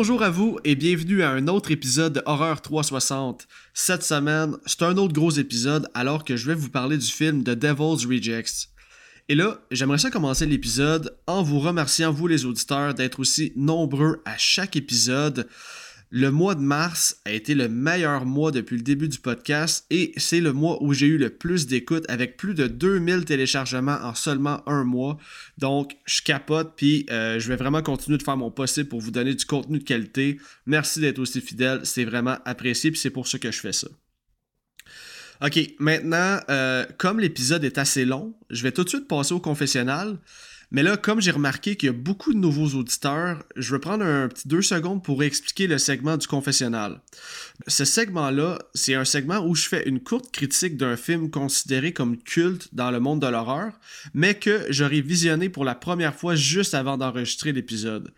Bonjour à vous et bienvenue à un autre épisode de Horreur 360. Cette semaine, c'est un autre gros épisode alors que je vais vous parler du film The Devil's Rejects. Et là, j'aimerais ça commencer l'épisode en vous remerciant, vous les auditeurs, d'être aussi nombreux à chaque épisode. Le mois de mars a été le meilleur mois depuis le début du podcast et c'est le mois où j'ai eu le plus d'écoute avec plus de 2000 téléchargements en seulement un mois. Donc, je capote puis euh, je vais vraiment continuer de faire mon possible pour vous donner du contenu de qualité. Merci d'être aussi fidèle, c'est vraiment apprécié puis c'est pour ça que je fais ça. Ok, maintenant, euh, comme l'épisode est assez long, je vais tout de suite passer au confessionnal. Mais là, comme j'ai remarqué qu'il y a beaucoup de nouveaux auditeurs, je vais prendre un petit deux secondes pour expliquer le segment du confessionnal. Ce segment-là, c'est un segment où je fais une courte critique d'un film considéré comme culte dans le monde de l'horreur, mais que j'aurais visionné pour la première fois juste avant d'enregistrer l'épisode.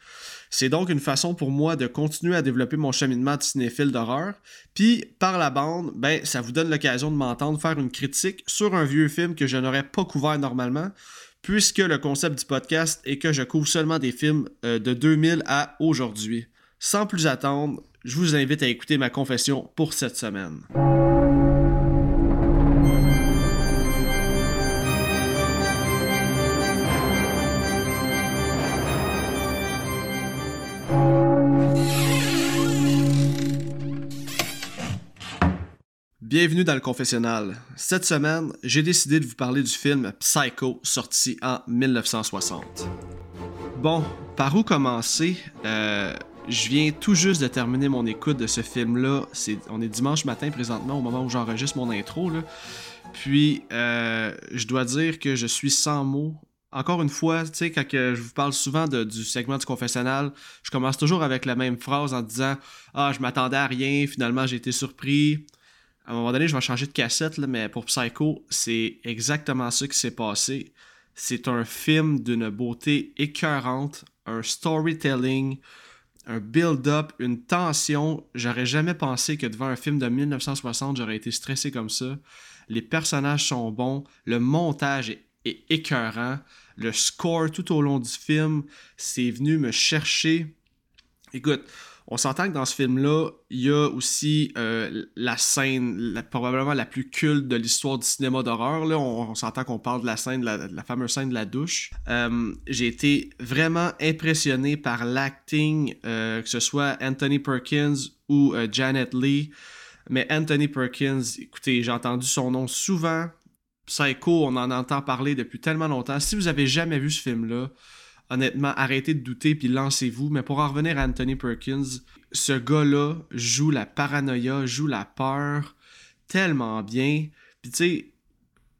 C'est donc une façon pour moi de continuer à développer mon cheminement de cinéphile d'horreur, puis par la bande, ben ça vous donne l'occasion de m'entendre faire une critique sur un vieux film que je n'aurais pas couvert normalement, puisque le concept du podcast est que je couvre seulement des films euh, de 2000 à aujourd'hui. Sans plus attendre, je vous invite à écouter ma confession pour cette semaine. Bienvenue dans le confessionnal. Cette semaine, j'ai décidé de vous parler du film Psycho, sorti en 1960. Bon, par où commencer? Euh, Je viens tout juste de terminer mon écoute de ce film-là. on est dimanche matin présentement, au moment où j'enregistre mon intro. Puis, euh, je dois dire que je suis sans mots. Encore une fois, tu sais, quand je vous parle souvent du segment du confessionnal, je commence toujours avec la même phrase en disant Ah, je m'attendais à rien, finalement j'ai été surpris à un moment donné, je vais changer de cassette, mais pour Psycho, c'est exactement ça qui s'est passé. C'est un film d'une beauté écœurante, un storytelling, un build-up, une tension. J'aurais jamais pensé que devant un film de 1960, j'aurais été stressé comme ça. Les personnages sont bons, le montage est, est écœurant, le score tout au long du film, c'est venu me chercher. Écoute, on s'entend que dans ce film-là, il y a aussi euh, la scène, probablement la plus culte de l'histoire du cinéma d'horreur. Là, on, s'entend qu'on parle de la scène, la, fameuse scène de la douche. Euh, j'ai été vraiment impressionné par l'acting, euh, que ce soit Anthony Perkins ou Janet Lee. Mais Anthony Perkins, écoutez, j'ai entendu son nom souvent. Psycho, on en entend parler depuis tellement longtemps. Si vous avez jamais vu ce film-là, honnêtement, arrêtez de douter puis lancez-vous. Mais pour en revenir à Anthony Perkins, ce gars-là joue la paranoïa, joue la peur tellement bien. Puis tu sais,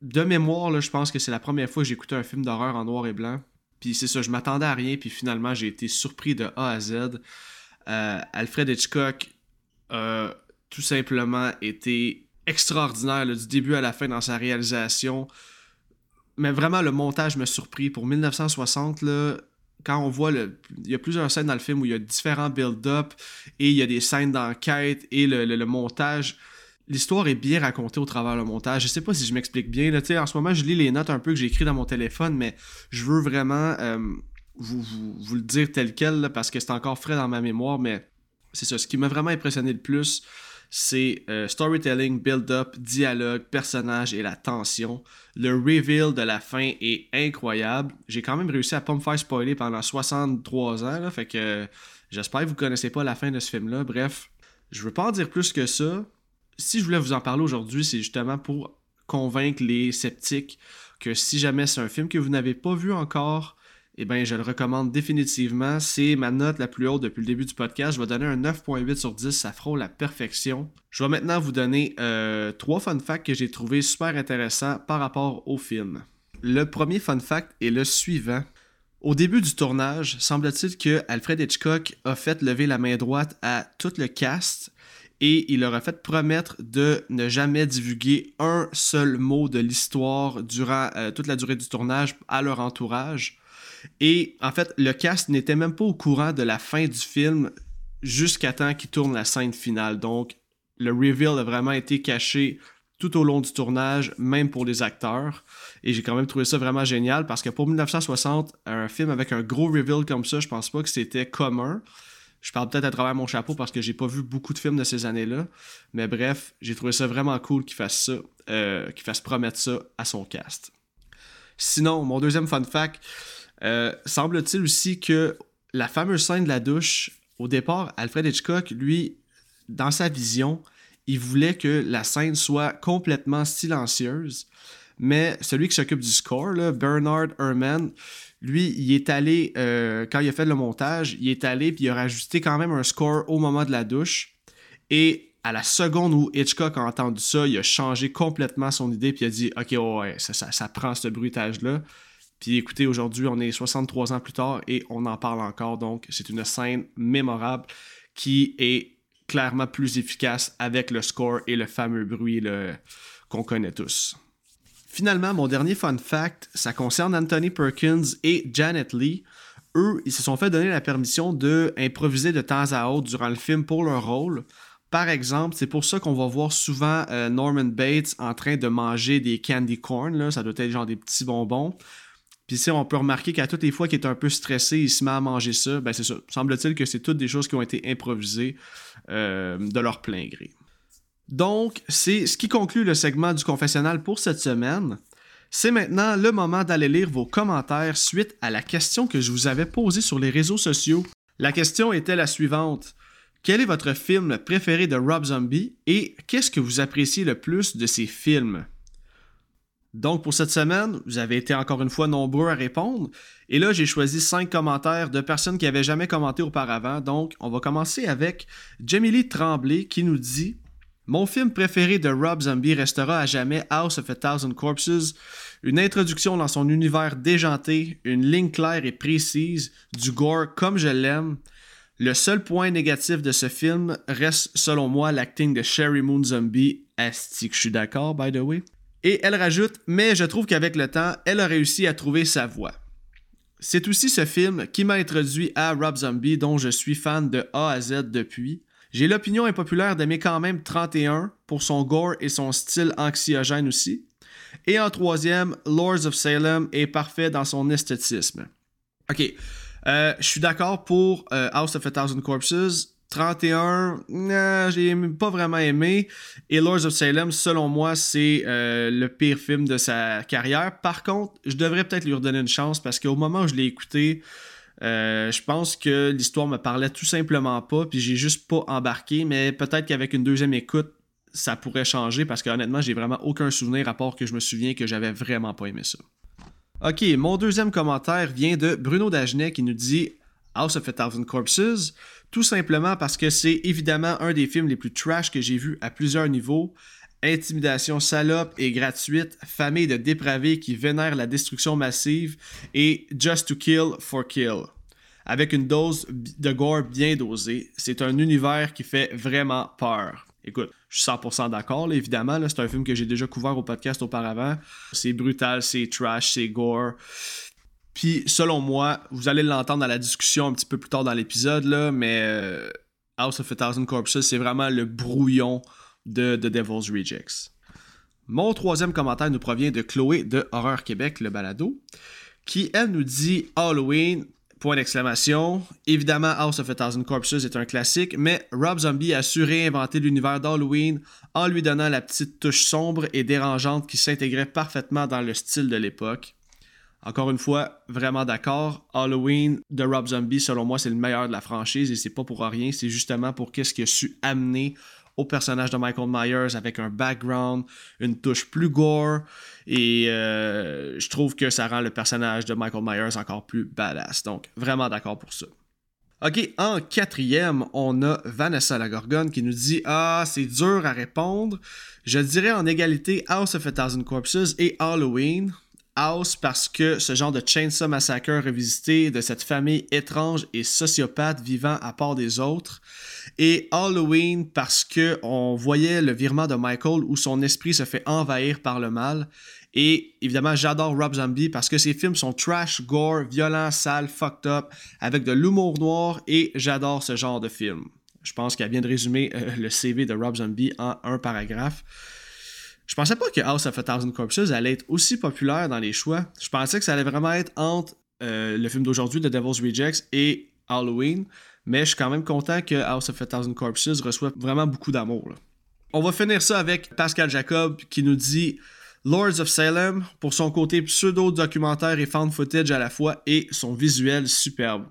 de mémoire, là, je pense que c'est la première fois que j'ai un film d'horreur en noir et blanc. Puis c'est ça, je m'attendais à rien, puis finalement j'ai été surpris de A à Z. Euh, Alfred Hitchcock a tout simplement été extraordinaire du début à la fin dans sa réalisation mais vraiment, le montage me surpris. Pour 1960, là, quand on voit le. Il y a plusieurs scènes dans le film où il y a différents build-up et il y a des scènes d'enquête et le, montage. L'histoire est bien racontée au travers le montage. Je sais pas si je m'explique bien. Là. En ce moment, je lis les notes un peu que j'ai écrites dans mon téléphone, mais je veux vraiment euh, vous, vous, le dire tel quel parce que c'est encore frais dans ma mémoire. Mais c'est ça. Ce qui m'a vraiment impressionné le plus, c'est euh, storytelling, build-up, dialogue, personnage et la tension. Le reveal de la fin est incroyable. J'ai quand même réussi à pas me faire spoiler pendant 63 ans, fait que j'espère que vous connaissez pas la fin de ce film-là. Bref, je veux pas en dire plus que ça. Si je voulais vous en parler aujourd'hui, c'est justement pour convaincre les sceptiques que si jamais c'est un film que vous n'avez pas vu encore, eh bien, je le recommande définitivement. C'est ma note la plus haute depuis le début du podcast. Je vais donner un 9.8 sur 10. Ça frôle la perfection. Je vais maintenant vous donner euh, trois fun facts que j'ai trouvé super intéressants par rapport au film. Le premier fun fact est le suivant. Au début du tournage, semble-t-il que Alfred Hitchcock a fait lever la main droite à tout le cast et il leur a fait promettre de ne jamais divulguer un seul mot de l'histoire durant euh, toute la durée du tournage à leur entourage. Et en fait, le cast n'était même pas au courant de la fin du film jusqu'à temps qu'il tourne la scène finale. Donc, le reveal a vraiment été caché tout au long du tournage, même pour les acteurs. Et j'ai quand même trouvé ça vraiment génial parce que pour 1960, un film avec un gros reveal comme ça, je pense pas que c'était commun. Je parle peut-être à travers mon chapeau parce que j'ai pas vu beaucoup de films de ces années-là. Mais bref, j'ai trouvé ça vraiment cool qu'il fasse ça, euh, qu'il fasse promettre ça à son cast. Sinon, mon deuxième fun fact, euh, semble-t-il aussi que la fameuse scène de la douche, au départ, Alfred Hitchcock, lui, dans sa vision, il voulait que la scène soit complètement silencieuse. Mais celui qui s'occupe du score, Bernard Herrmann, lui, il est allé, euh, quand il a fait le montage, il est allé puis il a rajouté quand même un score au moment de la douche. Et à la seconde où Hitchcock a entendu ça, il a changé complètement son idée puis il a dit Ok, ouais, ça, ça prend ce bruitage-là. Puis écoutez, aujourd'hui, on est 63 ans plus tard et on en parle encore. Donc, c'est une scène mémorable qui est clairement plus efficace avec le score et le fameux bruit qu'on connaît tous. Finalement, mon dernier fun fact, ça concerne Anthony Perkins et Janet Lee. Eux, ils se sont fait donner la permission de improviser de temps à autre durant le film pour leur rôle. Par exemple, c'est pour ça qu'on va voir souvent euh, Norman Bates en train de manger des candy corn, ça doit être genre des petits bonbons. Puis si on peut remarquer qu'à toutes les fois qu'il est un peu stressé, il se met à manger ça, ben c'est ça. Semble-t-il que c'est toutes des choses qui ont été improvisées euh, de leur plein gré. Donc, c'est ce qui conclut le segment du confessionnal pour cette semaine. C'est maintenant le moment d'aller lire vos commentaires suite à la question que je vous avais posée sur les réseaux sociaux. La question était la suivante. Quel est votre film préféré de Rob Zombie et qu'est-ce que vous appréciez le plus de ses films? Donc pour cette semaine, vous avez été encore une fois nombreux à répondre. Et là, j'ai choisi cinq commentaires de personnes qui n'avaient jamais commenté auparavant. Donc on va commencer avec Jamie Lee Tremblay qui nous dit Mon film préféré de Rob Zombie restera à jamais House of a Thousand Corpses. Une introduction dans son univers déjanté, une ligne claire et précise, du gore comme je l'aime. Le seul point négatif de ce film reste, selon moi, l'acting de Sherry Moon Zombie. Asti que je suis d'accord, by the way. Et elle rajoute Mais je trouve qu'avec le temps, elle a réussi à trouver sa voix. C'est aussi ce film qui m'a introduit à Rob Zombie, dont je suis fan de A à Z depuis. J'ai l'opinion impopulaire d'aimer quand même 31 pour son gore et son style anxiogène aussi. Et en troisième, Lords of Salem est parfait dans son esthétisme. Ok, euh, je suis d'accord pour euh, House of a Thousand Corpses. 31, euh, j'ai pas vraiment aimé. Et Lords of Salem, selon moi, c'est euh, le pire film de sa carrière. Par contre, je devrais peut-être lui redonner une chance parce qu'au moment où je l'ai écouté, euh, je pense que l'histoire me parlait tout simplement pas, puis j'ai juste pas embarqué. Mais peut-être qu'avec une deuxième écoute, ça pourrait changer parce qu'honnêtement, j'ai vraiment aucun souvenir à part que je me souviens que j'avais vraiment pas aimé ça. Ok, mon deuxième commentaire vient de Bruno Dagenet qui nous dit House of a Thousand Corpses, tout simplement parce que c'est évidemment un des films les plus trash que j'ai vu à plusieurs niveaux. Intimidation salope et gratuite, famille de dépravés qui vénèrent la destruction massive et Just to Kill for Kill. Avec une dose de gore bien dosée, c'est un univers qui fait vraiment peur. Écoute, je suis 100% d'accord, évidemment. C'est un film que j'ai déjà couvert au podcast auparavant. C'est brutal, c'est trash, c'est gore. Puis, selon moi, vous allez l'entendre dans la discussion un petit peu plus tard dans l'épisode, là, mais euh, House of a Thousand Corpses, c'est vraiment le brouillon de The Devil's Rejects. Mon troisième commentaire nous provient de Chloé de Horreur Québec, le balado, qui, elle, nous dit Halloween, point d'exclamation. Évidemment, House of a Thousand Corpses est un classique, mais Rob Zombie a su réinventer l'univers d'Halloween en lui donnant la petite touche sombre et dérangeante qui s'intégrait parfaitement dans le style de l'époque. Encore une fois, vraiment d'accord. Halloween de Rob Zombie, selon moi, c'est le meilleur de la franchise et c'est pas pour rien. C'est justement pour qu'est-ce qu'il a su amener au personnage de Michael Myers avec un background, une touche plus gore et euh, je trouve que ça rend le personnage de Michael Myers encore plus badass. Donc, vraiment d'accord pour ça. Ok, en quatrième, on a Vanessa la Gorgone qui nous dit Ah, c'est dur à répondre. Je dirais en égalité House of a Thousand Corpses et Halloween. House parce que ce genre de Chainsaw Massacre revisité de cette famille étrange et sociopathe vivant à part des autres. Et Halloween parce que on voyait le virement de Michael où son esprit se fait envahir par le mal. Et évidemment, j'adore Rob Zombie parce que ses films sont trash, gore, violents, sales, fucked up, avec de l'humour noir et j'adore ce genre de film. Je pense qu'elle vient de résumer euh, le CV de Rob Zombie en un paragraphe. Je pensais pas que House of a Thousand Corpses allait être aussi populaire dans les choix. Je pensais que ça allait vraiment être entre euh, le film d'aujourd'hui, The Devil's Rejects, et Halloween. mais je suis quand même content que House of a Thousand Corpses reçoive vraiment beaucoup d'amour. On va finir ça avec Pascal Jacob qui nous dit Lords of Salem pour son côté pseudo-documentaire et fan footage à la fois et son visuel superbe.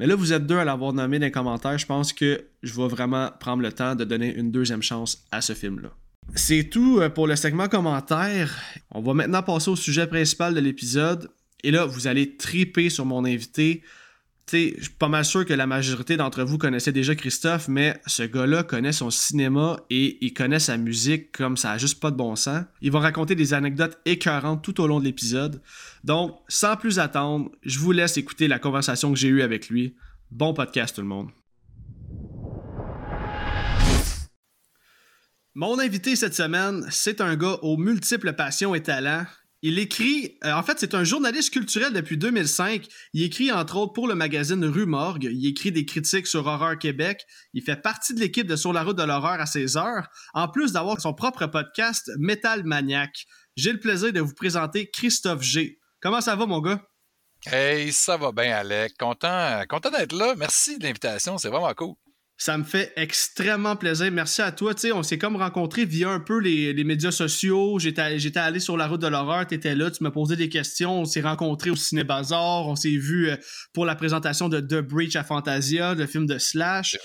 Mais là, vous êtes deux à l'avoir nommé dans les commentaires. Je pense que je vais vraiment prendre le temps de donner une deuxième chance à ce film-là. C'est tout euh, pour le segment commentaire. On va maintenant passer au sujet principal de l'épisode. Et là, vous allez triper sur mon invité je suis pas mal sûr que la majorité d'entre vous connaissait déjà Christophe, mais ce gars-là connaît son cinéma et il connaît sa musique comme ça a juste pas de bon sens. Il va raconter des anecdotes écœurantes tout au long de l'épisode. Donc, sans plus attendre, je vous laisse écouter la conversation que j'ai eue avec lui. Bon podcast tout le monde. Mon invité cette semaine, c'est un gars aux multiples passions et talents. Il écrit, euh, en fait, c'est un journaliste culturel depuis 2005. Il écrit entre autres pour le magazine Rue Morgue. Il écrit des critiques sur Horreur Québec. Il fait partie de l'équipe de Sur la route de l'horreur à 16 heures, en plus d'avoir son propre podcast Metal Maniac. J'ai le plaisir de vous présenter Christophe G. Comment ça va, mon gars? Hey, ça va bien, Alec. Content, content d'être là. Merci de l'invitation. C'est vraiment cool. Ça me fait extrêmement plaisir. Merci à toi. Tu sais, on s'est comme rencontrés via un peu les, médias sociaux. J'étais allé sur la route de l'horreur, tu étais là, tu m'as posé des questions. On s'est rencontrés au Ciné Bazar. On s'est vu euh, pour la présentation de The Breach à Fantasia, le film de Slash.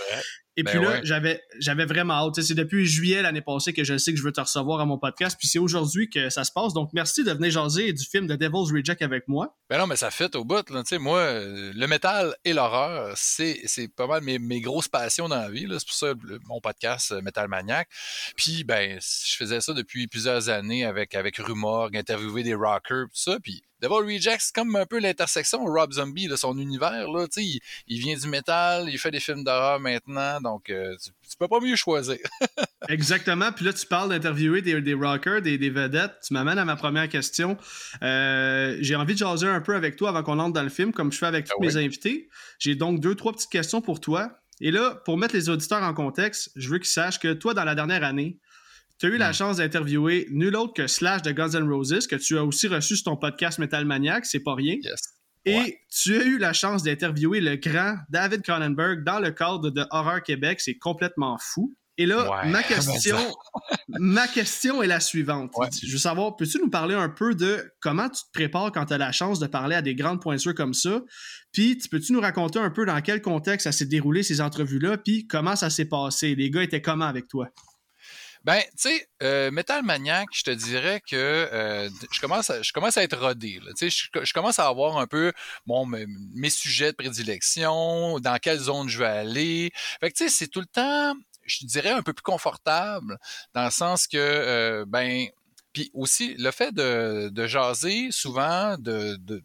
Et ben puis là, j'avais, j'avais vraiment hâte. C'est depuis juillet l'année passée que je sais que je veux te recevoir à mon podcast. Puis c'est aujourd'hui que ça se passe. Donc merci de venir jaser du film de Devil's Reject avec moi. Ben non, mais ça fait au bout. Là. Moi, le métal et l'horreur, c'est, c'est pas mal mes, mes grosses passions dans la vie. C'est pour ça mon podcast euh, Metal Maniac. Puis ben, je faisais ça depuis plusieurs années avec, avec Rumor, interviewer des rockers, tout ça. Puis Devil Rejects, c'est comme un peu l'intersection Rob Zombie, de son univers. Là, il, il vient du métal, il fait des films d'horreur maintenant, donc euh, tu, peux pas mieux choisir. Exactement. Puis là, tu parles d'interviewer des, des, rockers, des, des, vedettes. Tu m'amènes à ma première question. Euh, j'ai envie de jaser un peu avec toi avant qu'on entre dans le film, comme je fais avec tous ah mes invités. J'ai donc deux, trois petites questions pour toi. Et là, pour mettre les auditeurs en contexte, je veux qu'ils sachent que toi, dans la dernière année, tu as eu la hmm. chance d'interviewer nul autre que Slash de Guns N' Roses, que tu as aussi reçu sur ton podcast Metal Maniac, c'est pas rien. Et tu as eu la chance d'interviewer le grand David Cronenberg dans le cadre de Horror Québec, c'est complètement fou. Et là, ma question, ma question est la suivante. Je veux savoir, peux-tu nous parler un peu de comment tu te prépares quand tu as la chance de parler à des grandes pointures comme ça? Puis, peux-tu nous raconter un peu dans quel contexte ça s'est déroulé ces entrevues-là? Puis, comment ça s'est passé? Les gars étaient comment avec toi? Ben, tu sais, euh, Metal Maniac, je te dirais que euh, je, commence à, je commence à être rodé. Sais, je, commence à avoir un peu bon, mes, sujets de prédilection, dans quelle zone je vais aller. Fait que, tu sais, c'est tout le temps, je dirais, un peu plus confortable, dans le sens que, euh, ben, puis aussi, le fait de, de jaser souvent de, de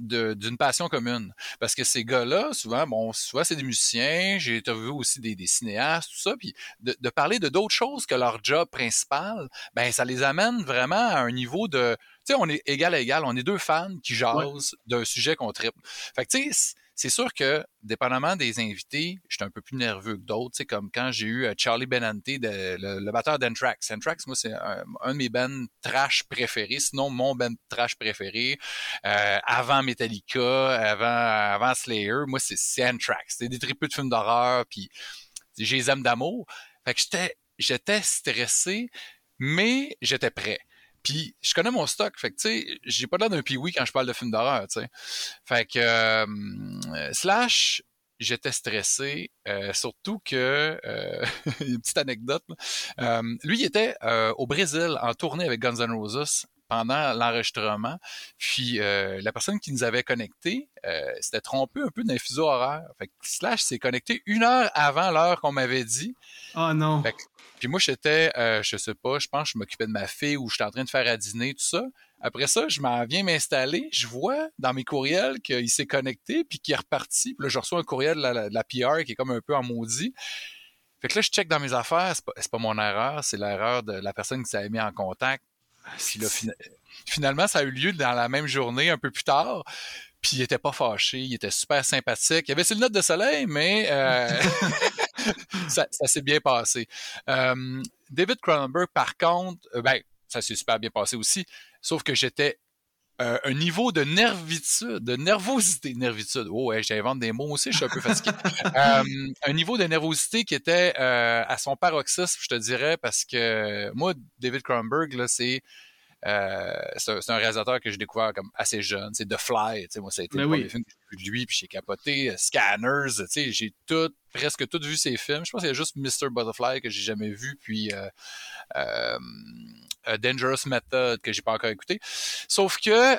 d'une passion commune. Parce que ces gars-là, souvent, bon, soit c'est des musiciens, j'ai interviewé aussi des, cinéastes, tout ça, puis de, parler de d'autres choses que leur job principal, ben ça les amène vraiment à un niveau de, tu sais, on est égal à égal, on est deux fans qui jasent d'un sujet qu'on tripe. Fait que tu sais, c'est sûr que, dépendamment des invités, j'étais un peu plus nerveux que d'autres. C'est comme quand j'ai eu euh, Charlie Benante, le, batteur d'Anthrax. Anthrax, moi, c'est un, de mes bands trash préférés, sinon mon band trash préféré. Euh, avant Metallica, avant, Slayer, moi, c'est Anthrax. C'est des triples de films d'horreur, puis j'ai les âmes d'amour. Fait que j'étais, j'étais stressé, mais j'étais prêt. Puis je connais mon stock, fait que tu sais, j'ai pas l'air d'un pee quand je parle de films d'horreur, tu sais. Fait que euh, Slash, j'étais stressé, euh, surtout que euh, une petite anecdote. Euh, lui, il était au Brésil en tournée avec Guns N' Roses pendant l'enregistrement. Puis la personne qui nous avait connectés s'était trompée un peu d'un fuseau horaire. Fait que Slash s'est connecté une heure avant l'heure qu'on m'avait dit. Oh non. Puis moi, j'étais, euh, je sais pas, je pense que je m'occupais de ma fille ou j'étais en train de faire à dîner, tout ça. Après ça, je m'en viens m'installer. Je vois dans mes courriels qu'il s'est connecté puis qu'il est reparti. Puis là, je reçois un courriel de la, PR qui est comme un peu en maudit. Fait que là, je check dans mes affaires. C'est pas, pas mon erreur, c'est l'erreur de la personne qui s'avait mis en contact. Finalement, ça a eu lieu dans la même journée, un peu plus tard. Puis il était pas fâché, il était super sympathique. Il avait ses lunettes de soleil, mais euh, ça, s'est bien passé. Euh, David Cronenberg, par contre, euh, ben, ça s'est super bien passé aussi, sauf que j'étais euh, un niveau de nervitude, de nervosité, nervitude. Oh, ouais, j'invente des mots aussi, je suis un peu fatigué. Euh, un niveau de nervosité qui était euh, à son paroxysme, je te dirais, parce que moi, David Cronenberg, là, c'est euh, c'est un, réalisateur que j'ai découvert comme assez jeune. C'est The Fly. Moi, ça a été ben le premier film que j'ai vu de lui, puis j'ai capoté. Scanners, j'ai tout, presque tout vu ses films. Je pense qu'il y a juste Mr. Butterfly que j'ai jamais vu, puis euh, Dangerous Method que j'ai pas encore écouté. Sauf que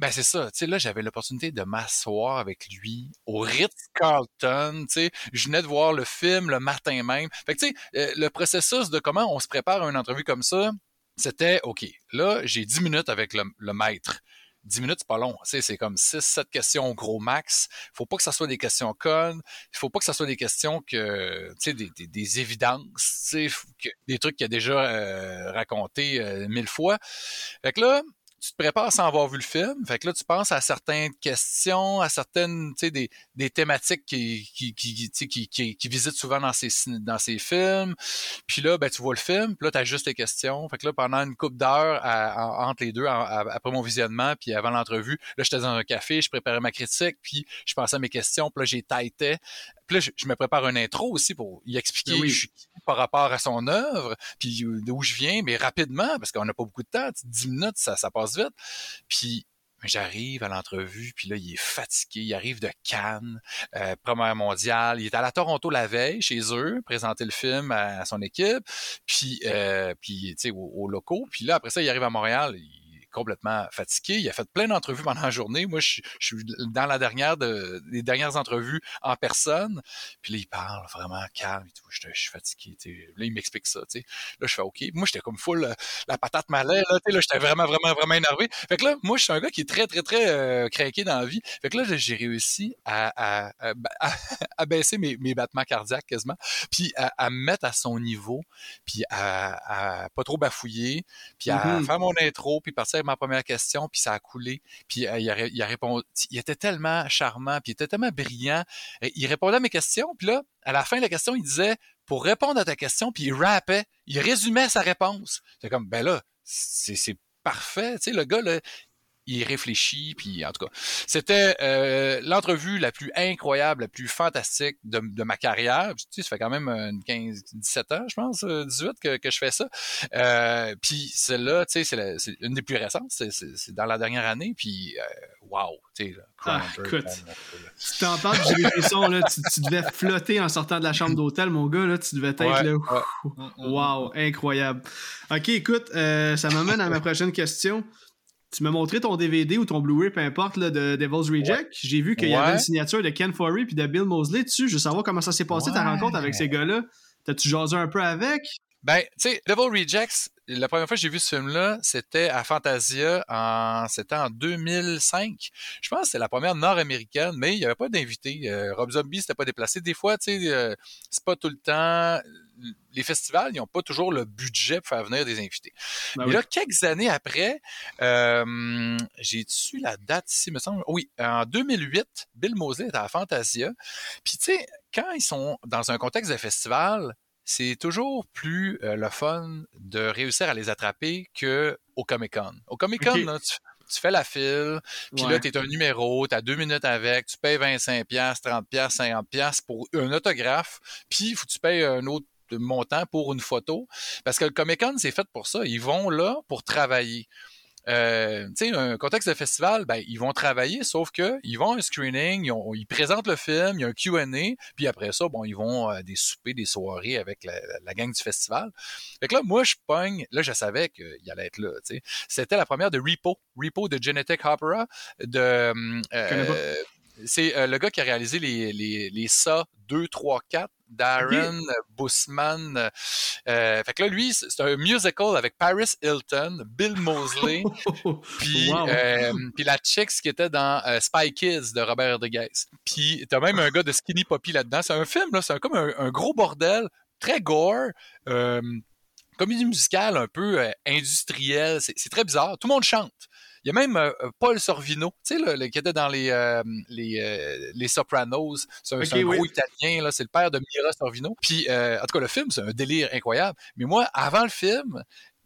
ben c'est ça, tu sais, là, j'avais l'opportunité de m'asseoir avec lui au Ritz-Carlton, tu sais, je venais de voir le film le matin même. Fait que, tu sais, euh, le processus de comment on se prépare à une entrevue comme ça, c'était, OK, là, j'ai 10 minutes avec le, maître. 10 minutes, c'est pas long. C'est comme 6-7 questions gros max. Faut pas que ça soit des questions connes. Il faut pas que ça soit des questions que, tu sais, des, des, des, évidences, des trucs qu'il a déjà euh, raconté euh, mille fois. Fait que là, tu te prépares sans avoir vu le film. Fait que là, tu penses à certaines questions, à certaines, tu sais, des, des thématiques qui, qui, qui, qui, qui, visitent souvent dans ces, dans ces films. Puis là, ben, tu vois le film, puis là, tu as juste les questions. Fait que là, pendant une couple d'heures entre les deux, après mon visionnement, puis avant l'entrevue, là, j'étais dans un café, je préparais ma critique, puis je pensais à mes questions, puis là, j'ai taité. Puis là, je, me prépare une intro aussi pour y expliquer ben par rapport à son œuvre, puis d'où je viens, mais rapidement, parce qu'on n'a pas beaucoup de temps. 10 minutes, ça, ça passe vite. Puis J'arrive à l'entrevue, puis là, il est fatigué. Il arrive de Cannes, euh, première mondiale. Il est à la Toronto la veille, chez eux, présenter le film à, son équipe, puis, euh, puis tu sais, aux, locaux. Puis là, après ça, il arrive à Montréal. Il, complètement fatigué. Il a fait plein d'entrevues pendant la journée. Moi, je, suis dans la dernière de, les dernières entrevues en personne. Puis là, il parle vraiment calme et tout. Je, suis fatigué. Là, il m'explique ça. Là, je fais OK. Moi, j'étais comme full euh, la patate malais. Là, là j'étais vraiment, vraiment, vraiment énervé. Fait que là, moi, je suis un gars qui est très, très, très euh, craqué dans la vie. Fait que là, j'ai réussi à, à, baisser mes, mes, battements cardiaques quasiment, puis à, me mettre à son niveau, puis à, pas trop bafouiller, puis à mm-hmm. faire mon intro, puis partir ma première question, puis ça a coulé. Puis euh, il, a, a, répondu. Il était tellement charmant, puis il était tellement brillant. Il répondait à mes questions, puis là, à la fin de la question, il disait pour répondre à ta question, puis il rappait, il résumait sa réponse. C'est comme ben là, c'est parfait. Tu sais, le gars, là, il réfléchit, puis en tout cas, c'était euh, l'entrevue la plus incroyable, la plus fantastique de, ma carrière. Tu sais, ça fait quand même une 15, 17 ans, je pense, 18 euh, que, que je fais ça. Euh, puis celle-là, tu sais, c'est une des plus récentes, c'est dans la dernière année, puis euh, wow, tu sais, ah, écoute, tu t'en parles, j'ai les frissons, là, tu, tu, devais flotter en sortant de la chambre d'hôtel, mon gars, là, tu devais être là. Wow, incroyable. Ok, écoute, ça m'amène à ma prochaine question tu m'as montré ton DVD ou ton Blu-ray, peu importe, là, de Devil's Reject. J'ai vu qu'il y avait une signature de Ken Forey puis de Bill Mosley dessus. Je veux savoir comment ça s'est passé ta rencontre avec ces gars-là. T'as-tu jasé un peu avec? Ben, tu sais, Devil Rejects, la première fois que j'ai vu ce film-là, c'était à Fantasia, en, c'était en 2005. Je pense que c'était la première nord-américaine, mais il n'y avait pas d'invité. Euh, Rob Zombie s'était pas déplacé. Des fois, tu sais, euh, c'est pas tout le temps les festivals, ils n'ont pas toujours le budget pour faire venir des invités. Mais ben là, quelques années après, euh, j'ai su la date ici, me semble? Oui, en 2008, Bill Mosley était à Fantasia. Puis tu sais, quand ils sont dans un contexte de festival, c'est toujours plus euh, le fun de réussir à les attraper que au Comic Con. Au Comic Con, tu, fais la file, puis là, tu es un numéro, tu as deux minutes avec, tu payes 25$, 30$, 50$ pour un autographe, puis faut que tu payes un autre montant pour une photo. Parce que le Comic Con, c'est fait pour ça. Ils vont là pour travailler. Euh, tu sais, un contexte de festival, ben, ils vont travailler, sauf que ils vont à un screening, ils, présentent le film, il y a un Q&A, puis après ça, bon, ils vont à des soupers, des soirées avec la, gang du festival. Fait que là, moi, je pogne, là, je savais qu'il allait être là, tu sais. C'était la première de Repo, Repo de Genetic Opera, de... Euh, c'est euh, le gars qui a réalisé les, les, les SA 2, 3, 4 Darren Busman. Euh, fait que là, lui, c'est un musical avec Paris Hilton, Bill Mosley, puis, euh, puis la Chicks qui était dans Spy Kids de Robert Rodriguez. Puis t'as même un gars de Skinny Poppy là-dedans. C'est un film, là, c'est comme un, gros bordel, très gore. comédie musicale un peu industrielle, c'est très bizarre. Tout le monde chante. Il y a même euh, euh, Paul Sorvino, tu sais, le, qui était dans les, euh, les, les Sopranos. C'est un, gros italien, là, c'est le père de Mira Sorvino. Puis, en tout cas, le film, c'est un délire incroyable. Mais moi, avant le film,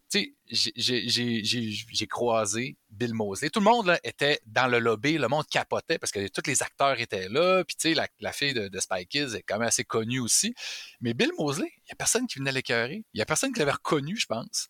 tu sais, j'ai croisé Bill Mosley. Tout le monde là, était dans le lobby, le monde capotait parce que tous les acteurs étaient là. Puis tu sais, la, la, fille de, de Spy Kids est quand même assez connue aussi. Mais Bill Mosley, il n'y a personne qui venait l'écœurer. Il n'y a personne qui l'avait reconnu, je pense.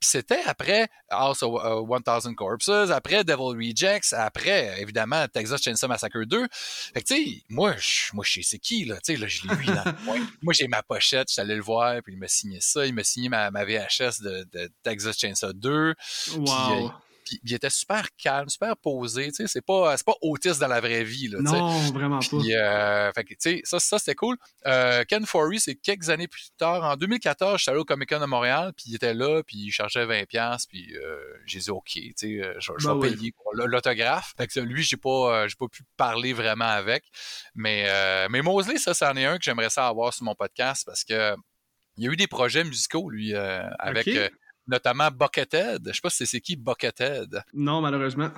Puis c'était après House of uh, 1000 Corpses, après Devil Rejects, après, évidemment, Texas Chainsaw Massacre 2. Fait que, tu sais, moi, je, moi, je sais qui, là. Tu sais, là, je l'ai vu dans le Moi, j'ai ma pochette, je suis allé le voir, puis il m'a signé ça. Il m'a signé ma, ma VHS de, de, Texas Chainsaw 2. Wow. Puis, euh, puis il était super calme, super posé, tu sais, c'est pas, c'est pas autiste dans la vraie vie, là, Non, vraiment pas. Euh, fait que, tu sais, ça, ça c'était cool. Euh, Ken Forey, c'est quelques années plus tard, en 2014, j'étais allé au Comic-Con de Montréal, puis il était là, puis il chargeait 20$, puis euh, j'ai dit, OK, tu sais, euh, je, je ben vais payer l'autographe. Fait que lui, j'ai pas, euh, j'ai pas pu parler vraiment avec. Mais, mais Mosley, ça, c'en est un que j'aimerais ça avoir sur mon podcast parce que il y a eu des projets musicaux, lui, avec notamment Buckethead. Je sais pas si c'est qui Buckethead. Non, malheureusement.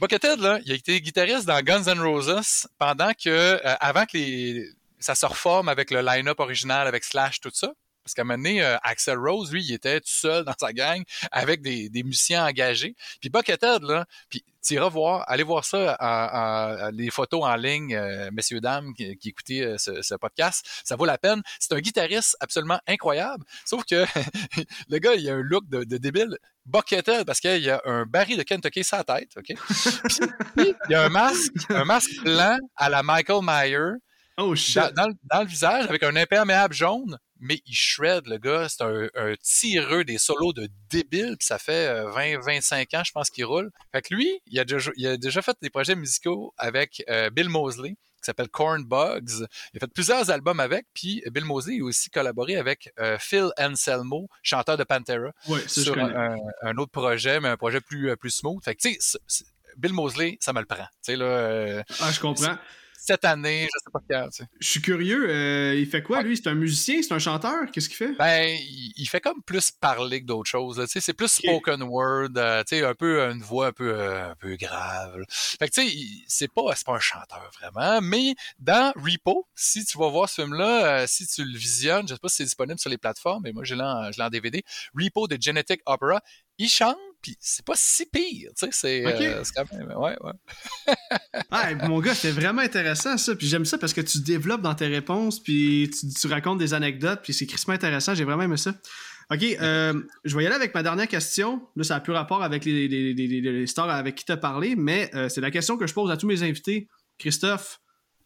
Buckethead, là, il a été guitariste dans Guns N' Roses pendant que, euh, avant que les, ça se reforme avec le line-up original, avec Slash, tout ça. Parce qu'à un moment donné, euh, Axel Rose, lui, il était tout seul dans sa gang avec des, musiciens engagés. Puis Buckethead, là, puis tu voir, allez voir ça, les photos en ligne, euh, messieurs, dames, qui, qui écoutaient euh, ce, podcast, ça vaut la peine. C'est un guitariste absolument incroyable, sauf que le gars, il a un look de, de débile. Buckethead, parce qu'il y a un baril de Kentucky sur la tête, OK? Puis, il y a un masque, un masque blanc à la Michael Myers, Oh shit. Dans, dans, dans, le visage avec un imperméable jaune, mais il shred le gars. C'est un, un, tireux des solos de débile, puis ça fait 20-25 euh, ans, je pense, qu'il roule. Fait que lui, il a déjà, il a déjà fait des projets musicaux avec euh, Bill Mosley, qui s'appelle Corn Bugs. Il a fait plusieurs albums avec, puis Bill Mosley a aussi collaboré avec euh, Phil Anselmo, chanteur de Pantera, ouais, sur un, un, autre projet, mais un projet plus, plus smooth. Fait que, tu sais, Bill Mosley, ça me le prend. Tu sais, là, ah, je comprends cette année, je sais pas quand. Tu sais. Je suis curieux, euh, il fait quoi, lui? C'est un musicien? C'est un chanteur? Qu'est-ce qu'il fait? Ben, il, il, fait comme plus parler que d'autres choses. Tu sais, c'est plus okay. spoken word, euh, tu sais, un peu une voix un peu, euh, un peu grave. Fait que, tu sais, c'est pas, c'est pas un chanteur vraiment, mais dans Repo, si tu vas voir ce film-là, euh, si tu le visionnes, je sais pas si c'est disponible sur les plateformes, mais moi, je l'ai en, en DVD, Repo de Genetic Opera, il chante, puis c'est pas si pire, tu sais, c'est okay. euh, quand même, ouais, ouais. ah, mon gars, c'est vraiment intéressant ça, puis j'aime ça parce que tu développes dans tes réponses, puis tu, tu racontes des anecdotes, puis c'est crissement intéressant, j'ai vraiment aimé ça. OK, euh, je vais y aller avec ma dernière question. Là, ça n'a plus rapport avec les, les, les, les stars avec qui tu as parlé, mais euh, c'est la question que je pose à tous mes invités. Christophe,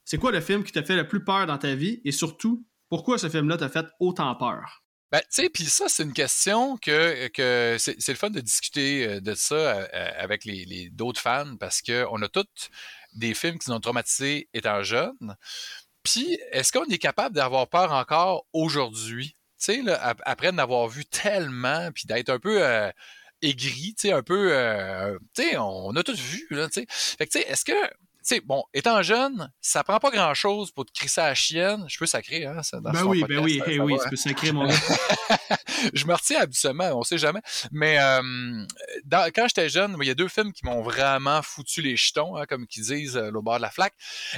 c'est quoi le film qui t'a fait le plus peur dans ta vie? Et surtout, pourquoi ce film-là t'a fait autant peur? Ben, tu sais, puis ça, c'est une question que, que c'est le fun de discuter de ça avec les, les d'autres fans parce qu'on a tous des films qui nous ont traumatisés étant jeunes. Puis, est-ce qu'on est capable d'avoir peur encore aujourd'hui? Tu sais, après d'avoir vu tellement, puis d'être un peu euh, aigri, tu sais, un peu, euh, tu sais, on a tous vu, là, tu sais. Fait que, tu sais, est-ce que sais, bon, étant jeune, ça prend pas grand-chose pour te crisser à la chienne. Je peux sacrer, hein, ça, dans Ben oui, podcast, ben oui, hey, oui, tu peux sacrer, mon gars. je me retiens habituellement, on sait jamais. Mais euh, dans, quand j'étais jeune, il y a deux films qui m'ont vraiment foutu les jetons, hein, comme qu'ils disent euh, au bord de la flaque.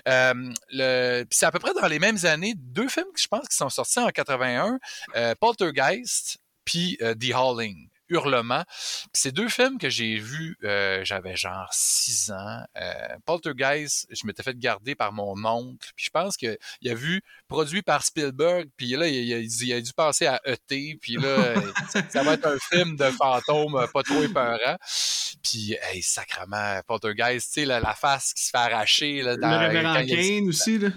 Euh, le, puis c'est à peu près dans les mêmes années, deux films je pense qui sont sortis en 81, euh, Poltergeist puis euh, The Howling. Hurlement. C'est deux films que j'ai vus, euh, j'avais genre six ans. Euh, Poltergeist, je m'étais fait garder par mon oncle. Puis je pense qu'il a vu produit par Spielberg. Puis là, il, il, a, il a, dû passer à ET. Puis là, ça, va être un film de fantôme pas trop épeurant. Puis, hey, sacrement, Poltergeist, tu sais, la, la, face qui se fait arracher. Là, dans, le révérend Kane aussi, là.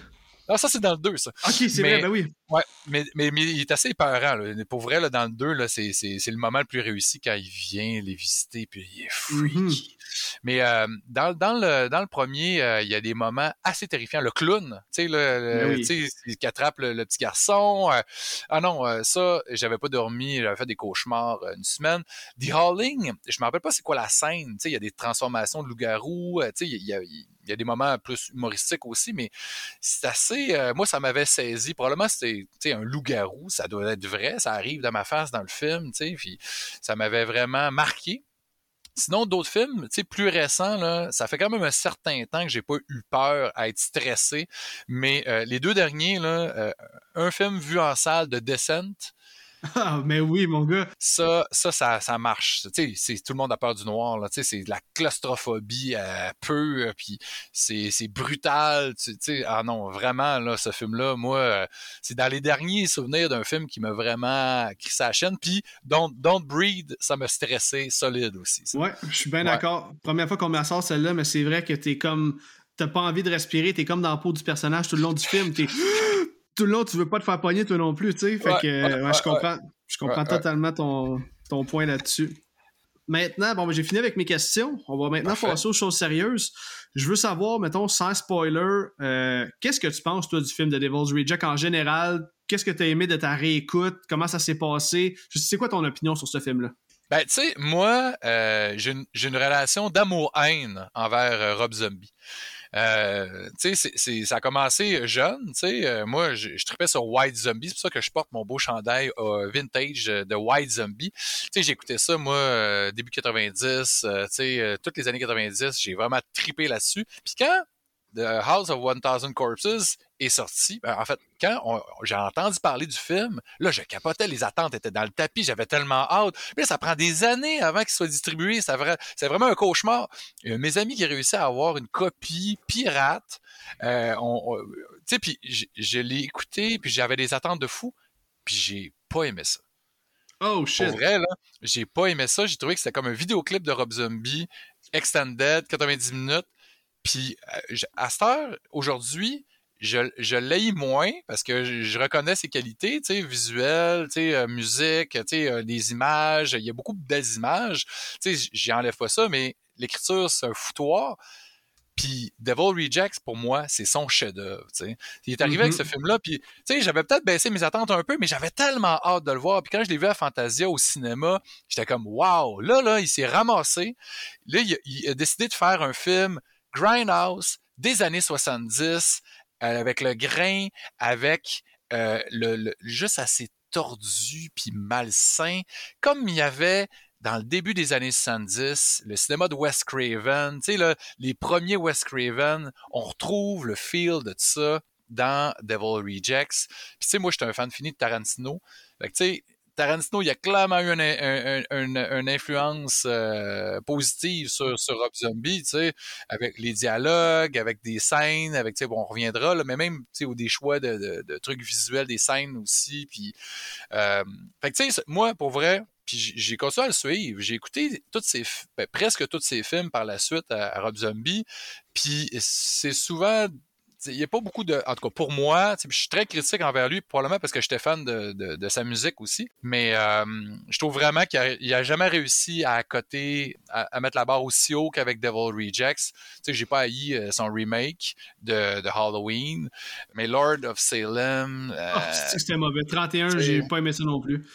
Non, ça, c'est dans le 2, ça. OK, c'est vrai, ben oui. Ouais, mais, mais, mais, il est assez épeurant. Là. Pour vrai, là, dans le 2, là, c'est, c'est, c'est le moment le plus réussi quand il vient les visiter, puis il est freaky. Mm-hmm. Mais euh, dans, dans, le, dans le premier, euh, il y a des moments assez terrifiants. Le clown, tu sais, le, oui. tu sais, qui attrape le, le, petit garçon. Euh, ah non, euh, ça, j'avais pas dormi, j'avais fait des cauchemars une semaine. The Howling, je me rappelle pas c'est quoi la scène. Tu sais, il y a des transformations de loup-garou. Tu sais, il y a, il y a des moments plus humoristiques aussi, mais c'est assez. Euh, moi, ça m'avait saisi. Probablement, c'était un loup-garou. Ça doit être vrai. Ça arrive dans ma face dans le film. Puis ça m'avait vraiment marqué. Sinon, d'autres films, plus récents, là, ça fait quand même un certain temps que j'ai pas eu peur à être stressé. Mais euh, les deux derniers, là, euh, un film vu en salle de Descent, Ah, mais oui, mon gars. Ça, ça, ça, marche. Tu sais, tout le monde a peur du noir, là. Tu sais, c'est de la claustrophobie à peu, puis c'est, brutal. Tu sais, ah non, vraiment, là, ce film-là, moi, euh, c'est dans les derniers souvenirs d'un film qui m'a vraiment crissé sa chaîne. Puis Don't, Don't Breed, ça m'a stressé solide aussi. Ouais, je suis bien d'accord. Première fois qu'on me sort celle-là, mais c'est vrai que t'es comme. T'as pas envie de respirer, t'es comme dans la peau du personnage tout le long du film. T'es tout le long, tu veux pas te faire pogner toi non plus, tu sais. Fait que je comprends, je comprends totalement ton, ton point là-dessus. Maintenant, bon, ben, j'ai fini avec mes questions. On va maintenant passer aux choses sérieuses. Je veux savoir, mettons, sans spoiler, euh, qu'est-ce que tu penses, toi, du film de Devil's Reject en général? Qu'est-ce que tu as aimé de ta réécoute? Comment ça s'est passé? C'est quoi ton opinion sur ce film-là? Ben, tu sais, moi, euh, j'ai une, relation d'amour-haine envers euh, Rob Zombie. Euh, tu sais, ça a commencé jeune. Tu sais, euh, moi, je, je tripais sur White Zombie. C'est pour ça que je porte mon beau chandail euh, vintage de White Zombie. Tu sais, j'écoutais ça, moi, début 90. tu sais, toutes les années 90, j'ai vraiment tripé là-dessus. Puis quand The House of 1000 Corpses est sorti. Ben, en fait, quand j'ai entendu parler du film, là, je capotais, les attentes étaient dans le tapis, j'avais tellement hâte. Là, ça prend des années avant qu'il soit distribué. C'est vraiment un cauchemar. mes amis qui réussi à avoir une copie pirate, euh, tu sais, puis je, l'ai écouté, puis j'avais des attentes de fou, puis j'ai pas aimé ça. Oh shit. Pour vrai, là, j'ai pas aimé ça. J'ai trouvé que c'était comme un vidéoclip de Rob Zombie, extended, 90 minutes. Puis euh, à cette heure, aujourd'hui, je, je l'ai moins parce que je, reconnais ses qualités, tu sais, visuelles, tu sais, euh, musique, tu sais, euh, les images. Il y a beaucoup de belles images. Tu sais, j'y enlève pas ça, mais l'écriture, c'est un foutoir. Puis Devil Rejects, pour moi, c'est son chef-d'œuvre. Il est arrivé avec mm-hmm. ce film-là, puis j'avais peut-être baissé mes attentes un peu, mais j'avais tellement hâte de le voir. Puis quand je l'ai vu à Fantasia au cinéma, j'étais comme Wow! Là, là, il s'est ramassé. Là, il a décidé de faire un film Grindhouse des années 70 euh, avec le grain, avec euh, le, juste assez tordu puis malsain, comme il y avait dans le début des années 70, le cinéma de Wes Craven, tu sais, les premiers Wes Craven, on retrouve le feel de ça dans Devil Rejects. Puis tu sais, moi, j'étais un fan fini de Tarantino. Fait tu sais, Tarantino, il a clairement eu une, influence euh, positive sur, sur Rob Zombie, tu sais, avec les dialogues, avec des scènes, avec, tu sais, bon, on reviendra, là, mais même, tu sais, ou des choix de, trucs visuels, des scènes aussi, puis, euh, fait que, tu sais, moi, pour vrai, puis j'ai continué à le suivre. J'ai écouté toutes ces, ben, presque tous ces films par la suite à Rob Zombie. Puis c'est souvent il n'y a pas beaucoup de. En tout cas, pour moi, je suis très critique envers lui, probablement parce que j'étais fan de, sa musique aussi. Mais euh, je trouve vraiment qu'il n'a jamais réussi à côté, à, mettre la barre aussi haut qu'avec Devil Rejects. Tu sais, j'ai pas haï euh, son remake de, Halloween. Mais Lord of Salem. Euh, oh, c'était mauvais. 31, j'ai pas aimé ça non plus.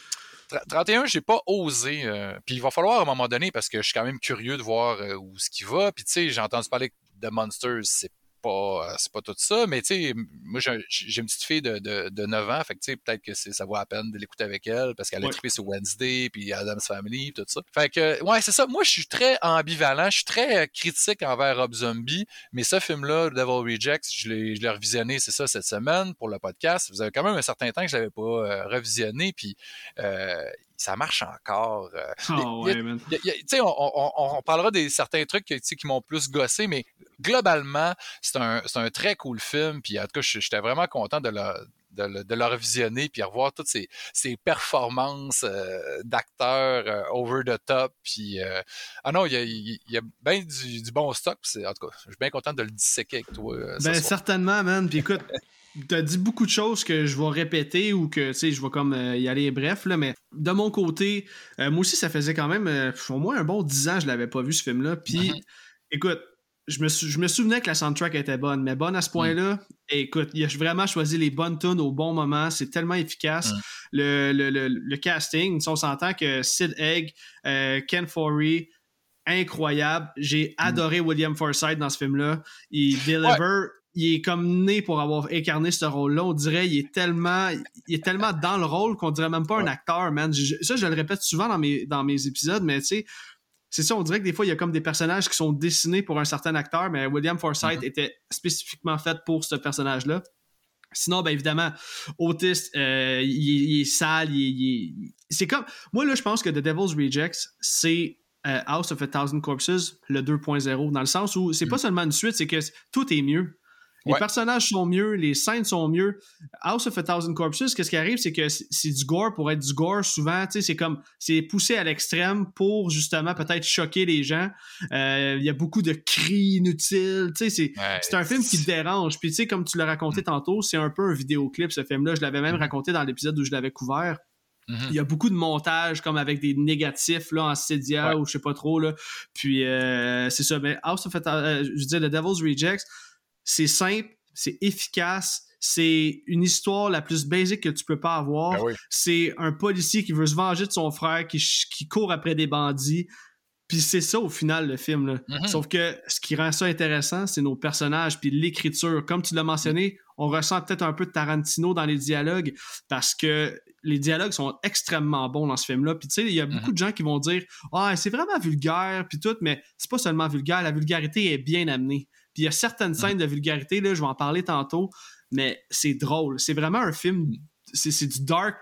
31, j'ai pas osé. puis il va falloir à un moment donné parce que je suis quand même curieux de voir où ce qui va. Puis tu sais, j'ai entendu parler de Monsters, c'est pas, euh, c'est pas tout ça, mais tu sais, moi, j'ai, une petite fille de, de, 9 ans, fait que tu sais, peut-être que ça vaut la peine de l'écouter avec elle, parce qu'elle a trippé sur Wednesday, puis Adam's Family, tout ça. Fait que, ouais, c'est ça. Moi, je suis très ambivalent, je suis très critique envers Rob Zombie, mais ce film-là, Devil Rejects, je l'ai, je l'ai revisionné, c'est ça, cette semaine, pour le podcast. Vous avez quand même un certain temps que je l'avais pas euh, revisionné, puis euh, ça marche encore. oh, ouais, on, on, parlera des certains trucs qui m'ont plus gossé, mais globalement, c'est un, un, très cool film. Puis en tout cas, j'étais vraiment content de le, de, de le revisionner puis revoir toutes ces, ces performances euh, d'acteurs euh, over the top. Puis, euh, ah non, il y a, y a bien du, du, bon stock. En tout cas, je suis bien content de le disséquer avec toi. ben, certainement, man. Puis écoute, T'as dit beaucoup de choses que je vais répéter ou que, tu sais, je vais comme euh, y aller bref, là, mais de mon côté, euh, moi aussi, ça faisait quand même euh, au moins un bon 10 ans que je l'avais pas vu, ce film-là. Puis, mm-hmm. écoute, je me, je me souvenais que la soundtrack était bonne, mais bonne à ce point-là. Mm. écoute, il a vraiment choisi les bonnes tunes au bon moment. C'est tellement efficace. Mm. Le, le, le, le, casting, on s'entend que Sid Egg, Ken Forey, incroyable. J'ai mm. adoré William Forsythe dans ce film-là. Il deliver il est comme né pour avoir incarné ce rôle-là. On dirait il est tellement il est tellement dans le rôle qu'on dirait même pas un acteur, man. ça, je le répète souvent dans mes, dans mes épisodes, mais tu sais, c'est ça, on dirait que des fois, il y a comme des personnages qui sont dessinés pour un certain acteur, mais William Forsythe mm-hmm. était spécifiquement fait pour ce personnage-là. Sinon, ben évidemment, Otis, euh, il, est sale, il, c'est comme... Moi, là, je pense que The Devil's Rejects, c'est euh, House of a Thousand Corpses, le 2.0, dans le sens où c'est pas mm. seulement une suite, c'est que tout est mieux. Les personnages sont mieux, les scènes sont mieux. House of a Thousand Corpses, qu'est-ce qui arrive, c'est que c'est du gore pour être du gore. Souvent, tu sais, c'est comme, c'est poussé à l'extrême pour justement peut-être choquer les gens. Euh, il y a beaucoup de cris inutiles. Tu sais, c'est un film qui te dérange. Puis tu sais, comme tu l'as raconté mm. tantôt, c'est un peu un vidéoclip, ce film-là. Je l'avais même mm. raconté dans l'épisode où je l'avais couvert. Mm-hmm. Il y a beaucoup de montages comme avec des négatifs là, en Cydia ou je sais pas trop. Là. Puis euh, c'est ça. Mais House of a, euh, je veux dire, The Devil's Rejects, c'est simple, c'est efficace, c'est une histoire la plus basique que tu peux pas avoir. Ben c'est un policier qui veut se venger de son frère, qui, qui court après des bandits. Puis c'est ça au final le film. Là. Mm-hmm. Sauf que ce qui rend ça intéressant, c'est nos personnages puis l'écriture. Comme tu l'as mentionné, on ressent peut-être un peu de Tarantino dans les dialogues parce que les dialogues sont extrêmement bons dans ce film-là. Puis tu sais, il y a beaucoup mm-hmm. de gens qui vont dire Ah, c'est vraiment vulgaire, puis tout, mais c'est pas seulement vulgaire, la vulgarité est bien amenée. Puis il y a certaines scènes de vulgarité, là, je vais en parler tantôt, mais c'est drôle. C'est vraiment un film, c'est du dark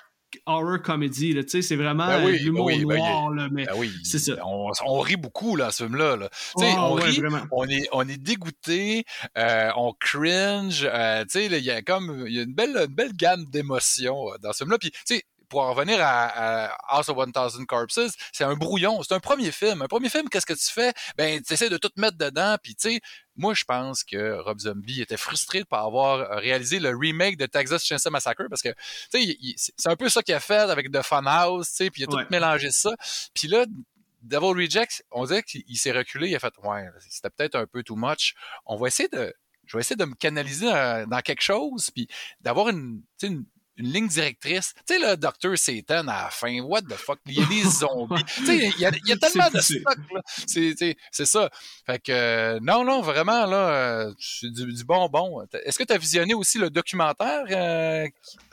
horror comedy là, tu sais, c'est vraiment ben oui, l'humour ben ben noir, là, mais c'est ça. On, rit beaucoup, là, ce film-là, là. Tu sais, on rit, on est, on est dégoûté, euh, on cringe, euh, tu sais, il y a comme, il y a une belle, une belle gamme d'émotions euh, dans ce film-là, puis tu sais, pour en revenir à, House of 1000 Corpses, c'est un brouillon. C'est un premier film. Un premier film, qu'est-ce que tu fais? Ben, tu essaies de tout mettre dedans, puis tu sais, moi, je pense que Rob Zombie était frustré de pas avoir réalisé le remake de Texas Chainsaw Massacre parce que, tu sais, c'est un peu ça qu'il a fait avec The Funhouse, tu sais, puis il a tout mélangé ça. Puis là, Devil Rejects, on dirait qu'il s'est reculé, il a fait, ouais, c'était peut-être un peu too much. On va essayer de, je vais essayer de me canaliser dans quelque chose, puis d'avoir une, une, une ligne directrice. Tu sais, le Docteur Satan à la fin, what the fuck, il y a des zombies. tu sais, il y a, y a tellement de stock. C'est ça. Fait que, euh, non, non, vraiment, là, euh, c'est du, du bonbon. Est-ce que tu as visionné aussi le documentaire? Euh,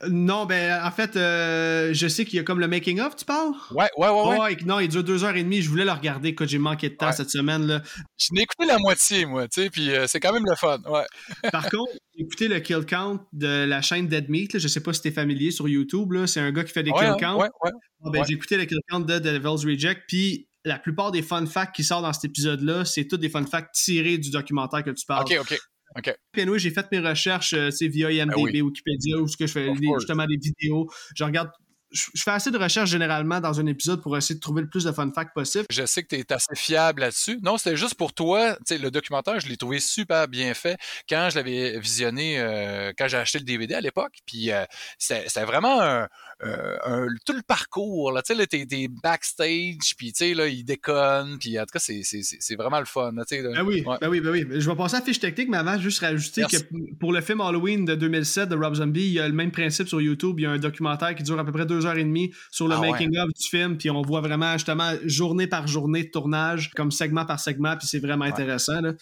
non, ben, en fait, je sais qu'il y a comme le making-of, tu parles? Ouais, ouais, ouais. ouais. non, il dure deux heures et demie. Je voulais le regarder quand j'ai manqué de temps cette semaine, là. Je n'ai écouté la moitié, moi, tu sais, puis c'est quand même le fun, ouais. Par contre, j'ai écouté le kill count de la chaîne Dead Meat, là. Je sais pas si t'es familier sur YouTube. C'est un gars qui fait des kill counts. Ah, ben, j'ai écouté le kill count de Devil's Reject, puis la plupart des fun facts qui sortent dans cet épisode-là, c'est tous des fun facts tirés du documentaire que tu parles. OK, OK. OK. Puis j'ai fait mes recherches euh, via IMDb, ben Wikipédia, où ce que je fais justement des vidéos. Je regarde je fais assez de recherches généralement dans un épisode pour essayer de trouver le plus de fun facts possible. Je sais que tu es assez fiable là-dessus. Non, c'était juste pour toi. le documentaire, je l'ai trouvé super bien fait quand je l'avais visionné, euh, quand j'ai acheté le DVD à l'époque. Puis euh, c'était vraiment un, euh, tout le parcours. Là, tu sais, t'es, des backstage, puis tu sais, là, il déconne. Puis en tout cas, c'est, vraiment le fun. Là, ben, oui, ben oui, ben oui. Je vais passer à la fiche technique, mais avant, juste rajouter que pour le film Halloween de 2007 de Rob Zombie, il y a le même principe sur YouTube. Il y a un documentaire qui dure à peu près deux heures et demie sur le ah making-of du film, puis on voit vraiment justement journée par journée de tournage, comme segment par segment, puis c'est vraiment intéressant. Là.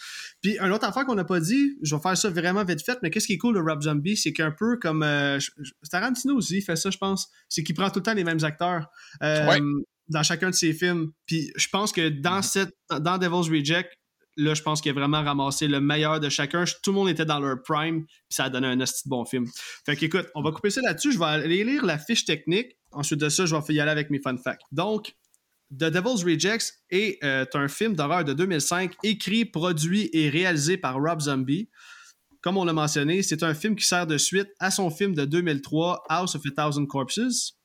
Puis un autre affaire qu'on n'a pas dit, je vais faire ça vraiment vite fait, mais qu'est-ce qui est cool de Rob Zombie, c'est qu'un peu comme euh, Tarantino aussi fait ça, je pense, c'est qu'il prend tout le temps les mêmes acteurs. Euh, dans chacun de ses films. Puis je pense que dans mm-hmm. cette dans Devil's Reject, là, je pense qu'il a vraiment ramassé le meilleur de chacun. Tout le monde était dans leur prime, puis ça a donné un assez bon film. Fait qu'écoute, on va couper ça là-dessus. Je vais aller lire la fiche technique. Ensuite de ça, je vais y aller avec mes fun facts. Donc, The Devil's Rejects est euh, un film d'horreur de 2005, écrit, produit et réalisé par Rob Zombie. Comme on l'a mentionné, c'est un film qui sert de suite à son film de 2003, House of a Thousand Corpses.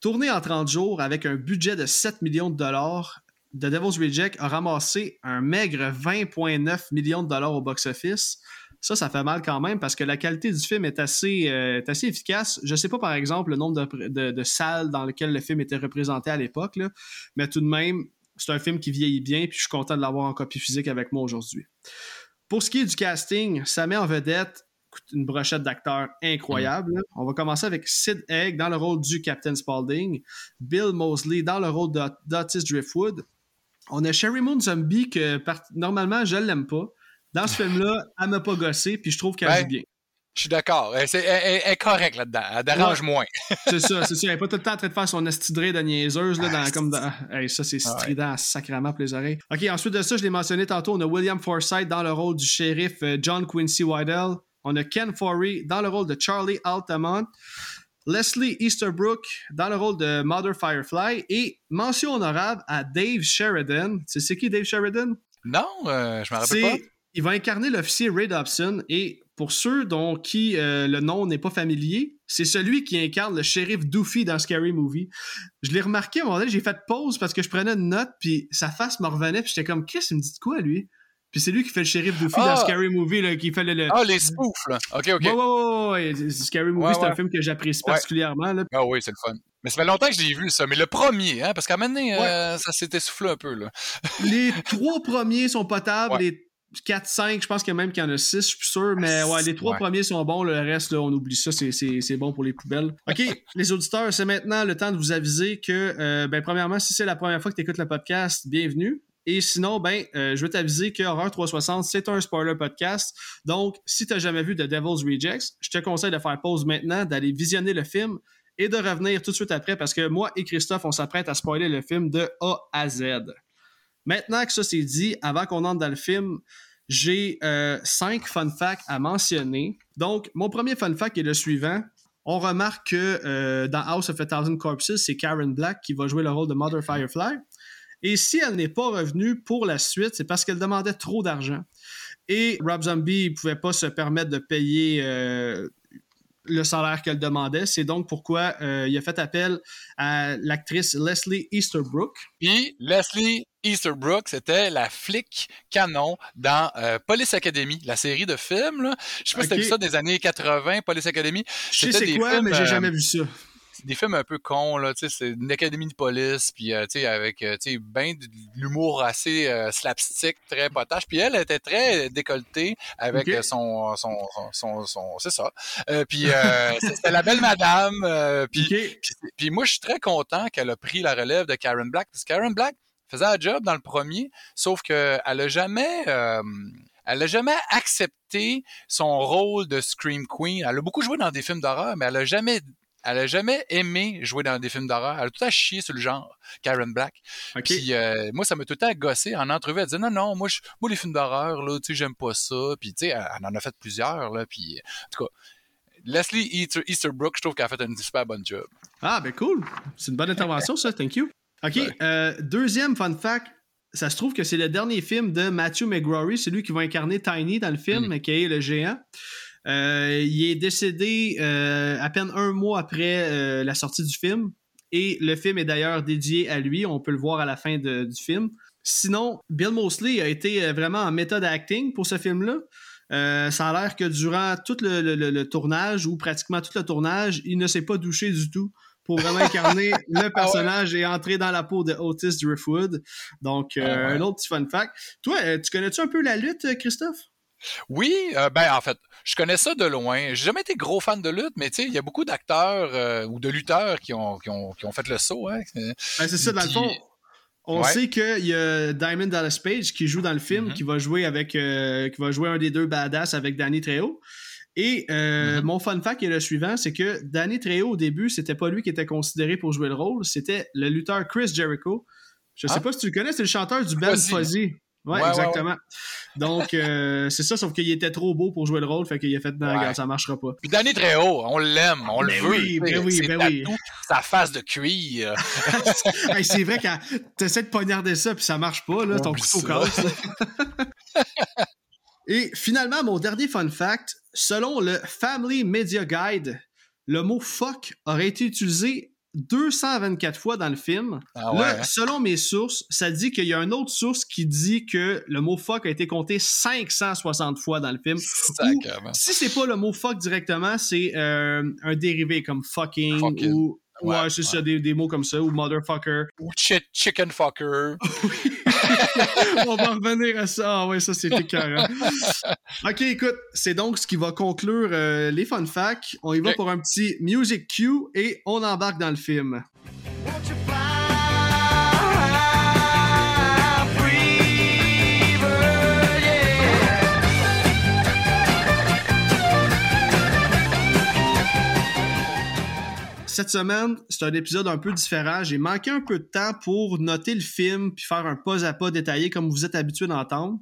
Tourné en 30 jours avec un budget de 7 millions de dollars, The Devil's Reject a ramassé un maigre 20,9 millions de dollars au box-office. Ça, ça fait mal quand même parce que la qualité du film est assez, euh, assez efficace. Je ne sais pas, par exemple, le nombre de, salles dans lesquelles le film était représenté à l'époque, mais tout de même, c'est un film qui vieillit bien, puis je suis content de l'avoir en copie physique avec moi aujourd'hui. Pour ce qui est du casting, ça met en vedette une brochette d'acteurs incroyable. Mm. On va commencer avec Sid Egg dans le rôle du Captain Spaulding, Bill Mosley dans le rôle d'Otis Driftwood, on a Sherry Moon Zombie que normalement je l'aime pas. Dans ce film-là, elle m'a pas gossé, puis je trouve qu'elle joue bien. Je suis d'accord. Elle, est correcte là-dedans. Elle dérange moins. c'est ça, c'est ça. Elle n'est pas tout le temps en train de faire son estidré de niaiseuse. Là, dans, comme dans... ça, c'est ah strident sacrément pour les oreilles. OK, ensuite de ça, je l'ai mentionné tantôt, on a William Forsythe dans le rôle du shérif euh, John Quincy Wydell. On a Ken Forey dans le rôle de Charlie Altamont. Leslie Easterbrook dans le rôle de Mother Firefly et mention honorable à Dave Sheridan. Tu sais qui Dave Sheridan? Non, euh, je me rappelle pas. Il va incarner l'officier Ray Dobson et pour ceux dont qui euh, le nom n'est pas familier, c'est celui qui incarne le shérif Doofy dans Scary Movie. Je l'ai remarqué à un moment donné, j'ai fait pause parce que je prenais une note puis sa face me revenait puis j'étais comme Chris, il me dit quoi lui? Puis c'est lui qui fait le shérif Doofy dans ah! Scary Movie, là, qui fait le, Ah, les spoofs, là. OK, OK. Ouais, ouais, ouais. Scary Movie, c'est un film que j'apprécie particulièrement. Là. Ah oui, c'est le fun. Mais ça fait longtemps que j'ai vu ça. Mais le premier, hein, parce qu'à un moment donné, euh, ça s'est essoufflé un peu, là. les trois premiers sont potables. Les 4, 5, je pense qu'il y a même qu'il y en a 6, je suis sûr. Mais ouais, les trois premiers sont bons. Le reste, là, on oublie ça. C'est bon pour les poubelles. OK, les auditeurs, c'est maintenant le temps de vous aviser que, euh, ben, premièrement, si c'est la première fois que tu écoutes le podcast, bienvenue. Et sinon, ben, euh, je veux t'aviser que Horror 360, c'est un spoiler podcast. Donc, si tu n'as jamais vu The Devil's Rejects, je te conseille de faire pause maintenant, d'aller visionner le film et de revenir tout de suite après parce que moi et Christophe, on s'apprête à spoiler le film de A à Z. Maintenant que ça c'est dit, avant qu'on entre dans le film, j'ai euh, cinq fun facts à mentionner. Donc, mon premier fun fact est le suivant. On remarque que euh, dans House of a Thousand Corpses, c'est Karen Black qui va jouer le rôle de Mother Firefly. Et si elle n'est pas revenue pour la suite, c'est parce qu'elle demandait trop d'argent. Et Rob Zombie ne pouvait pas se permettre de payer euh, le salaire qu'elle demandait. C'est donc pourquoi il a fait appel à l'actrice Leslie Easterbrook. Et Leslie Easterbrook, c'était la flic canon dans euh, Police Academy, la série de films. Je sais pas si tu as vu ça des années 80, Police Academy. Je sais c'est quoi, mais j'ai jamais vu ça des films un peu cons, là, tu sais, c'est une académie de police, puis, euh, tu sais, avec, euh, tu sais, ben de l'humour assez euh, slapstick, très potage. Puis elle était très décolletée avec son, son, son, son, c'est ça. puis c'était la belle madame. puis, puis, moi, je suis très content qu'elle a pris la relève de Karen Black, parce que Karen Black faisait un job dans le premier, sauf qu'elle a jamais... Elle a jamais accepté son rôle de Scream Queen. Elle a beaucoup joué dans des films d'horreur, mais elle a jamais elle a jamais aimé jouer dans des films d'horreur. Elle a tout temps chié sur le genre, Karen Black. Puis euh, moi, ça m'a tout le temps gossé en entrevue. Elle disait non, non, moi, je, moi les films d'horreur, là, tu sais, j'aime pas ça. Puis tu sais, elle, en a fait plusieurs, là. Puis en tout cas, Leslie Easterbrook, je trouve qu'elle a fait un super bon job. Ah, ben cool. C'est une bonne intervention, ça. Thank you. OK. Euh, deuxième fun fact. Ça se trouve que c'est le dernier film de Matthew McGrory, c'est lui qui va incarner Tiny dans le film, mm. qui est le géant. Euh, il est décédé euh, à peine un mois après la sortie du film. Et le film est d'ailleurs dédié à lui. On peut le voir à la fin du film. Sinon, Bill Mosley a été vraiment en méthode acting pour ce film-là. ça a l'air que durant tout le, tournage, ou pratiquement tout le tournage, il ne s'est pas douché du tout pour vraiment incarner le ah personnage et entrer dans la peau de Otis Driftwood. Donc, ah un autre petit fun fact. Toi, tu connais-tu un peu la lutte, Christophe? Oui, euh, ben en fait, je connais ça de loin. J'ai jamais été gros fan de lutte, mais tu sais, il y a beaucoup d'acteurs euh, ou de lutteurs qui ont, qui ont, qui ont fait le saut. Hein. Ben, c'est ça, dans le fond. On sait qu'il y a Diamond Dallas Page qui joue dans le film, mm-hmm. qui va jouer avec euh, qui va jouer un des deux badass avec Danny Trejo. Et mm-hmm. mon fun fact est le suivant, c'est que Danny Trejo au début, c'était pas lui qui était considéré pour jouer le rôle, c'était le lutteur Chris Jericho. Je sais ah. pas si tu le connais, c'est le chanteur du band Fuzzy. Ouais, exactement. Donc, euh, c'est ça, sauf qu'il était trop beau pour jouer le rôle, fait qu'il a fait, non, regarde, ça marchera pas. Puis Danny Trejo, on l'aime, on le ben veut. Oui, ben oui, ben oui. sa face de cuir. c'est vrai que t'essaies de poignarder ça, puis ça marche pas, là, ton couteau casse. Et finalement, mon dernier fun fact, selon le Family Media Guide, le mot fuck aurait été utilisé 224 fois dans le film. Ah Là, hein? selon mes sources, ça dit qu'il y a une autre source qui dit que le mot fuck a été compté 560 fois dans le film. si c'est pas le mot fuck directement, c'est euh, un dérivé comme fucking, ou Ouais, c'est ça, des, des, mots comme ça, ou motherfucker. Ou chicken fucker. On va revenir à ça. Ah ouais, ça c'était carré. ok, écoute, c'est donc ce qui va conclure euh, les fun facts. On y va pour un petit music cue et on embarque dans le film. Cette semaine, c'est un épisode un peu différent. J'ai manqué un peu de temps pour noter le film puis faire un pas à pas détaillé comme vous êtes habitué d'entendre.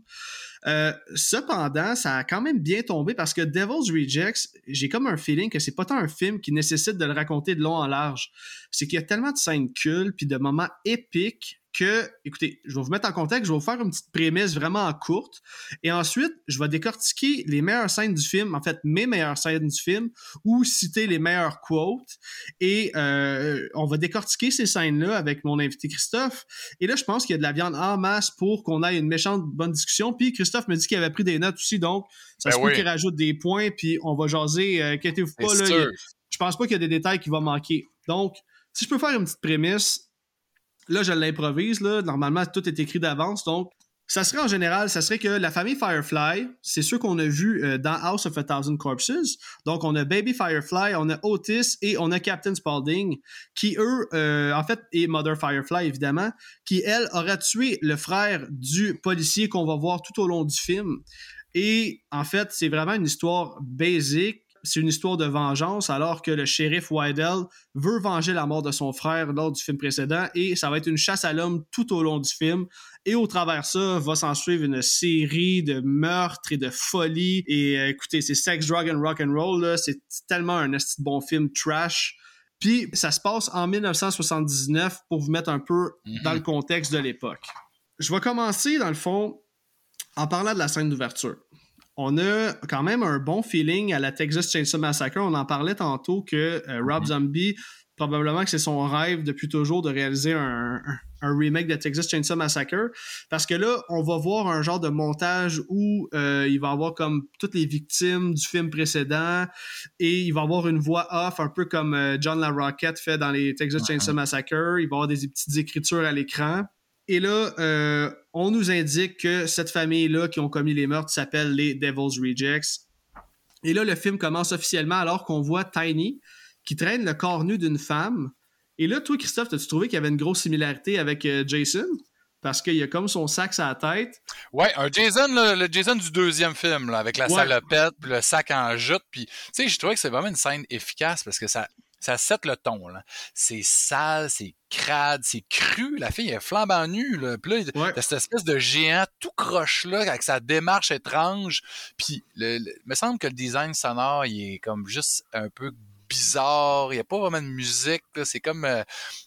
Euh, cependant, ça a quand même bien tombé parce que Devil's Rejects, j'ai comme un feeling que c'est pas tant un film qui nécessite de le raconter de long en large. C'est qu'il y a tellement de scènes cultes puis de moments épiques que, écoutez, je vais vous mettre en contexte, je vais vous faire une petite prémisse vraiment courte, et ensuite, je vais décortiquer les meilleures scènes du film, en fait, mes meilleures scènes du film, ou citer les meilleures quotes, et euh, on va décortiquer ces scènes-là avec mon invité Christophe, et là, je pense qu'il y a de la viande en masse pour qu'on ait une méchante bonne discussion, puis Christophe me dit qu'il avait pris des notes aussi, donc ça ben se peut qu'il rajoute des points, puis on va jaser, euh, inquiétez-vous pas, là, je pense pas qu'il y a des détails qui vont manquer. Donc, si je peux faire une petite prémisse, Là, je l'improvise. Normalement, tout est écrit d'avance. Donc, ça serait en général, ça serait que la famille Firefly, c'est ceux qu'on a vu euh, dans House of a Thousand Corpses. Donc, on a Baby Firefly, on a Otis et on a Captain Spaulding, qui eux, euh, en fait, et Mother Firefly, évidemment, qui, elle, aura tué le frère du policier qu'on va voir tout au long du film. Et en fait, c'est vraiment une histoire basique c'est une histoire de vengeance, alors que le shérif Wydell veut venger la mort de son frère lors du film précédent, et ça va être une chasse à l'homme tout au long du film. Et au travers ça, va s'en suivre une série de meurtres et de folies. Et euh, écoutez, c'est sex, drug and rock and roll, c'est tellement un bon film trash. Puis ça se passe en 1979 pour vous mettre un peu mm-hmm. dans le contexte de l'époque. Je vais commencer, dans le fond, en parlant de la scène d'ouverture on a quand même un bon feeling à la Texas Chainsaw Massacre. On en parlait tantôt que euh, Rob mhm. Zombie, probablement que c'est son rêve depuis toujours de réaliser un, remake de Texas Chainsaw Massacre. Parce que là, on va voir un genre de montage où euh, il va avoir comme toutes les victimes du film précédent et il va avoir une voix off, un peu comme euh, John LaRoquette fait dans les Texas Chainsaw Massacre. Il va avoir des petites écritures à l'écran. Et là, euh, on nous indique que cette famille-là qui ont commis les meurtres s'appelle les Devil's Rejects. Et là, le film commence officiellement alors qu'on voit Tiny qui traîne le corps nu d'une femme. Et là, toi, Christophe, as-tu trouvé qu'il y avait une grosse similarité avec euh, Jason? Parce qu'il y a comme son sac à la tête. Ouais, un Jason, le, Jason du deuxième film, avec la salopette, puis le sac en jute. Puis, tu sais, je trouvais que c'est vraiment une scène efficace parce que ça, ça set le ton. Là. C'est sale, c'est crade, c'est cru. La fille est flambant nue. Là. Puis là, cette espèce de géant tout croche là, avec sa démarche étrange. Puis, il me semble que le design sonore, il est comme juste un peu bizarre. Il n'y a pas vraiment de musique. C'est comme euh,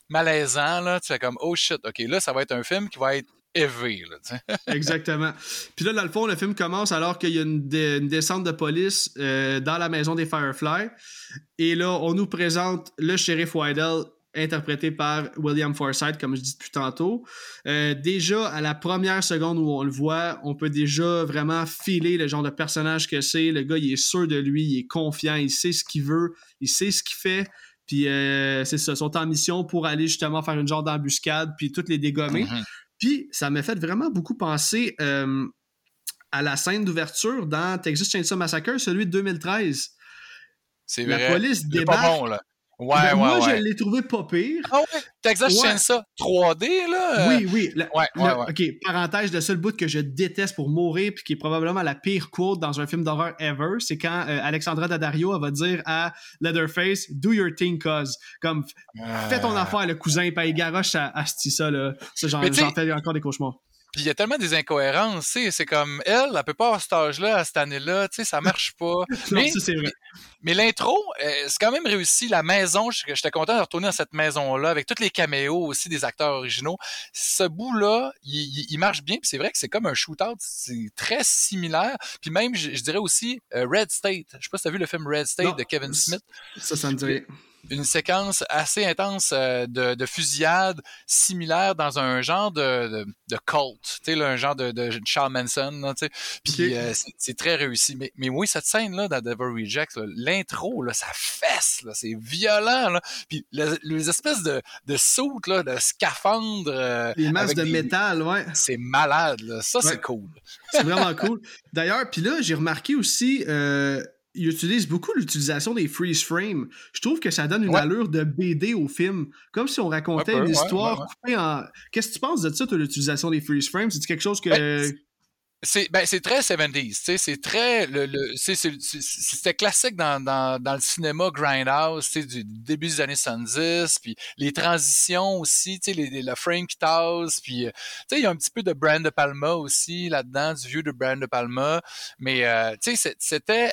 malaisant. Là. Tu fais comme, oh shit, OK, là, ça va être un film qui va être Exactement. Puis là, dans le fond, le film commence alors qu'il y a une, descente de police euh, dans la maison des Firefly. Et là, on nous présente le shérif Wydell, interprété par William Forsythe, comme je dis depuis tantôt. Euh, déjà, à la première seconde où on le voit, on peut déjà vraiment filer le genre de personnage que c'est. Le gars, il est sûr de lui, il est confiant, il sait ce qu'il veut, il sait ce qu'il fait. Puis euh, c'est ça, ils sont en mission pour aller justement faire une genre d'embuscade, puis toutes les dégommer. Mm-hmm. Puis ça m'a fait vraiment beaucoup penser euh, à la scène d'ouverture dans Texas Chainsaw Massacre, celui de 2013. C'est vrai. La police débarque. Pas bon, là. Ouais, ben, ouais, moi, je l'ai trouvé pas pire. Ah ouais? Texas Chainsaw 3D, là? Oui, oui. ouais, ouais, OK, parenthèse, le seul bout que je déteste pour mourir puis qui est probablement la pire quote dans un film d'horreur ever, c'est quand euh, Alexandra Daddario va dire à Leatherface « Do your thing, cuz ». Comme, fais ton affaire, le cousin, puis il garoche à, à ça, là. Ça, j'en fais encore des cauchemars. Puis il y a tellement des incohérences, tu sais, c'est comme elle, elle peut pas avoir cet âge-là, à cette année-là, tu sais, ça marche pas. mais. Mais, l'intro, euh, c'est quand même réussi. La maison, j'étais content de retourner dans cette maison-là, avec tous les caméos aussi des acteurs originaux. Ce bout-là, il, marche bien, puis c'est vrai que c'est comme un shootout, c'est très similaire. Puis même, je, dirais aussi euh, Red State. Je sais pas si t'as vu le film Red State de Kevin Smith. Ça, ça me dirait une séquence assez intense euh, de, de, fusillade similaire dans un genre de, de, de cult, tu sais, un genre de, de Charles Manson, tu sais. Puis euh, c'est très réussi. Mais, mais oui, cette scène-là dans Devil Rejects, l'intro, là, ça fesse, là, c'est violent, là. Puis les espèces de, de soutes, là, de scaphandres. Euh, les masques de métal, ouais. C'est malade, là. Ça, c'est cool. C'est vraiment cool. D'ailleurs, puis là, j'ai remarqué aussi il utilise beaucoup l'utilisation des freeze frames. Je trouve que ça donne une allure de BD au film, comme si on racontait une histoire coupée en. Qu'est-ce que tu penses de ça, l'utilisation des freeze frames? C'est quelque chose que. Ben, c'est ben, très 70s, c'est très le, le c'était classique dans, dans, dans, le cinéma grindhouse, du début des années 70, puis les transitions aussi, tu sais les, la frame qui tasse, puis euh, tu sais il y a un petit peu de Brand de Palma aussi là-dedans, du vieux de Brand de Palma, mais euh, tu sais c'était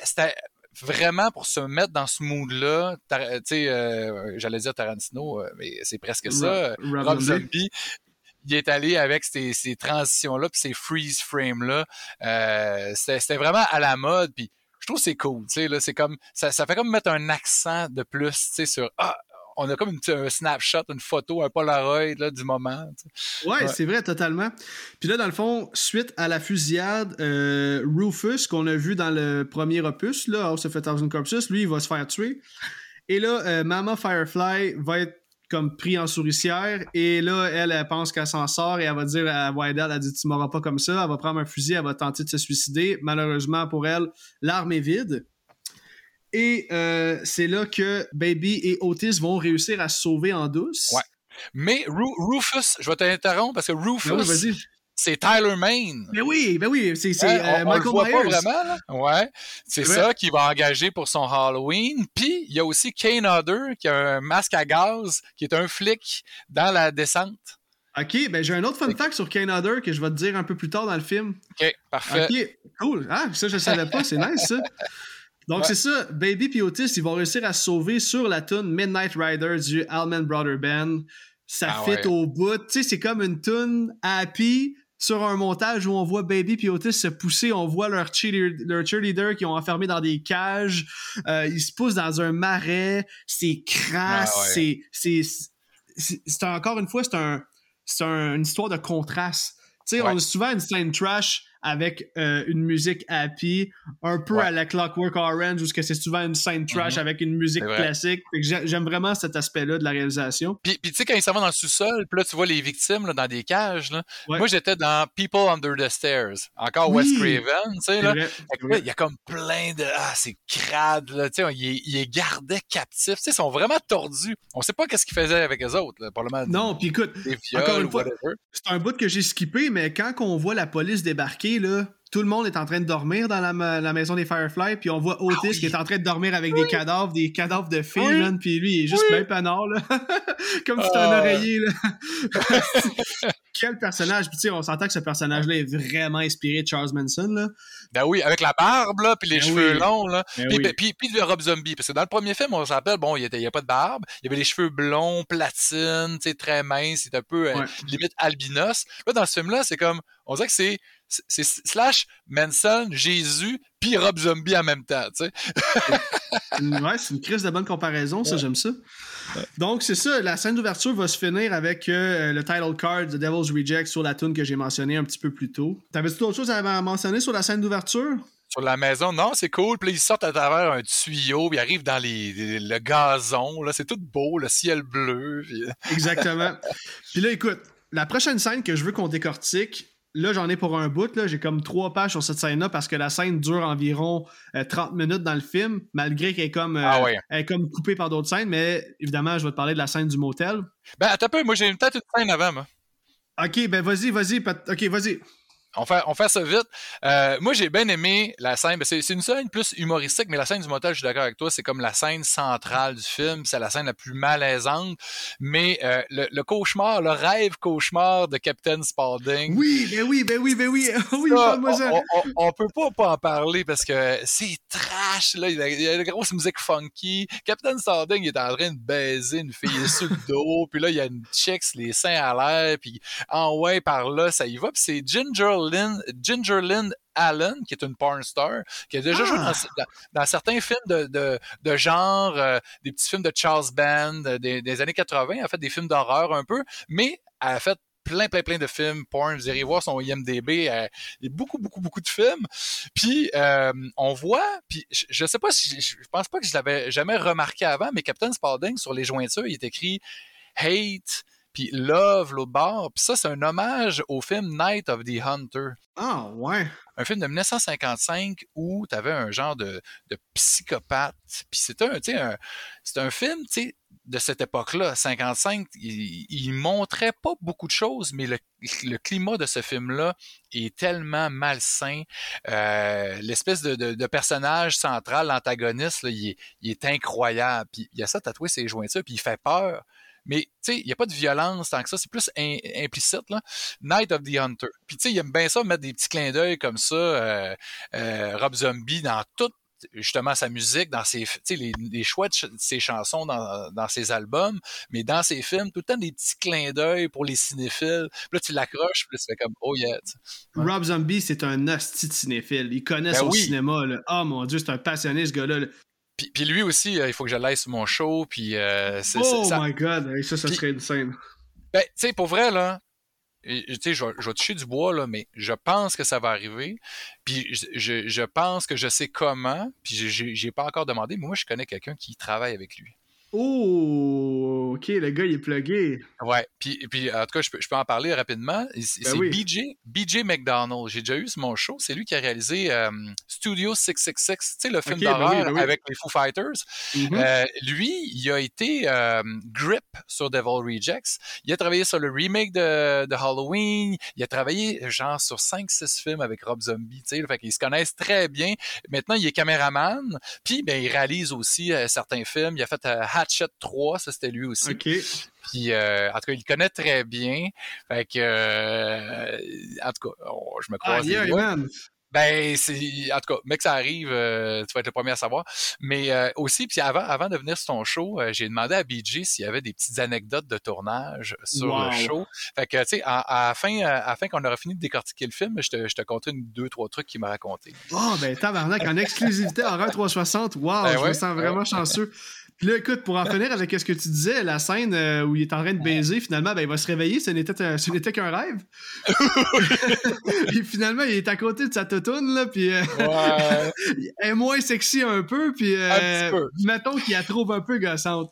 vraiment pour se mettre dans ce mood-là, tu sais, euh, j'allais dire Tarantino, mais c'est presque ça, Rob Zombie il est allé avec ces, ces transitions-là, puis ces freeze frames-là. Euh, c'était vraiment à la mode, puis je trouve que c'est cool, tu sais, là, c'est comme, ça, ça fait comme mettre un accent de plus, tu sais, sur, ah, on a comme une, un snapshot, une photo, un Polaroid là, du moment. Ouais, c'est vrai, totalement. Puis là, dans le fond, suite à la fusillade, euh, Rufus, qu'on a vu dans le premier opus, là, House of a Thousand Corpses, lui, il va se faire tuer. Et là, euh, Mama Firefly va être comme pris en souricière. Et là, elle, elle pense qu'elle s'en sort et elle va dire à Wydell, elle dit Tu m'auras pas comme ça. Elle va prendre un fusil, elle va tenter de se suicider. Malheureusement pour elle, l'arme est vide. Et euh, c'est là que Baby et Otis vont réussir à se sauver en douce. Ouais. Mais Rufus, je vais t'interrompre parce que Rufus, ben c'est Tyler Maine. Mais oui, ben oui, c'est euh, Michael on Myers. Pas vraiment, Ouais, c'est ça qui va engager pour son Halloween. Puis il y a aussi Kane Hodder qui a un masque à gaz, qui est un flic dans la descente. Ok, ben j'ai un autre fun fact sur Kane Hodder que je vais te dire un peu plus tard dans le film. Ok, parfait. Ok, cool. Ah, ça je savais pas, c'est nice ça. Donc c'est ça, Baby et Otis, ils vont réussir à se sauver sur la tune Midnight Rider du Allman Brother Band. Ça ah fit au bout. Tu sais, c'est comme une tune happy sur un montage où on voit Baby et Otis se pousser, on voit leurs leur cheerleaders qui ont enfermé dans des cages, euh, ils se poussent dans un marais, c'est crasse, c'est c'est c'est encore une fois c'est un c'est une histoire de contraste. Tu sais, on a souvent une scène trash avec euh, une musique happy, un peu à la Clockwork Orange, où c'est souvent une scène trash mm-hmm. avec une musique classique. J'aime vraiment cet aspect-là de la réalisation. Puis, tu sais, quand ils s'en vont dans le sous-sol, puis là, tu vois les victimes là, dans des cages. Là. Moi, j'étais dans People Under the Stairs. Encore Wes Craven, tu sais. Là. Il y a comme plein de... Ah, c'est crade, là. Tu sais, ils les gardaient captifs. Tu sais, ils sont vraiment tordus. On sait pas qu'est-ce qu'ils faisaient avec les autres, là, probablement. Non, puis écoute, encore une fois, c'est un bout que j'ai skippé, mais quand on voit la police débarquer, tout le monde est en train de dormir dans la, maison des Firefly, puis on voit ah Otis qui est en train de dormir avec des cadavres, des cadavres de filles, puis lui, il est juste bien panard, là. Comme si c'était un ah. oreiller, Quel personnage! Puis tu sais, on s'entend que ce personnage-là est vraiment inspiré de Charles Manson, là. Ben oui, avec la barbe, là, puis les ben cheveux longs, là. Ben puis, puis, le Rob Zombie, parce que dans le premier film, on s'appelle, bon, il n'y a pas de barbe, il y avait les cheveux blonds, platine, tu sais, très mince, c'est un peu euh, limite albinos. Là, dans ce film-là, c'est comme, on dirait que c'est c'est slash Manson, Jésus, puis Rob Zombie en même temps, tu sais. ouais, c'est une crise de bonne comparaison, ça, j'aime ça. Donc, c'est ça, la scène d'ouverture va se finir avec euh, le title card de Devil's Reject sur la tune que j'ai mentionné un petit peu plus tôt. T'avais-tu d'autres choses à mentionner sur la scène d'ouverture? Sur la maison, non, c'est cool. Puis ils sortent à travers un tuyau, puis ils arrivent dans les, le gazon. Là, c'est tout beau, le ciel bleu. Exactement. puis là, écoute, la prochaine scène que je veux qu'on décortique, là, j'en ai pour un bout. J'ai comme trois pages sur cette scène-là parce que la scène dure environ 30 euh, minutes dans le film, malgré qu'elle est comme, euh, ah est comme coupée par d'autres scènes. Mais évidemment, je vais te parler de la scène du motel. Ben, attends un peu. Moi, j'ai peut-être une scène avant, moi. Ok, ben vas-y, vas-y. Ok, vas-y. On fait, on fait ça vite. Euh, moi, j'ai bien aimé la scène. C'est, une scène plus humoristique, mais la scène du motel, je suis d'accord avec toi, c'est comme la scène centrale du film. C'est la scène la plus malaisante. Mais euh, le, cauchemar, le rêve cauchemar de Captain Spaulding. Oui, ben oui, ben oui, ben oui. oui On, peut pas, pas en parler parce que c'est trash. Là. Il, y a, une grosse musique funky. Captain Spaulding est en train de baiser une fille sur le dos. Puis là, il y a une chicks, les seins à l'air. Puis en ouais, par là, ça y va. Puis c'est Ginger Ginger Lynn Allen, qui est une porn star, qui a déjà joué ah! dans, certains films de, genre, euh, des petits films de Charles Band euh, des, années 80, elle a fait des films d'horreur un peu, mais elle a fait plein, plein, plein de films porn. Vous irez voir son IMDB. Euh, il y a beaucoup, beaucoup, beaucoup de films. Puis, on voit, puis je, ne sais pas si, je, pense pas que je l'avais jamais remarqué avant, mais Captain Spaulding, sur les jointures, il est écrit Hate, puis Love, l'autre bord. Puis ça, c'est un hommage au film Night of the Hunter. Ah, ouais. Un film de 1955 où tu avais un genre de, de psychopathe. Puis c'était un, un, un film, de cette époque-là, 55, il, il, montrait pas beaucoup de choses, mais le, le climat de ce film-là est tellement malsain. Euh, L'espèce de, de, de, personnage central, l'antagoniste, il, il, est incroyable. Puis il y a ça tatoué ses jointures, puis il fait peur. Mais, tu sais, il n'y a pas de violence tant que ça. C'est plus in, implicite, là. Night of the Hunter. Puis, tu sais, il aime bien ça, mettre des petits clins d'œil comme ça. Euh, euh, Rob Zombie dans toute justement sa musique, dans ses, les, les choix de ses chansons dans, dans ses albums, mais dans ses films, tout le temps des petits clins d'œil pour les cinéphiles. Puis là, tu l'accroches, puis là, tu fais comme, oh yeah. Rob Zombie, c'est un hostie de cinéphile. Il connaît ben son oui. cinéma. Là. Oh mon Dieu, c'est un passionné, ce gars-là. Puis, puis, lui aussi, il faut que je sur mon show. Puis, euh, oh ça... my god, ça, ça puis, serait une scène. Ben, tu sais, pour vrai, là, tu sais, je, je vais toucher du bois, là, mais je pense que ça va arriver. Puis je, je pense que je sais comment. Puis j'ai pas encore demandé, mais moi, je connais quelqu'un qui travaille avec lui. Oh, ok, le gars, il est plugué. Ouais, puis, puis en tout cas, je peux, je peux en parler rapidement. C'est ben oui. BJ, BJ McDonald. J'ai déjà eu mon show. C'est lui qui a réalisé euh, Studio 666, tu sais, le film okay, d'horreur ben oui, ben oui. avec les Foo Fighters. Mm -hmm. euh, lui, il a été euh, grip sur Devil Rejects. Il a travaillé sur le remake de, de Halloween. Il a travaillé, genre, sur 5-6 films avec Rob Zombie, tu sais. Fait qu'ils se connaissent très bien. Maintenant, il est caméraman. Puis, ben, il réalise aussi certains films. Il a fait Hatchet 3, ça c'était lui aussi. Puis, euh, en tout cas, il connaît très bien. Fait que, euh, en tout cas, oh, je me croise. Ah, yeah. Ben, c'est, en tout cas, mec, ça arrive, euh, tu vas être le premier à savoir. Mais euh, aussi, puis avant, avant de venir sur ton show, euh, j'ai demandé à BJ s'il y avait des petites anecdotes de tournage sur wow. le show. Fait que, tu sais, à, à, la fin, à la fin qu'on aura fini de décortiquer le film, je te, je te une, deux, trois trucs qu'il m'a raconté. Oh, ben, tabarnak, en exclusivité, Horreur 360, wow, ben je ouais, me sens vraiment ouais, chanceux. Puis là, écoute, pour en finir avec ce que tu disais, la scène euh, où il est en train de baiser, finalement, ben, il va se réveiller, ce n'était qu'un rêve. puis finalement, il est à côté de sa totoune, là, puis euh, ouais. elle est moins sexy un peu, puis euh, peu. mettons qu'il la trouve un peu gossante.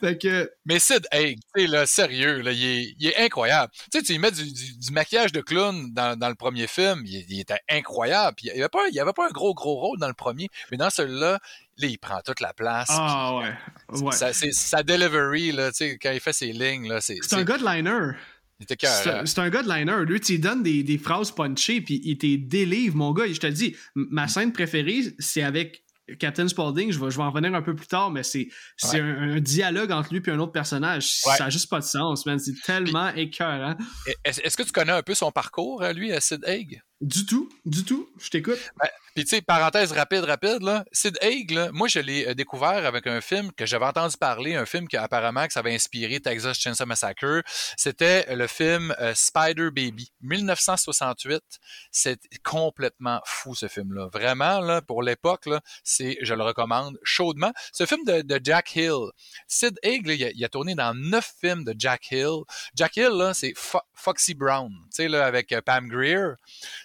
fait que... Mais Sid Haig, tu là, sérieux, là, il, est, il est incroyable. Tu sais, tu lui mets du, du, du, maquillage de clown dans, dans le premier film, il, il était incroyable. Puis il n'y avait, avait pas un gros, gros rôle dans le premier, mais dans celui-là, là, il prend toute la place. Ah ouais. ouais. Sa, sa delivery, là, quand il fait ses lignes, là, c'est. C'est un gars de liner. C'est un gars de liner. Lui, tu lui donnes des, des phrases punchées, puis il t'es délivre, mon gars. Je te dis, ma scène préférée, c'est avec Captain Spaulding, je vais, je vais en revenir un peu plus tard, mais c'est ouais. un, un, dialogue entre lui et un autre personnage. Ouais. Ça n'a juste pas de sens, man. C'est tellement écœurant. Est-ce est que tu connais un peu son parcours, lui, à Sid Haig? Du tout, du tout. Je t'écoute. Ben, puis tu sais, parenthèse rapide, rapide, là, Sid Haig, là, moi je l'ai euh, découvert avec un film que j'avais entendu parler, un film qui apparemment que ça avait inspiré Texas Chainsaw Massacre. C'était le film euh, Spider Baby, 1968. C'est complètement fou ce film-là. Vraiment, là, pour l'époque, là, c'est, je le recommande chaudement. Ce film de, Jack Hill. Sid Haig, là, il, a, tourné dans neuf films de Jack Hill. Jack Hill, là, c'est Fo Foxy Brown, tu sais, là, avec euh, Pam Greer.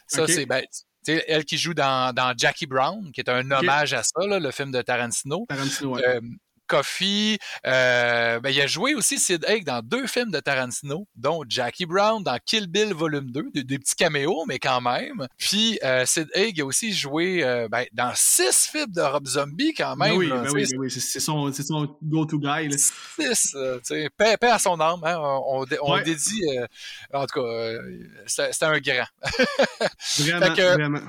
Ça, okay. c'est, ben, c'est elle qui joue dans, dans, Jackie Brown, qui est un hommage okay. à ça, là, le film de Tarantino. Tarantino, ouais. euh, Coffee. Euh, ben, il a joué aussi Sid Haig dans deux films de Tarantino, dont Jackie Brown dans Kill Bill Volume 2, des, des petits caméos, mais quand même. Puis euh, Sid Haig a aussi joué euh, ben, dans six films de Rob Zombie quand même. oui, là, ben oui, ben oui, c'est son, son go-to guy. Là. Six, paix, paix, à son âme. Hein, on, on, ouais. dédie, en tout cas, c'était un grand. vraiment, que, vraiment.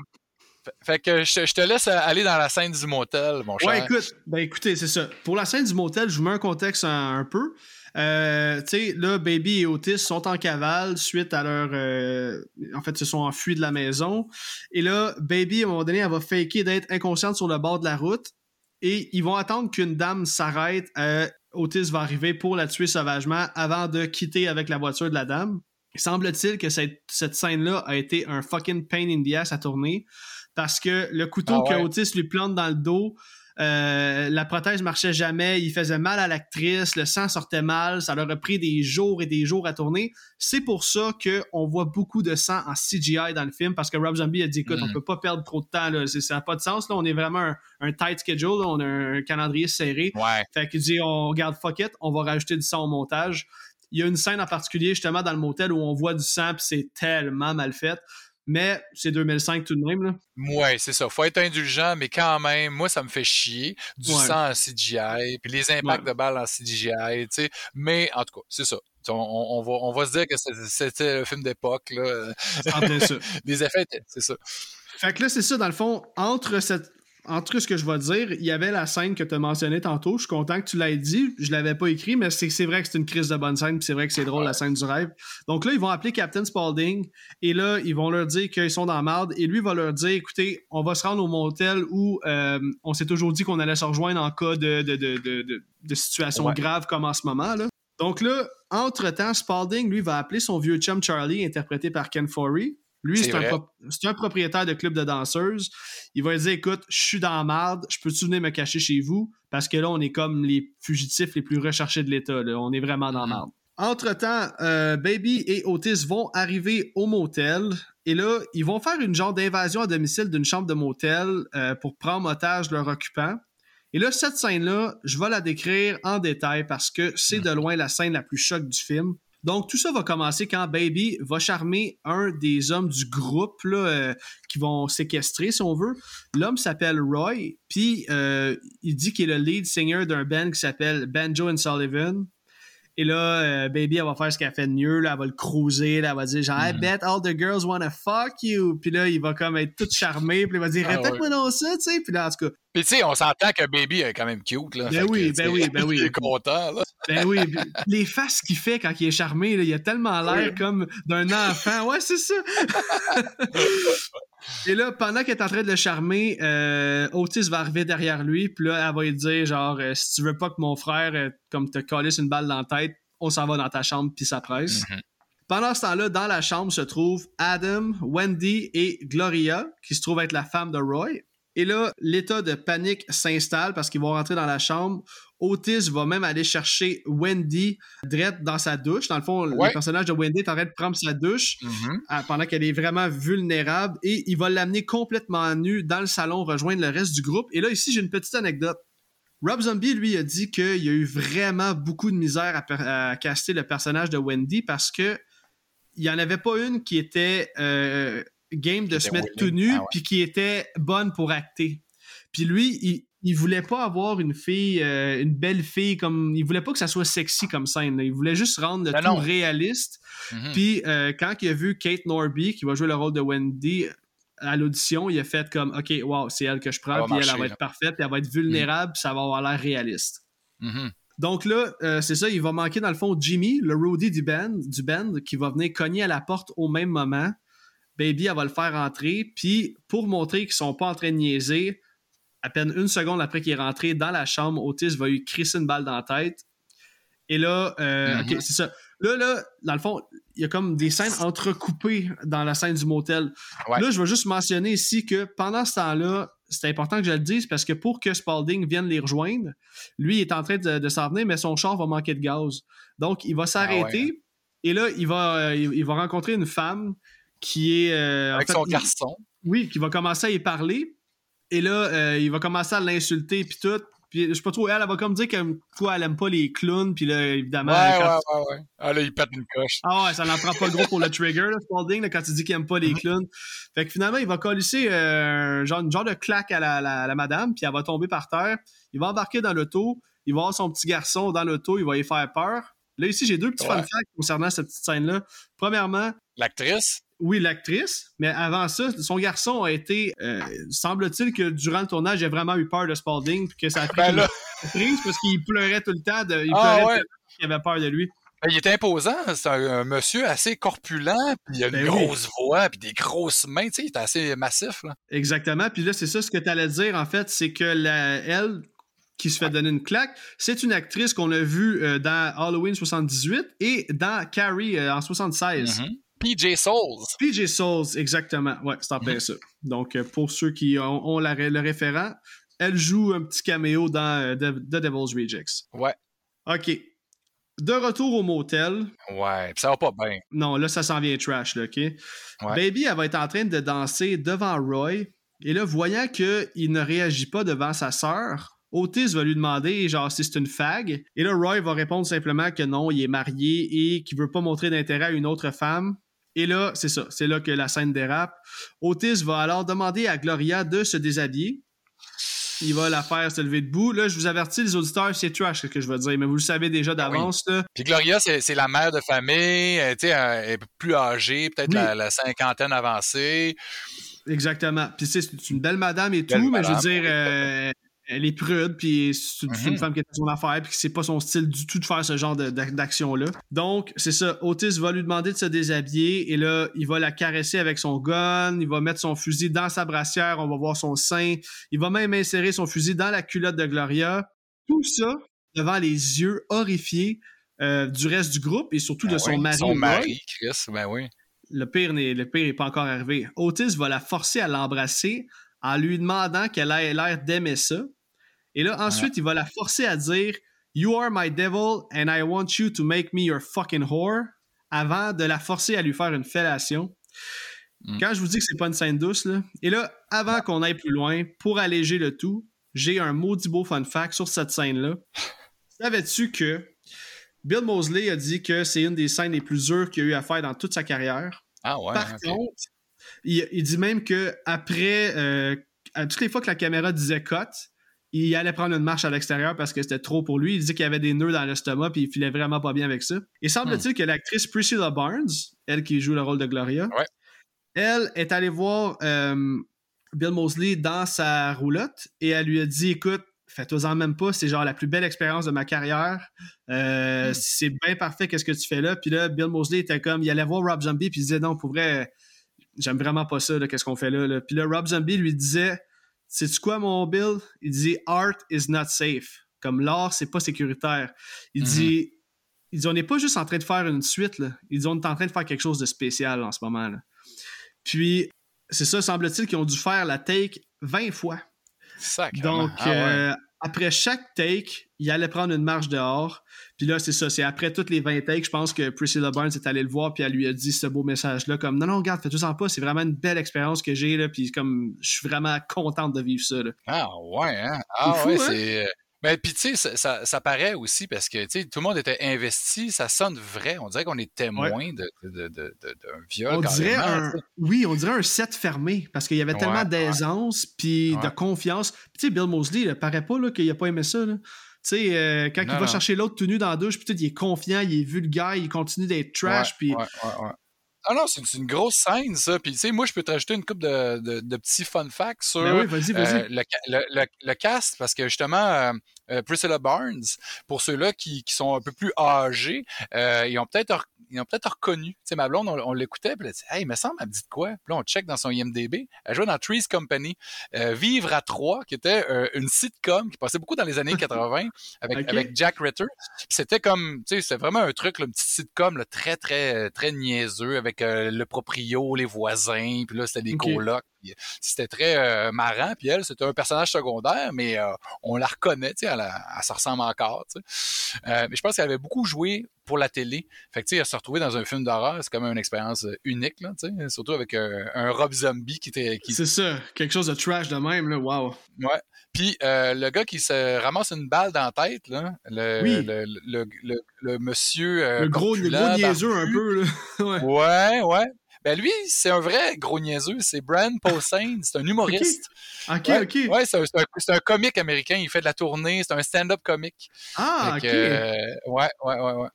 Fait que je, je, te laisse aller dans la scène du motel, mon cher. Ouais, écoute, ben écoutez, c'est ça. Pour la scène du motel, je vous mets un contexte un, un peu. Euh, tu sais, là, Baby et Otis sont en cavale suite à leur... Euh, en fait, se sont enfuis de la maison. Et là, Baby, à un moment donné, elle va faker d'être inconsciente sur le bord de la route. Et ils vont attendre qu'une dame s'arrête. Euh, Otis va arriver pour la tuer sauvagement avant de quitter avec la voiture de la dame. Semble-t-il que cette, cette scène-là a été un fucking pain in the ass à tourner parce que le couteau ah ouais. que Otis lui plante dans le dos, euh, la prothèse marchait jamais, il faisait mal à l'actrice, le sang sortait mal, ça leur a pris des jours et des jours à tourner. C'est pour ça qu'on voit beaucoup de sang en CGI dans le film, parce que Rob Zombie a dit, écoute, mm. on peut pas perdre trop de temps, là. ça n'a pas de sens, là. on est vraiment un, un, tight schedule, là. on a un calendrier serré. Ouais. Fait qu'il dit, on regarde fuck it, on va rajouter du sang au montage. Il y a une scène en particulier, justement, dans le motel où on voit du sang, puis c'est tellement mal fait. Mais c'est 2005 tout de même. Là. Ouais, c'est ça. Faut être indulgent, mais quand même, moi, ça me fait chier. Du sang en CGI, puis les impacts de balles en CGI, tu sais. Mais en tout cas, c'est ça. On, va, on va se dire que c'était le film d'époque. là. les effets, c'est ça. Fait que là, c'est ça, dans le fond, entre cette entre ce que je vais dire, il y avait la scène que tu as mentionnée tantôt. Je suis content que tu l'aies dit. Je l'avais pas écrit, mais c'est vrai que c'est une crise de bonne scène, c'est vrai que c'est drôle, la scène du rêve. Donc là, ils vont appeler Captain Spaulding, et là, ils vont leur dire qu'ils sont dans la merde, et lui va leur dire, écoutez, on va se rendre au motel où euh, on s'est toujours dit qu'on allait se rejoindre en cas de, de, de, de situation grave comme en ce moment. Là. Donc là, entre-temps, Spaulding, lui, va appeler son vieux chum Charlie, interprété par Ken Forey, lui, c'est un, propriétaire de club de danseuses. Il va dire Écoute, je suis dans la merde, je peux-tu venir me cacher chez vous? Parce que là, on est comme les fugitifs les plus recherchés de l'État. On est vraiment dans la mm-hmm. merde. Entre-temps, euh, Baby et Otis vont arriver au motel. Et là, ils vont faire une genre d'invasion à domicile d'une chambre de motel euh, pour prendre otage leur occupant. Et là, cette scène-là, je vais la décrire en détail parce que c'est de mm-hmm. loin la scène la plus choc du film. Donc, tout ça va commencer quand Baby va charmer un des hommes du groupe euh, qui vont séquestrer, si on veut. L'homme s'appelle Roy, puis euh, il dit qu'il est le lead singer d'un band qui s'appelle Banjo and Sullivan. Et là, euh, Baby, elle va faire ce qu'elle fait de mieux. Là, elle va le cruiser. Là, elle va dire genre, I mhm. bet all the girls wanna fuck you. Puis là, il va comme être tout charmé. Puis il va dire, ah répète-moi non ça, tu sais. Puis là, en tout cas. Puis tu sais, on s'entend que Baby est quand même cute. Là. Ben oui, ben oui, ben oui. Il est content. Là. Ben oui. Les faces qu'il fait quand il est charmé, là, il a tellement l'air comme d'un enfant. Ouais, c'est ça. Et là, pendant qu'elle est en train de le charmer, euh, Otis va arriver derrière lui, puis là, elle va lui dire genre, euh, si tu veux pas que mon frère, euh, comme te calisse une balle dans la tête, on s'en va dans ta chambre, puis ça presse. Mm-hmm. Pendant ce temps-là, dans la chambre se trouvent Adam, Wendy et Gloria, qui se trouvent être la femme de Roy. Et là, l'état de panique s'installe parce qu'ils vont rentrer dans la chambre. Otis va même aller chercher Wendy drette dans sa douche. Dans le fond, le personnage de Wendy est en train de prendre sa douche mm-hmm. euh, pendant qu'elle est vraiment vulnérable et il va l'amener complètement nue dans le salon rejoindre le reste du groupe. Et là, ici, j'ai une petite anecdote. Rob Zombie, lui, a dit qu'il y a eu vraiment beaucoup de misère à, caster le personnage de Wendy parce que il n'y en avait pas une qui était euh, game de se mettre tout nu ah puis qui était bonne pour acter. Puis lui, il, il voulait pas avoir une fille, euh, une belle fille comme. Il voulait pas que ça soit sexy comme scène. Il voulait juste rendre le ben tout réaliste. Mhm. Puis euh, quand il a vu Kate Norby, qui va jouer le rôle de Wendy à l'audition, il a fait comme OK, wow, c'est elle que je prends, puis elle, va être parfaite, puis elle va être vulnérable, puis ça va avoir l'air réaliste. Mhm. Donc là, euh, c'est ça, il va manquer dans le fond Jimmy, le roadie du band, du band, qui va venir cogner à la porte au même moment. Baby, elle va le faire entrer, puis pour montrer qu'ils sont pas en train de niaiser, à peine une seconde après qu'il est rentré dans la chambre, Otis va lui crisser une balle dans la tête. Et là, euh, mm-hmm. c'est ça. Là, là, dans le fond, il y a comme des scènes entrecoupées dans la scène du motel. Là, je veux juste mentionner ici que pendant ce temps-là, c'est important que je le dise parce que pour que Spalding vienne les rejoindre, lui est en train de, s'en venir, mais son char va manquer de gaz. Donc, il va ah s'arrêter et là, il va, euh, il, va rencontrer une femme qui est. Euh, Avec son garçon. Oui, qui va commencer à y parler. Et là, euh, il va commencer à l'insulter puis tout. Puis je sais pas trop, elle, elle va comme dire que quoi, elle aime pas les clowns, puis là, évidemment. Ouais, ouais, ouais, ouais. Ah là, il pète une coche. Ah ouais, ça n'en prend pas gros pour le trigger, là, Spalding, là, quand il dit qu'il aime pas les mm-hmm. clowns. Fait que finalement, il va colisser euh, genre, une genre de claque à la, la, madame, puis elle va tomber par terre. Il va embarquer dans l'auto, il va avoir son petit garçon dans l'auto, il va y faire peur. Là, ici, j'ai deux petits fun facts concernant cette petite scène-là. Premièrement. L'actrice? oui, l'actrice, mais avant ça, son garçon a été, euh, semble-t-il que durant le tournage, il a vraiment eu peur de Spalding, puis que ça a pris ben une parce qu'il pleurait tout le temps, de, il ah, pleurait il avait peur de lui. Ben, il est imposant, c'est un, monsieur assez corpulent, puis il a une ben grosse voix, puis des grosses mains, tu sais, il est assez massif. Là. Exactement, puis là, c'est ça ce que tu allais dire, en fait, c'est que la, elle, qui se fait donner une claque, c'est une actrice qu'on a vue euh, dans Halloween 78 et dans Carrie euh, en 76. PJ Souls. PJ Souls, exactement. Ouais, c'est en plein ça. Donc, euh, pour ceux qui ont, le référent, elle joue un petit caméo dans euh, The, Devil's Rejects. Ouais. OK. De retour au motel. Ouais, ça va pas bien. Non, là, ça s'en vient trash, là, OK? Baby, elle va être en train de danser devant Roy. Et là, voyant qu'il ne réagit pas devant sa sœur, Otis va lui demander genre si c'est une fag. Et là, Roy va répondre simplement que non, il est marié et qu'il veut pas montrer d'intérêt à une autre femme. Et là, c'est ça. C'est là que la scène dérape. Otis va alors demander à Gloria de se déshabiller. Il va la faire se lever debout. Là, je vous avertis, les auditeurs, c'est trash ce que je veux dire, mais vous le savez déjà Ben d'avance. Puis Gloria, c'est la mère de famille, elle, elle est plus âgée, peut-être Oui. la, la cinquantaine avancée. Exactement. Puis tu sais, c'est une belle madame et Belle tout, mais je veux dire, euh, elle est prude, puis c'est une, Mhm. femme qui à son affaire, puis c'est pas son style du tout de faire ce genre de- d'action-là. Donc, c'est ça. Otis va lui demander de se déshabiller, et là, il va la caresser avec son gun, il va mettre son fusil dans sa brassière, on va voir son sein, il va même insérer son fusil dans la culotte de Gloria. Tout ça devant les yeux horrifiés euh, du reste du groupe, et surtout de Ben son oui, mari. Son mari, Chris, ben oui. Le pire n'est le pire est pas encore arrivé. Otis va la forcer à l'embrasser en lui demandant qu'elle ait l'air d'aimer ça. Et là, ensuite, il va la forcer à dire You are my devil and I want you to make me your fucking whore avant de la forcer à lui faire une fellation. Mm. Quand je vous dis que c'est pas une scène douce, là. Et là, avant qu'on aille plus loin, pour alléger le tout, j'ai un maudit beau fun fact sur cette scène-là. Savais-tu que Bill Mosley a dit que c'est une des scènes les plus dures qu'il a eu à faire dans toute sa carrière? Ah ouais. Par ok. contre, il, il dit même que après, euh, à toutes les fois que la caméra disait cut, il allait prendre une marche à l'extérieur parce que c'était trop pour lui. Il dit qu'il y avait des nœuds dans l'estomac puis il filait vraiment pas bien avec ça. Et semble-t-il que l'actrice Priscilla Barnes, elle qui joue le rôle de Gloria, Ouais. elle est allée voir euh, Bill Mosley dans sa roulotte et elle lui a dit écoute, fais-toi-en même pas, c'est genre la plus belle expérience de ma carrière. Euh, Hmm. C'est bien parfait, qu'est-ce que tu fais là? Puis là, Bill Mosley était comme, il allait voir Rob Zombie, puis il disait non, pour vrai, j'aime vraiment pas ça, qu'est-ce qu'on fait là, là. Puis là, Rob Zombie lui disait, sais-tu quoi, mon Bill? Il dit, art is not safe. Comme l'art, c'est pas sécuritaire. Il Mhm. dit, il dit, on n'est pas juste en train de faire une suite, là. Il dit, on est en train de faire quelque chose de spécial en ce moment, là. Puis, c'est ça, semble-t-il qu'ils ont dû faire la take 20 fois. Sacrément. Donc, Ah ouais. euh, après chaque take, il allait prendre une marche dehors. Puis là, c'est ça. C'est après toutes les 20 takes, je pense que Priscilla Barnes est allée le voir, puis elle lui a dit ce beau message-là, comme non, non, regarde, fais tout en pas. C'est vraiment une belle expérience que j'ai, là. Puis comme, je suis vraiment contente de vivre ça, là. Ah ouais, hein? Ah fou, ouais, hein? c'est. Ben, puis tu sais, ça, ça, ça paraît aussi parce que tu sais, tout le monde était investi, ça sonne vrai. On dirait qu'on est témoin de, de, de, de- d'un viol. On dirait un, oui, on dirait un set fermé parce qu'il y avait Ouais, tellement d'aisance puis de confiance. Tu sais, Bill Mosley, il paraît pas qu'il a pas aimé ça. là. Tu sais, euh, quand Non, il va non. chercher l'autre tout nu dans la douche, puis il est confiant, il est vulgaire, il continue d'être trash, puis. Ah non, c'est une grosse scène, ça. Puis, tu sais, moi, je peux te rajouter une couple de, de, de petits fun facts sur Ben euh, le, le, le, le cast, parce que justement, euh, euh, Priscilla Barnes, pour ceux-là qui, qui sont un peu plus âgés, euh, ils ont peut-être re- ils ont peut-être reconnu. Tu sais, ma blonde, on, on l'écoutait, puis elle dit Hey, il me semble, elle me dit de quoi? Puis là, on check dans son IMDB. Elle jouait dans Trees Company, euh, Vivre à trois, qui était euh, une sitcom qui passait beaucoup dans les années 80 avec, avec Jack Ritter. C'était comme, tu sais, c'était vraiment un truc, là, une petite sitcom là, très, très, très niaiseux avec le proprio, les voisins, puis là, c'était des Ok. colocs. Puis C'était très euh, marrant. Puis elle, c'était un personnage secondaire, mais euh, on la reconnaît, tu sais, elle, elle se ressemble encore, tu sais. Euh, mais je pense qu'elle avait beaucoup joué pour la télé. Fait que, tu sais, elle se retrouver dans un film d'horreur, c'est quand même une expérience unique, là, tu sais. Surtout avec euh, un Rob Zombie qui était... Qui... C'est ça, quelque chose de trash de même, là, wow. Ouais. Puis euh, le gars qui se ramasse une balle dans la tête, là, le, Oui. le, le, monsieur... euh, le gros, le gros niaiseux un peu, là. ouais. Ouais, ouais. Ben lui, c'est un vrai gros niaiseux. C'est Brian Posehn. C'est un humoriste. Ok, Ouais, ok. ouais, c'est un, un- comique américain. Il fait de la tournée. C'est un stand-up comique. Ah, Fait ok. que, euh, ouais, ouais, ouais, ouais.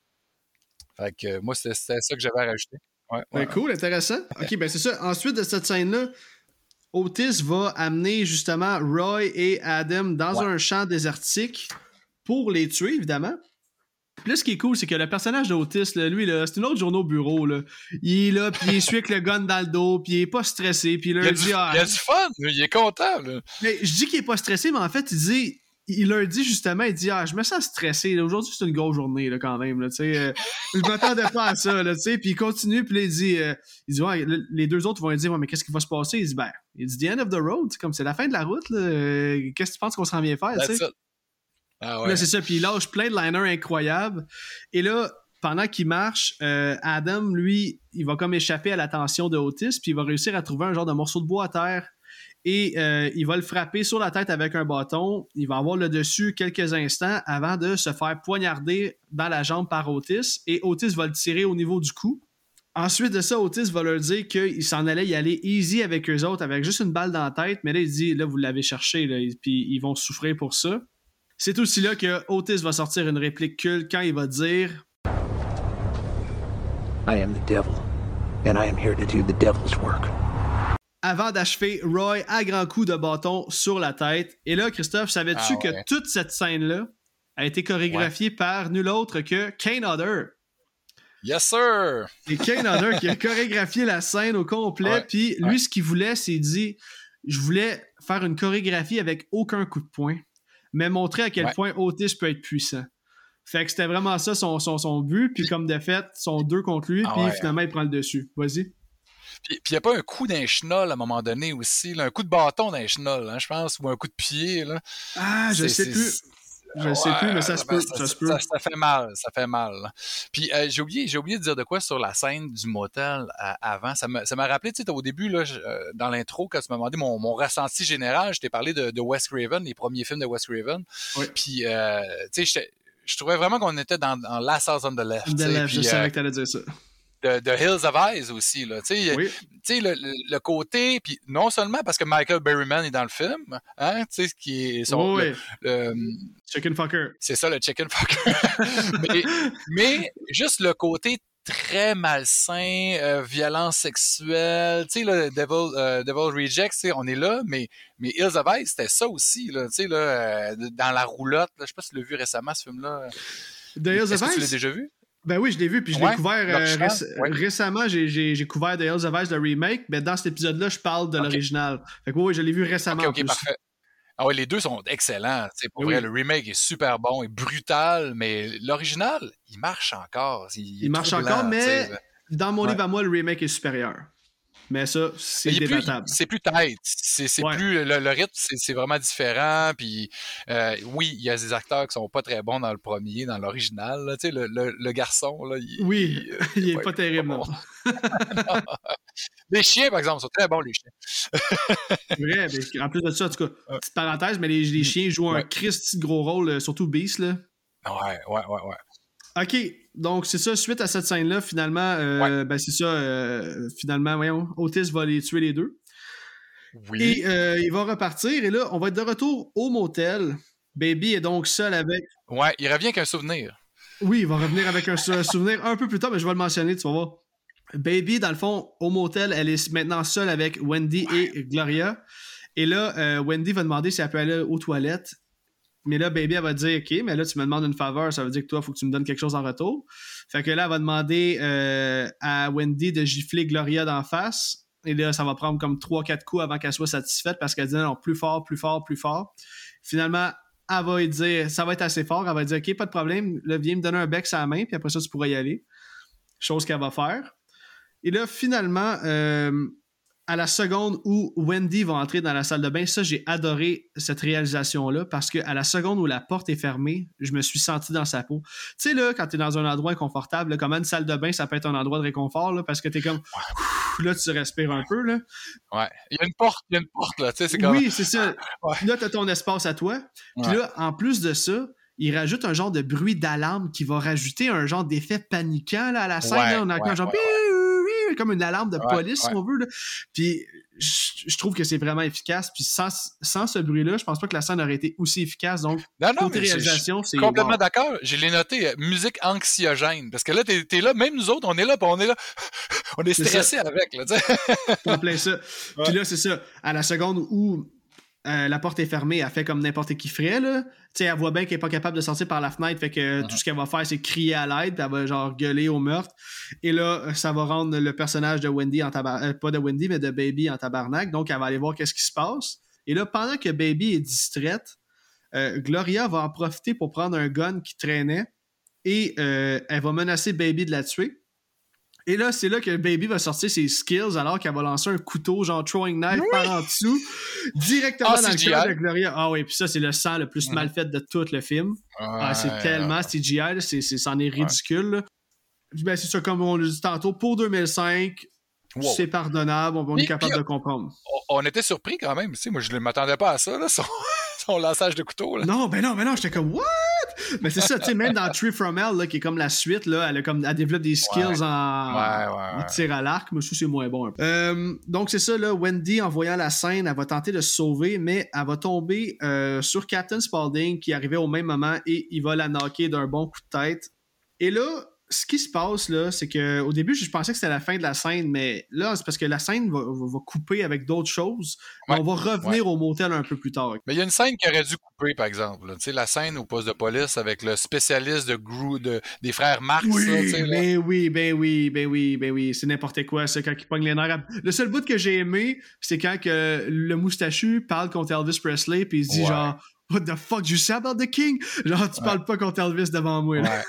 Fait que moi, c'était ça que j'avais à rajouter. Ouais, Ben, ouais. cool, intéressant. Ok, ben c'est ça. Ensuite de cette scène-là, Otis va amener justement Roy et Adam dans un champ désertique pour les tuer, évidemment. Là, ce qui est cool, c'est que le personnage d'Otis, là, lui, là, c'est une autre journée au bureau. Là. Il est là, puis il essuie avec le gun dans le dos, puis il est pas stressé. Puis il Il, leur a du, dit, ah, il a du fun. Il est content. Là. Mais je dis qu'il est pas stressé, mais en fait, il dit. Il leur dit justement, il dit Ah, je me sens stressé. Aujourd'hui, c'est une grosse journée là, quand même. Là, euh, je m'attendais pas à ça. Là, puis il continue, puis là, il dit, euh, il dit ouais, le- les deux autres vont lui dire ouais, mais qu'est-ce qui va se passer? Il dit Ben, il dit The end of the road. C'est comme c'est la fin de la route. Euh, Qu'est-ce que tu penses qu'on s'en vient faire Ah Là, c'est ça. Puis il lâche plein de liners incroyables. Et là, pendant qu'il marche, euh, Adam, lui, il va comme échapper à l'attention de Otis, puis il va réussir à trouver un genre de morceau de bois à terre. Et euh, il va le frapper sur la tête avec un bâton. Il va avoir le dessus quelques instants avant de se faire poignarder dans la jambe par Otis. Et Otis va le tirer au niveau du cou. Ensuite de ça, Otis va leur dire qu'il s'en allait y aller easy avec eux autres, avec juste une balle dans la tête, mais là, il dit, là, vous l'avez cherché, là, puis ils vont souffrir pour ça. C'est aussi là que Otis va sortir une réplique culte quand il va dire I am the devil, and I am here to do the devil's work. Avant d'achever Roy à grands coups de bâton sur la tête. Et là, Christophe, savais-tu Ah ouais. que toute cette scène-là a été chorégraphiée par nul autre que Kane Hodder? Yes, sir! C'est Kane Hodder qui a chorégraphié la scène au complet. Puis lui, ouais. ce qu'il voulait, c'est dit Je voulais faire une chorégraphie avec aucun coup de poing, mais montrer à quel Ouais. point Otis peut être puissant. Fait que c'était vraiment ça son, son, son but. Puis comme de fait, sont deux contre lui. Ah puis ouais. finalement, il prend le dessus. Vas-y. Puis il n'y a pas un coup d'un chenol à un moment donné aussi, là, un coup de bâton d'un chenol, hein, je pense, ou un coup de pied. Là. Ah, je sais plus. Je sais plus, mais ça se ben, peut. Ça se peut. Ça, ça fait mal, ça fait mal. Puis euh, j'ai oublié, j'ai oublié de dire de quoi sur la scène du motel euh, avant. Ça m'a ça m'a rappelé, tu sais, au début, là, je- euh, dans l'intro, quand tu m'as demandé mon, mon ressenti général, je t'ai parlé de, de Wes Craven, les premiers films de Wes Craven. Oui. Puis, tu sais, je trouvais vraiment qu'on était dans, dans Last House on the Left. tu De sais, lèvres, je savais que t'allais dire ça. De, de Hills of Eyes aussi. Là, tu sais, Oui. le, le, côté, puis non seulement parce que Michael Berryman est dans le film, hein, tu sais, ce qui est son, Oui, le- le- Chicken fucker. c'est ça le chicken fucker. mais, mais juste le côté très malsain, euh, violence sexuelle, tu sais, le Devil, euh, Devil Rejects, on est là, mais, mais Hills of Ice, c'était ça aussi, là, tu sais, là, euh, dans la roulotte, là, je sais pas si tu l'as vu récemment, ce film-là. The Hills of que tu l'as Ice? déjà vu? Ben oui, je l'ai vu, puis je l'ai couvert euh, l'original, réc- ouais. récemment. J'ai, couvert The Hills of Ice, le remake, mais dans cet épisode-là, je parle de l'original. Fait que oui, je l'ai vu récemment. Ok, parfait. Ah ouais, les deux sont excellents. Pour Oui. vrai, le remake est super bon et brutal, mais l'original, il marche encore. Il, marche troublant, encore, mais. Dans mon livre à moi, le remake est supérieur. Mais ça, c'est débattable. C'est plus tight. C'est Ouais. plus le, le rythme, c'est vraiment différent. Puis euh, oui, il y a des acteurs qui sont pas très bons dans le premier, dans l'original. Tu sais, le, le, le garçon, là, il- Oui, il, euh, il est pas terrible, pas bon. les chiens, par exemple, sont très bons, les chiens. Vrai, mais en plus de ça, en tout cas, petite parenthèse, mais les, les chiens jouent un Ouais. De gros rôle, euh, surtout Beast, là. Ouais, ouais, ouais, ouais. OK, donc c'est ça, suite à cette scène-là, finalement, euh, ben c'est ça, euh, finalement, voyons, Otis va les tuer les deux. Oui. Et euh, il va repartir, et là, on va être de retour au motel. Baby est donc seul avec... Ouais, il revient qu'un souvenir. Oui, il va revenir avec un, sou- souvenir un peu plus tard, mais je vais le mentionner, tu vas voir. Baby, dans le fond, au motel, elle est maintenant seule avec Wendy et Gloria. Et là, euh, Wendy va demander si elle peut aller aux toilettes. Mais là, Baby, elle va dire OK, mais là, tu me demandes une faveur, ça veut dire que toi, il faut que tu me donnes quelque chose en retour. Fait que là, elle va demander euh, à Wendy de gifler Gloria d'en face. Et là, ça va prendre comme 3-4 coups avant qu'elle soit satisfaite parce qu'elle dit non, plus fort, plus fort, plus fort. Finalement, elle va lui dire ça va être assez fort. Elle va dire OK, pas de problème, là, viens me donner un bec sur la main, puis après ça, tu pourras y aller. Chose qu'elle va faire. Et là, finalement, euh, à la seconde où Wendy va entrer dans la salle de bain, ça, j'ai adoré cette réalisation-là parce qu'à la seconde où la porte est fermée, je me suis senti dans sa peau. Tu sais, là, quand t'es dans un endroit inconfortable, là, comment une salle de bain, ça peut être un endroit de réconfort, là, parce que t'es comme. Là, tu respires un peu, là. Ouais. Il y a une porte, il y a une porte, là. Tu sais, c'est comme. Oui, c'est ça. Ouais. Là, t'as ton espace à toi. Puis Ouais. là, en plus de ça, il rajoute un genre de bruit d'alarme qui va rajouter un genre d'effet paniquant là, à la scène. Là. on a un genre comme une alarme de police, ouais. si on veut. là. Puis je, je trouve que c'est vraiment efficace. Puis sans, sans ce bruit-là, je pense pas que la scène aurait été aussi efficace. Donc, Non, non, côté mais c'est- réalisation, c'est. complètement wow. d'accord. Je l'ai noté, euh, musique anxiogène. Parce que là, t'es es là, même nous autres, on est là, puis on est là. On est stressé avec, là, tu sais. en plein ça. Ouais. Puis là, c'est ça. À la seconde où euh, la porte est fermée, elle fait comme n'importe qui ferait. Là. Elle voit bien qu'elle est pas capable de sortir par la fenêtre. Fait que Mhm. tout ce qu'elle va faire, c'est crier à l'aide. Puis elle va genre gueuler au meurtre. Et là, euh, ça va rendre le personnage de Wendy en tabarnak. pas de Wendy, mais de Baby en tabarnak. Donc, elle va aller voir qu'est-ce qui se passe. Et là, pendant que Baby est distraite, euh, Gloria va en profiter pour prendre un gun qui traînait. Et euh, elle va menacer Baby de la tuer. Et là, c'est là que Baby va sortir ses skills alors qu'elle va lancer un couteau, genre throwing knife par en dessous, directement Ah, dans le cœur de Gloria. Ah oui, puis ça, c'est le sang le plus Mhm. mal fait de tout le film. Ah, c'est Ouais, tellement CGI, c'en est ridicule. là. Ben, c'est ça, comme on l'a dit tantôt, pour 2005, Wow. c'est pardonnable, on, est capable puis- de comprendre. On, on était surpris quand même. Tu sais, moi, je ne m'attendais pas à ça, là, son, son lançage de couteau. Là. Non, ben non, ben non, j'étais comme, what? Mais c'est ça, tu sais, même dans Tree From Hell, là, qui est comme la suite, là, elle, a comme, elle développe des skills Ouais. en, Ouais, ouais, tir à l'arc, mais ça, c'est moins bon. un peu. Euh, donc, c'est ça, là, Wendy, en voyant la scène, elle va tenter de se sauver, mais elle va tomber euh, sur Captain Spaulding, qui arrivait au même moment, et il va la knocker d'un bon coup de tête. Et là, ce qui se passe, là, c'est que au début, je pensais que c'était la fin de la scène, mais là, c'est parce que la scène va, va- va couper avec d'autres choses. Ouais, on va revenir au motel un peu plus tard. Mais il y a une scène qui aurait dû couper, par exemple. Tu sais, la scène au poste de police avec le spécialiste de Gru, de, des frères Marx. Oui, là. ben oui, ben oui, ben oui, ben oui, c'est n'importe quoi, ça, quand il pogne les nerfs. Le seul bout que j'ai aimé, c'est quand que le moustachu parle contre Elvis Presley, puis il se dit Ouais. genre, What the fuck, you say about the king? Genre, tu parles pas contre Elvis devant moi, là.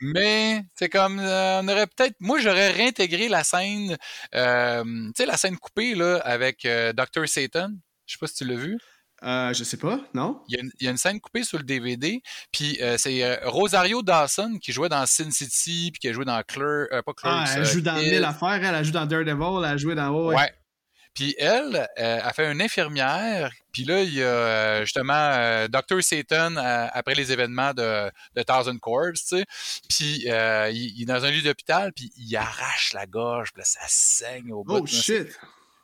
Mais c'est comme euh, on aurait peut-être moi j'aurais réintégré la scène euh, tu sais la scène coupée là avec euh, Dr Satan je sais pas si tu l'as vu Euh, je sais pas, non? il y, a une, il y a une scène coupée sur le DVD puis euh, c'est euh, Rosario Dawson qui jouait dans Sin City puis qui a joué dans Clerk euh, pas Clerks Ah, elle joue dans mille affaires, elle, joue dans Daredevil, elle a joué dans... ouais, ouais. Puis elle, euh, a fait une infirmière. Puis là, il y a euh, justement euh, Dr. Satan euh, après les événements de, de Thousand Corps, tu sais. Puis euh, il, il est dans un lit d'hôpital, puis il arrache la gorge, puis là, ça saigne au bout. Oh shit!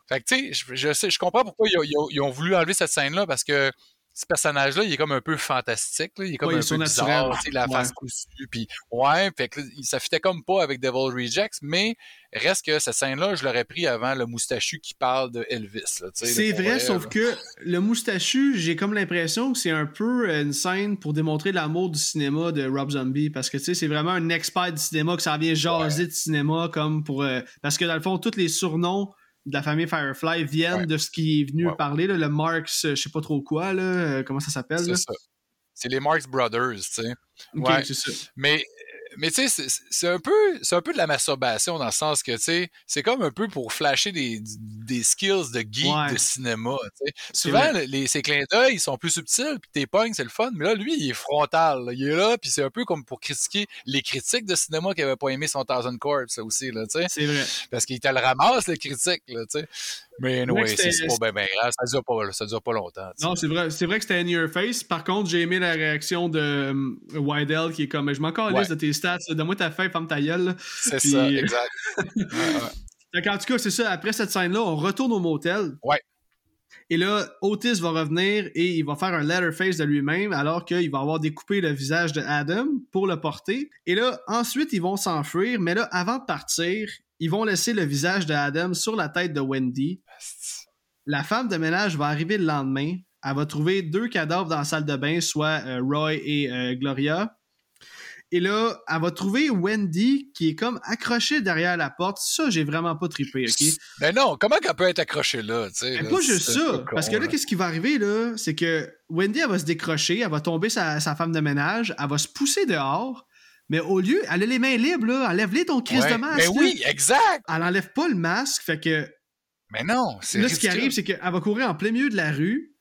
Fait que tu sais, je, je sais, je comprends pourquoi ils ils ont voulu enlever cette scène-là, parce que ce personnage-là, il est comme un peu fantastique, là. il est comme Ouais, un peu bizarre, tu sais, la Ouais. face cousue, puis ouais, fait que ça fitait comme pas avec Devil Rejects, mais reste que cette scène-là, je l'aurais pris avant le moustachu qui parle de Elvis, C'est vrai, sauf là. que le moustachu, j'ai comme l'impression que c'est un peu une scène pour démontrer l'amour du cinéma de Rob Zombie, parce que tu sais, c'est vraiment un expert du cinéma que ça vient jaser de cinéma comme pour... euh, parce que dans le fond, tous les surnoms de la famille Firefly viennent Ouais. de ce qui est venu Ouais. parler, là, le Marx, euh, je sais pas trop quoi, là, euh, comment ça s'appelle? C'est ça. C'est les Marx Brothers, tu sais. Ok, Ouais. c'est ça. Mais, mais tu sais, c'est- un peu, c'est un peu de la masturbation dans le sens que, tu sais, c'est comme un peu pour flasher des, des skills de geek Ouais. de cinéma, Souvent, les, ces clins d'œil, ils sont plus subtils, puis tes pognes, c'est le fun, mais là, lui, il est frontal, là. il est là, puis c'est un peu comme pour critiquer les critiques de cinéma qui avaient pas aimé son Thousand Corps, ça aussi, là, tu sais. C'est vrai. Parce qu'il te le ramasse, le critique, là, tu sais. Mais que c'est pas bien ben grave, ça dure pas, ça dure pas longtemps. Non, c'est vrai, c'est vrai que c'était in your face. Par contre, j'ai aimé la réaction de euh, Wydell qui est comme je m'en calisse Ouais. de tes stats, donne-moi ta fin, ferme ta gueule. C'est Puis- ça, exact. Fait qu'en tout cas, c'est ça, après cette scène-là, on retourne au motel. Ouais. Et là, Otis va revenir et il va faire un letterface de lui-même alors qu'il va avoir découpé le visage de Adam pour le porter. Et là, ensuite, ils vont s'enfuir, mais là, avant de partir, ils vont laisser le visage de Adam sur la tête de Wendy. La femme de ménage va arriver le lendemain. Elle va trouver deux cadavres dans la salle de bain, soit euh, Roy et euh, Gloria. Et là, elle va trouver Wendy qui est comme accrochée derrière la porte. Ça, j'ai vraiment pas trippé, OK? Ben non, comment qu'elle peut être accrochée là, tu sais? Mais là, pas juste ça. con, Parce que là, qu'est-ce qui va arriver, là? C'est que Wendy, elle va se décrocher, elle va tomber sa, sa femme de ménage, elle va se pousser dehors, mais au lieu, elle a les mains libres, là. Enlève-les ton crise Ouais. de masque. Ben là. oui, exact! Elle enlève pas le masque, fait que Mais non, c'est là, ce qui arrive, c'est qu'elle va courir en plein milieu de la rue.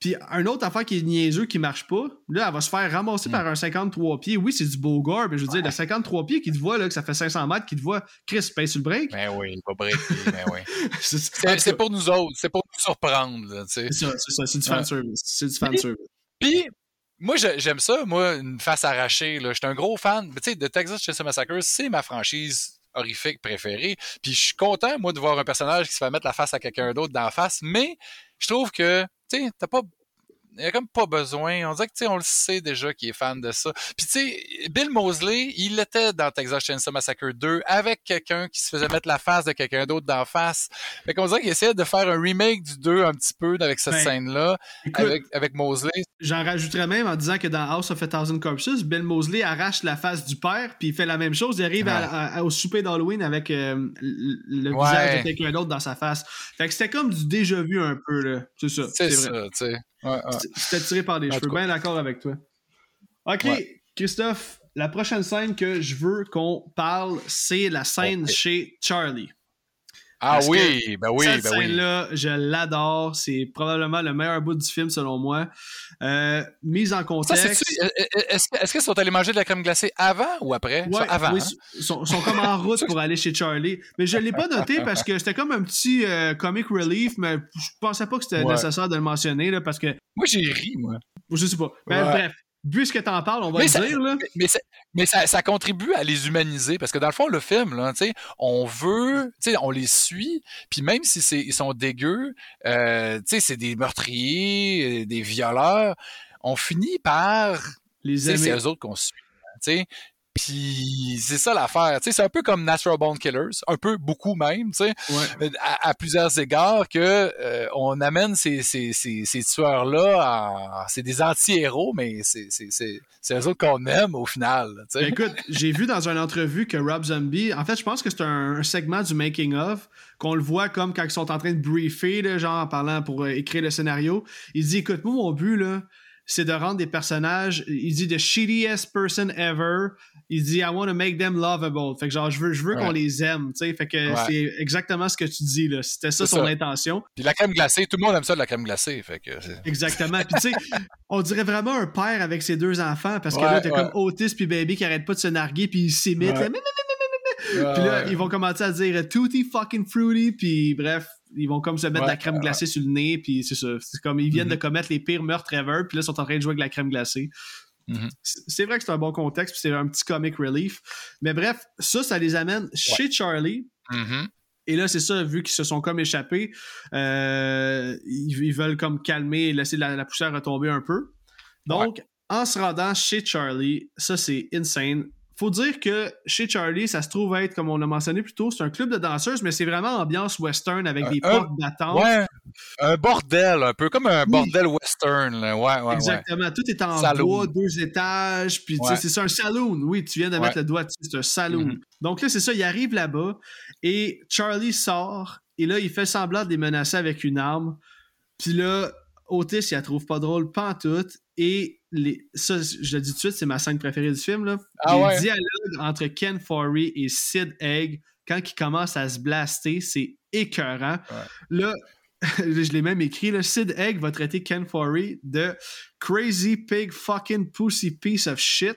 Puis un autre affaire qui est niaiseux, qui marche pas, là, elle va se faire ramasser Mm. par un 53 pieds. Oui, c'est du beau gore, mais je veux dire, le 53 pieds qui te voit, là, que ça fait 500 mètres, qui te voit, Chris, pèse sur le break. Ben oui, il pas breaké, ben oui. C'est pour nous autres, c'est pour nous surprendre, là, tu sais. c'est ça, c'est ça, c'est du Ouais. fanservice. C'est du fanservice. Puis, moi, je- j'aime ça, moi, une face arrachée, là. J'étais un gros fan, tu sais, de Texas Chainsaw Massacre, c'est ma franchise horrifique préférée. Puis je suis content, moi, de voir un personnage qui se fait mettre la face à quelqu'un d'autre dans la face, mais je trouve que, tu sais, t'as pas... Il a comme pas besoin. On dirait que, tu sais, on le sait déjà qu'il est fan de ça. Puis, tu sais, Bill Mosley, il était dans Texas Chainsaw Massacre 2 avec quelqu'un qui se faisait mettre la face de quelqu'un d'autre d'en face. Fait qu'on dirait qu'il essayait de faire un remake du 2 un petit peu avec cette Ben, scène-là, avec, avec Mosley. J'en rajouterais même en disant que dans House of a Thousand Corpses, Bill Mosley arrache la face du père, puis il fait la même chose. Il arrive à- Ouais. à- à- au souper d'Halloween avec euh, le, Ouais. visage de quelqu'un d'autre dans sa face. Fait que c'était comme du déjà vu un peu, là. C'est ça. C'est ça, vrai. tu sais. Ouais. C'était tiré par les En cheveux. Bien d'accord avec toi. OK, Ouais. Christophe, la prochaine scène que je veux qu'on parle, c'est la scène chez Charlie. Ah Parce oui, ben oui, Cette ben oui. scène-là, je l'adore. C'est probablement le meilleur bout du film, selon moi. Euh, mise en contexte. euh, euh, Est-ce qu'ils sont allés manger de la crème glacée avant ou après? Ouais, avant. oui, hein? ils sont, sont comme en route pour aller chez Charlie. Mais je l'ai pas noté parce que c'était comme un petit euh, comic relief, mais je pensais pas que c'était Ouais. nécessaire de le mentionner là, parce que Moi, j'ai ri, moi. je sais pas. Ben, Ouais. Bref, vu ce que t'en parles, on va Mais le ça- dire, là. Mais, ça- mais ça, ça contribue à les humaniser parce que dans le fond, le film, là, on veut, on les suit, puis même si c'est, ils sont dégueux, euh, c'est des meurtriers, euh, des violeurs, on finit par, Les sais, c'est aimer. eux autres qu'on suit. Puis c'est ça l'affaire, tu sais, c'est un peu comme Natural Born Killers, un peu beaucoup même, tu sais, Ouais. à, à plusieurs égards que euh, on amène ces, ces, ces, ces tueurs-là, en- c'est des anti-héros, mais c'est, eux autres qu'on aime au final, tu sais. Écoute, j'ai vu dans une entrevue que Rob Zombie, en fait, je pense que c'est un, un segment du making of qu'on le voit comme quand ils sont en train de briefer, là, genre en parlant pour euh, écrire le scénario. Il dit, écoute, moi mon but là, c'est de rendre des personnages. Il dit the shittiest person ever. Il dit I want to make them lovable. Fait que genre je veux, je veux Ouais. qu'on les aime, tu sais. Fait que Ouais. c'est exactement ce que tu dis là. C'était ça son ça. intention. Puis la crème glacée, tout le monde aime ça de la crème glacée, fait que Exactement. Puis tu sais, on dirait vraiment un père avec ses deux enfants parce que Ouais, là, t'as comme Otis puis Baby qui arrêtent pas de se narguer puis ils s'imitent. Puis là, ils vont commencer à dire Tutti fucking fruity, puis bref, ils vont comme se mettre de la crème glacée sur le nez, puis c'est ça. C'est comme ils viennent Mhm. de commettre les pires meurtres ever, puis là, ils sont en train de jouer avec la crème glacée. Mhm. C'est c'est vrai que c'est un bon contexte, puis c'est un petit comic relief. Mais bref, ça, ça les amène chez Charlie. Mhm. Et là, c'est ça, vu qu'ils se sont comme échappés, euh, ils, ils veulent comme calmer et laisser la, la poussière retomber un peu. Donc, en se rendant chez Charlie, ça c'est insane. Faut dire que chez Charlie, ça se trouve être, comme on l'a mentionné plus tôt, c'est un club de danseuses, mais c'est vraiment ambiance western avec des portes. Ouais, un bordel, un peu comme un Oui. bordel western, là. ouais, ouais, ouais. Exactement. Tout est en Saloon. bois, deux étages. Puis, Ouais. c'est ça, un saloon. Oui, tu viens de mettre le doigt dessus. C'est un saloon. Mhm. Donc là, c'est ça. Il arrive là-bas et Charlie sort. Et là, il fait semblant de les menacer avec une arme. Puis là, Otis, il la trouve pas drôle, pas en tout. Et les, ça, je le dis tout de suite, c'est ma scène préférée du film. Là. Ah les ouais? dialogues entre Ken Forey et Sid Egg, quand ils commencent à se blaster, c'est écœurant. Là, je l'ai même écrit, là, Sid Egg va traiter Ken Forey de crazy pig fucking pussy piece of shit.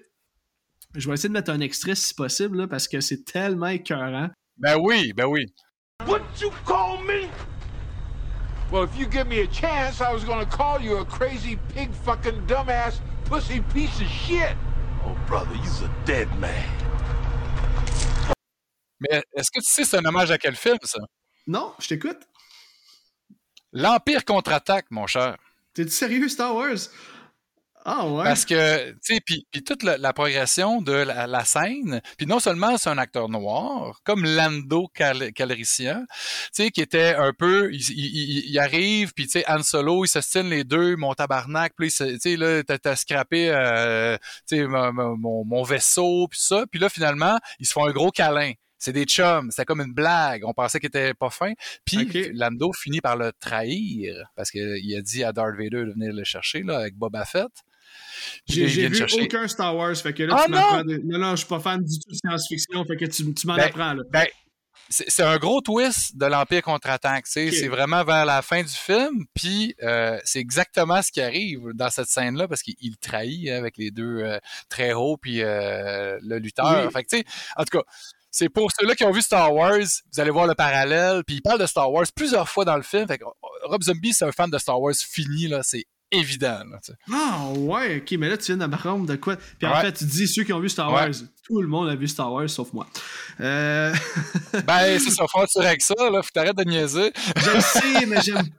Je vais essayer de mettre un extrait si possible, là, parce que c'est tellement écœurant. Ben oui, ben oui. What you call me? Well, if you give me a chance, I was gonna call you a crazy pig fucking dumbass pussy piece of shit. Oh, brother, you's a dead man. Mais est-ce que tu sais c'est un hommage à quel film, ça? Non, je t'écoute. L'Empire contre-attaque, mon cher. T'es-tu sérieux, Star Wars? Ah ouais. Parce que, tu sais, puis toute la, la progression de la, la scène, puis non seulement c'est un acteur noir, comme Lando Cal Calrissian, tu sais, qui était un peu, il, il- il- il arrive, puis tu sais, Han Solo, il s'ostine les deux, mon tabarnak, puis tu sais, là, t'as t'as scrappé, euh, tu sais, mon, mon- mon vaisseau, puis ça, puis là, finalement, ils se font un gros câlin. C'est des chums, c'est comme une blague. On pensait qu'il était pas fin. Puis. Lando finit par le trahir parce qu'il a dit à Darth Vader de venir le chercher là, avec Boba Fett. J'ai vu chercher. aucun Star Wars, fait que là, Ah tu non! m'apprends. de- Non, non, je suis pas fan du tout de science-fiction, fait que tu, tu m'en Ben, apprends, là. Ben, c'est un gros twist de l'Empire contre-attaque. C'est vraiment vers la fin du film. Puis euh, c'est exactement ce qui arrive dans cette scène-là parce qu'il il trahit hein, avec les deux euh, très hauts puis euh, le lutteur. Oui. Fait que, en tout cas, c'est pour ceux-là qui ont vu Star Wars, vous allez voir le parallèle. Puis il parle de Star Wars plusieurs fois dans le film. Fait que Rob Zombie, c'est un fan de Star Wars fini, là. C'est évident. Là, tu. Ah ouais, ok, mais là tu viens de m'apprendre de quoi. Puis en fait, tu dis ceux qui ont vu Star Ouais. Wars. Tout le monde a vu Star Wars sauf moi. Euh... ben, c'est ça, faut tirer avec ça, là. Faut t'arrêter de niaiser. je le sais, mais j'aime.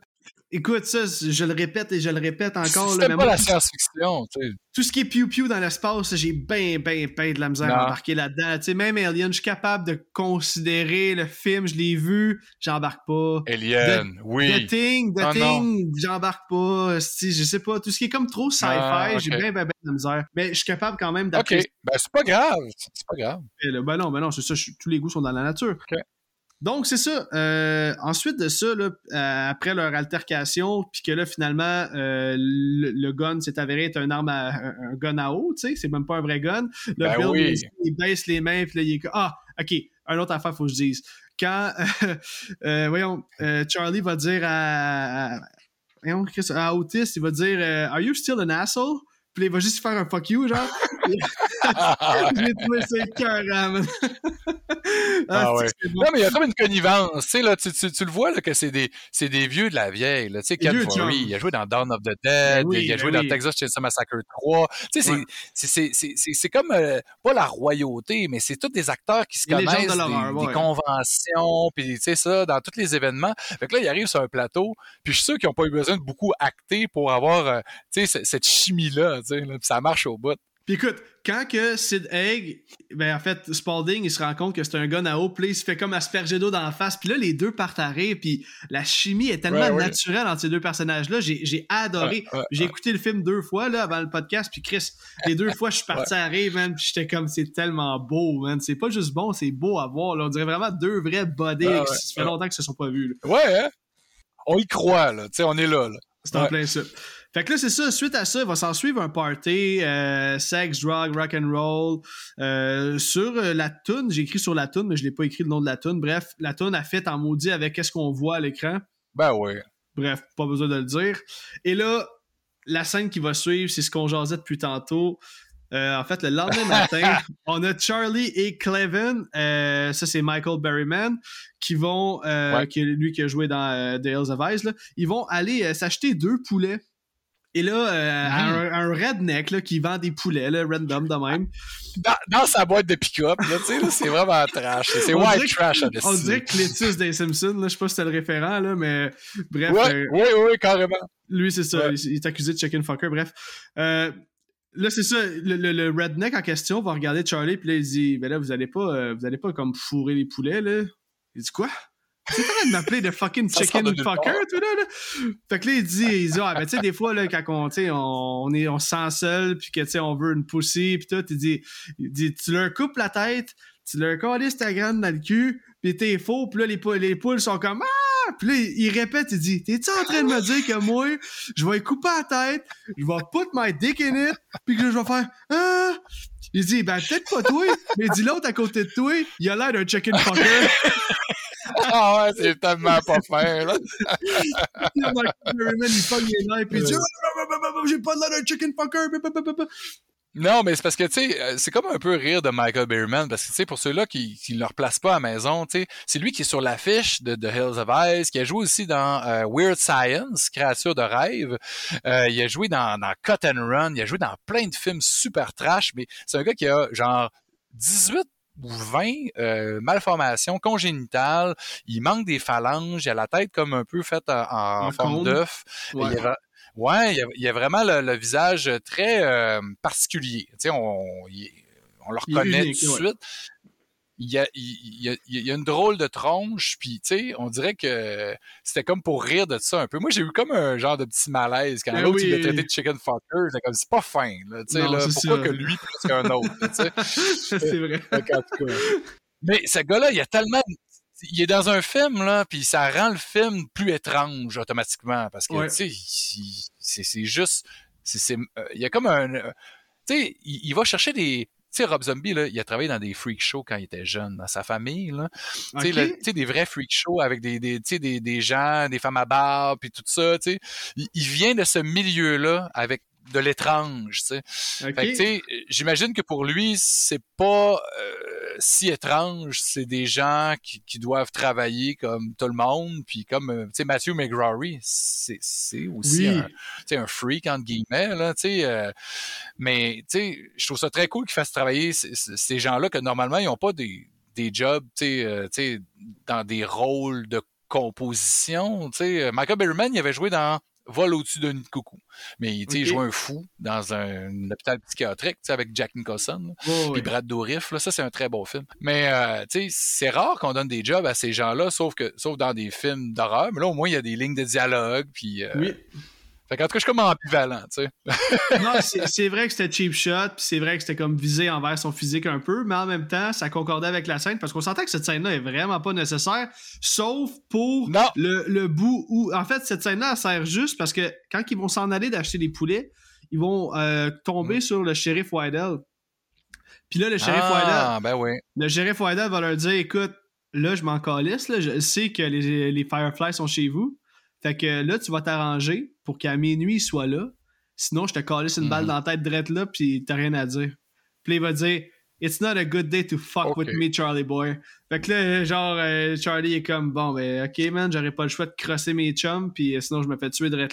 Écoute, ça, je le répète et je le répète encore. C'est pas moi, la science-fiction, tu sais. tout ce qui est piou-piou dans l'espace, j'ai ben, ben, ben de la misère Non. à embarquer là-dedans. Tu sais, même Alien, je suis capable de considérer le film, je l'ai vu, j'embarque pas. Alien, oui. The Thing, The Thing, j'embarque pas. Si, je sais pas, tout ce qui est comme trop sci-fi, Ah, j'ai ok. ben, ben, ben de la misère. Mais je suis capable quand même OK. d'apprécier. Ben, c'est pas grave. C'est pas grave. là. Ben non, ben non, c'est ça, je- tous les goûts sont dans la nature. Ok. Donc, c'est ça. Euh, ensuite de ça, là, euh, après leur altercation, puis que là, finalement, euh, le, le gun s'est avéré être un arme à, un, un gun à eau, tu sais, c'est même pas un vrai gun. Là, Ben Bill, oui. il, il baisse les mains, puis là, il est comme, ah, OK, un autre affaire, faut que je dise. Quand, voyons, euh, Charlie va dire à, à, à Otis, il va dire, Are you still an asshole? Puis il va juste faire un fuck you, genre. J'ai trouvé ça écœurant. Ah ouais. bon. Non, mais il y a comme une connivence. Tu sais, là, tu, tu, tu le vois là, que c'est des, c'est des vieux de la vieille. Là. Tu sais, Des Ken il a joué dans Dawn of the Dead, Ben oui, il a ben joué oui. dans Texas Chainsaw Massacre 3. Tu sais, c'est- Ouais. c'est, c'est, c'est, c'est, c'est comme, euh, pas la royauté, mais c'est tous des acteurs qui se légendes connaissent, de des, conventions, puis tu sais ça, dans tous les événements. Fait que là, ils arrivent sur un plateau, puis je suis sûr qu'ils n'ont pas eu besoin de beaucoup acter pour avoir, euh, tu sais, c- cette chimie-là, là, puis ça marche au bout. Puis écoute, quand que Sid Haig, ben en fait, Spalding, il se rend compte que c'est un gun à eau, puis il se fait comme asperger d'eau dans la face, puis là, les deux partent à rire, puis la chimie est tellement Ouais, ouais. naturelle entre ces deux personnages-là, j'ai j'ai adoré. Ouais, J'ai écouté le film deux fois, là, avant le podcast, puis Chris, les deux fois, je suis parti à rire, man, puis j'étais comme, c'est tellement beau, man. C'est pas juste bon, c'est beau à voir, là. On dirait vraiment deux vrais ouais, ça fait longtemps qu'ils se sont pas vus, là. Ouais, hein? On y croit, là. Tu sais, on est là, là. C'est en plein ça. Fait que là, c'est ça. Suite à ça, il va s'en suivre un party, euh, sex, drug, rock and roll. Euh, sur euh, la tune, j'ai écrit sur la tune, mais je l'ai pas écrit le nom de la tune. Bref, la tune a fait en maudit avec qu'est-ce qu'on voit à l'écran. Ben ouais. Bref, pas besoin de le dire. Et là, la scène qui va suivre, c'est ce qu'on jasait depuis tantôt. Euh, en fait, le lendemain matin, on a Charlie et Clevin, euh, ça c'est Michael Berryman, qui vont, euh, Ouais. qui est lui qui a joué dans The Hills of Ice, là, ils vont aller s'acheter deux poulets. Et là, euh, Mhm. un, un redneck là, qui vend des poulets, là, random de même. Dans, dans sa boîte de pick-up, là, tu sais, là, c'est vraiment trash. C'est white que- trash, On dirait que des Simpsons, là, je sais pas si c'était le référent, là, mais bref. Ouais, euh, oui, oui, carrément. Lui, c'est ça. Ouais. Il, il est accusé de chicken fucker. Bref. Euh, là, c'est ça. Le, le- le redneck en question va regarder Charlie, puis là, il dit Ben là, vous allez pas, euh, vous allez pas comme fourrer les poulets, là. Il dit Quoi Tu es en train de m'appeler de fucking chicken fucker, toi, là, là? Fait que là, il dit, il dit Ah, ben, tu sais, des fois, là, quand on, tu sais, on, on, est, on se sent seul, puis que, tu sais, on veut une pussy, puis tout, il dit, il dit Tu leur coupes la tête, tu leur colles ta graine dans le cul, puis t'es faux, puis là, les, pou- les poules sont comme Ah! Puis là, il, répète, il dit T'es-tu en train de me dire que moi, je vais couper la tête, je vais put my dick in it, puis que là, je vais faire Ah! Il dit Ben, peut-être pas toi, mais il dit l'autre à côté de toi, il a l'air d'un chicken fucker. Ah ouais, c'est tellement pas faire, là. Michael Berryman, il pogne les nerfs, puis il dit Ah, bah, bah, bah, J'ai pas l'air d'un chicken fucker. Non, mais c'est parce que, tu sais, euh, c'est comme un peu rire de Michael Berryman, parce que, tu sais, pour ceux-là qui ne le replacent pas à la maison, tu sais, c'est lui qui est sur l'affiche de The Hills of Ice, qui a joué aussi dans euh, Weird Science, Créature de rêve. Euh, il a joué dans, dans Cut and Run, il a joué dans plein de films super trash, mais c'est un gars qui a genre 18 ou 20 euh, malformations congénitales. Il manque des phalanges, il a la tête comme un peu faite en, forme d'œuf. Ouais. Il y a- Ouais, il y a, il a vraiment le, le visage très euh, particulier. Tu sais, on, il- on le reconnaît tout de suite. Il y, a, il, il y a- il y a une drôle de tronche, puis tu sais, on dirait que c'était comme pour rire de ça un peu. Moi, j'ai eu comme un genre de petit malaise quand Ben l'autre il oui. traité de chicken fucker. C'était comme c'est pas fin, là. Tu sais, là, c'est pourquoi ça. que lui plus qu'un autre, là, tu sais? c'est vrai. Tout cas. Mais ce gars-là, il y a tellement. Il est dans un film, là, puis ça rend le film plus étrange automatiquement. Parce que, Ouais. tu sais, c'est c'est juste. c'est c'est- euh, il y a comme un. tu sais, il, il va chercher des. Tu sais, Rob Zombie, là, il a travaillé dans des freak shows quand il était jeune, dans sa famille, là. Tu sais, tu des vrais freak shows avec des, des, tu sais, des, des gens, des femmes à barbe, puis tout ça, tu sais. Il, il vient de ce milieu-là avec de l'étrange, tu sais. J'imagine que pour lui, c'est pas euh, si étrange. C'est des gens qui, qui doivent travailler comme tout le monde. Puis comme, euh, tu sais, Matthew McGrory, c'est aussi Oui. un freak, entre guillemets, là, tu sais. euh, mais, tu sais, je trouve ça très cool qu'il fasse travailler ces gens-là que normalement, ils n'ont pas des, des jobs, tu sais, euh, tu sais, dans des rôles de composition, tu sais. Michael Berryman, il avait joué dans Vol au-dessus d'un de coucou. Mais sais, il jouait un fou dans un, un hôpital psychiatrique, tu sais, avec Jack Nicholson. ouais. Brad Dourif, là, ça c'est un très beau film. Mais euh, tu sais, c'est rare qu'on donne des jobs à ces gens-là, sauf que sauf dans des films d'horreur. Mais là, au moins, il y a des lignes de dialogue. Puis, euh, Oui. Fait qu'en tout cas, je suis comme ambivalent, tu sais. non, c'est vrai que c'était cheap shot, puis c'est vrai que c'était comme visé envers son physique un peu, mais en même temps, ça concordait avec la scène parce qu'on sentait que cette scène-là est vraiment pas nécessaire, sauf pour Non. le, le bout où. En fait, cette scène-là, elle sert juste parce que quand ils vont s'en aller d'acheter des poulets, ils vont euh, tomber Mm. sur le shérif Wydell. Puis là, le shérif Wydell. ah, ben oui. Le shérif va leur dire écoute, là, je m'en calisse, là, je sais que les, les Fireflies sont chez vous. Fait que là, tu vas t'arranger pour qu'à minuit, ils soient là. Sinon, je te calisse une balle Mhm. dans la tête drette là, puis t'as rien à dire. Puis il va dire It's not a good day to fuck with me, Charlie boy. Fait que là, genre, euh, Charlie est comme, bon, ben, ok, man, j'aurais pas le choix de crosser mes chums, puis euh, sinon je me fais tuer de là.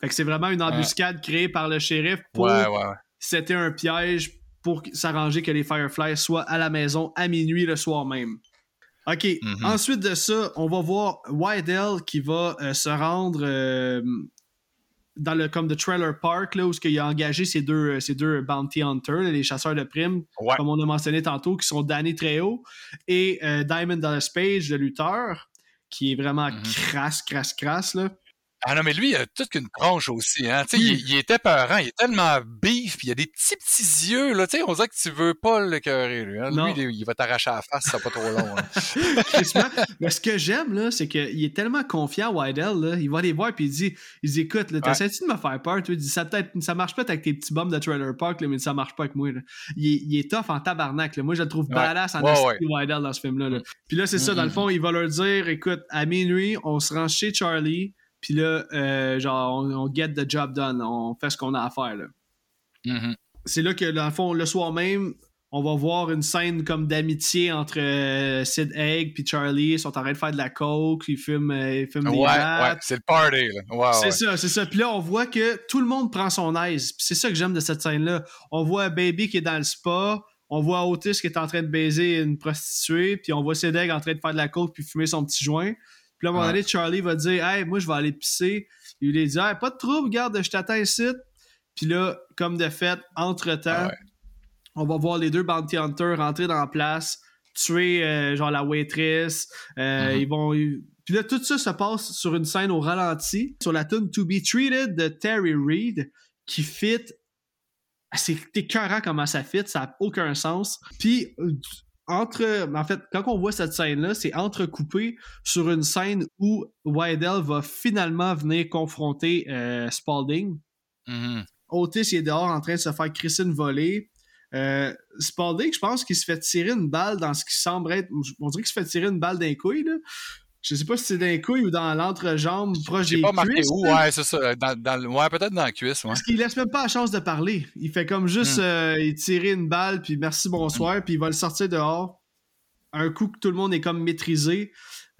Fait que c'est vraiment une embuscade créée par le shérif pour Ouais, ouais, ouais. c'était un piège pour s'arranger que les Fireflies soient à la maison à minuit le soir même. OK. Mhm. Ensuite de ça, on va voir Wydell qui va euh, se rendre euh, dans le comme de trailer park là où il a engagé ses deux, ces deux bounty hunters, les chasseurs de primes, Ouais. comme on a mentionné tantôt, qui sont Danny Trejo et euh, Diamond Dallas Page, le lutteur, qui est vraiment Mhm. crasse, crasse, crasse là. Ah non, mais lui, il a toute qu'une tronche aussi, hein. Oui. il, il était peurant, il est tellement bif, puis il a des petits petits yeux, là. On dirait que tu veux pas l'écœurer, lui. Hein? Lui, il, il va t'arracher à la face, ça pas trop long. hein. Mais ce que j'aime, là, c'est qu'il est tellement confiant, Wydell, là. Il va les voir puis il dit, il dit écoute, t'essaies-tu de me faire peur? toi? Il dit, ça, peut-être, ça marche peut-être avec tes petits bums de trailer park, là, mais ça marche pas avec moi. Là. Il, est, il est tough en tabarnak. Là. Moi, je le trouve Ouais. badass en Ouais. Wydell dans ce film-là. là. Puis là, c'est ça, Mm, dans le mm. fond, il va leur dire écoute, à minuit, on se rend chez Charlie, puis là, euh, genre, on, on get the job done. On fait ce qu'on a à faire. Là. Mhm. c'est là que, dans le fond, le soir même, on va voir une scène comme d'amitié entre euh, Sid Egg puis Charlie. Ils sont en train de faire de la coke, ils fument, euh, ils fument des Ouais, ouais, c'est le party. Ouais, C'est ouais. ça, c'est ça. Puis là, on voit que tout le monde prend son aise. C'est ça que j'aime de cette scène-là. On voit Baby qui est dans le spa. On voit Otis qui est en train de baiser une prostituée. Puis on voit Sid Egg en train de faire de la coke puis fumer son petit joint. Puis là, à un moment Ouais. donné, Charlie va dire Hey, moi, je vais aller pisser. Il lui dit Hey, pas de trouble, garde, je t'attends ici. Puis là, comme de fait, entre-temps, Ah ouais. on va voir les deux bounty hunters rentrer dans la place, tuer euh, genre la waitress. Euh, Mhm. Ils vont. ils- Puis là, tout ça se passe sur une scène au ralenti, sur la tune To Be Treated de Terry Reid, qui fit. Ah, C'est écœurant comment ça fit, ça n'a aucun sens. Puis, euh, entre. En fait, quand on voit cette scène-là, c'est entrecoupé sur une scène où Wydell va finalement venir confronter euh, Spalding. Mhm. Otis il est dehors en train de se faire crisser une volée. Euh, Spalding, je pense qu'il se fait tirer une balle dans ce qui semble être. On dirait qu'il se fait tirer une balle d'un couille, là. Je sais pas si c'est d'un couille ou dans l'entrejambe proche des pas marqué cuisses, où, ouais, c'est ça. Dans, dans ouais, peut-être dans la cuisse, ouais. Parce qu'il laisse même pas la chance de parler. Il fait comme juste Hmm. euh, il tirer une balle, puis merci, bonsoir, puis il va le sortir dehors. Un coup que tout le monde est comme maîtrisé,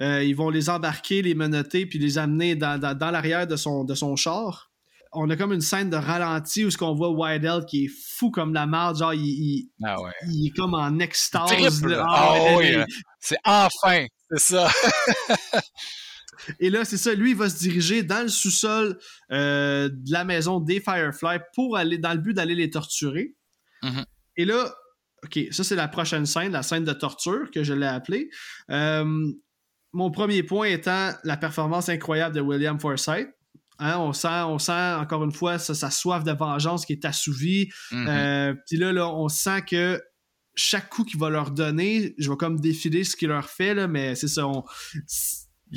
euh, ils vont les embarquer, les menotter, puis les amener dans, dans, dans l'arrière de son, de son char. On a comme une scène de ralenti où ce qu'on voit Wydell qui est fou comme la marde, genre il, il, Ah ouais. il est comme en extase. Triple, là. Ah, ouais, hein. C'est enfin, c'est ça. Et là, c'est ça, lui, il va se diriger dans le sous-sol euh, de la maison des Firefly pour aller, dans le but d'aller les torturer. Mhm. Et là, OK, ça, c'est la prochaine scène, la scène de torture que je l'ai appelée. Euh, mon premier point étant la performance incroyable de William Forsythe. Hein, on, sent, on sent, encore une fois, sa, soif de vengeance qui est assouvie. Mhm. Euh, Puis là, là, on sent que chaque coup qu'il va leur donner, je vais comme défiler ce qu'il leur fait, là, mais c'est ça. On,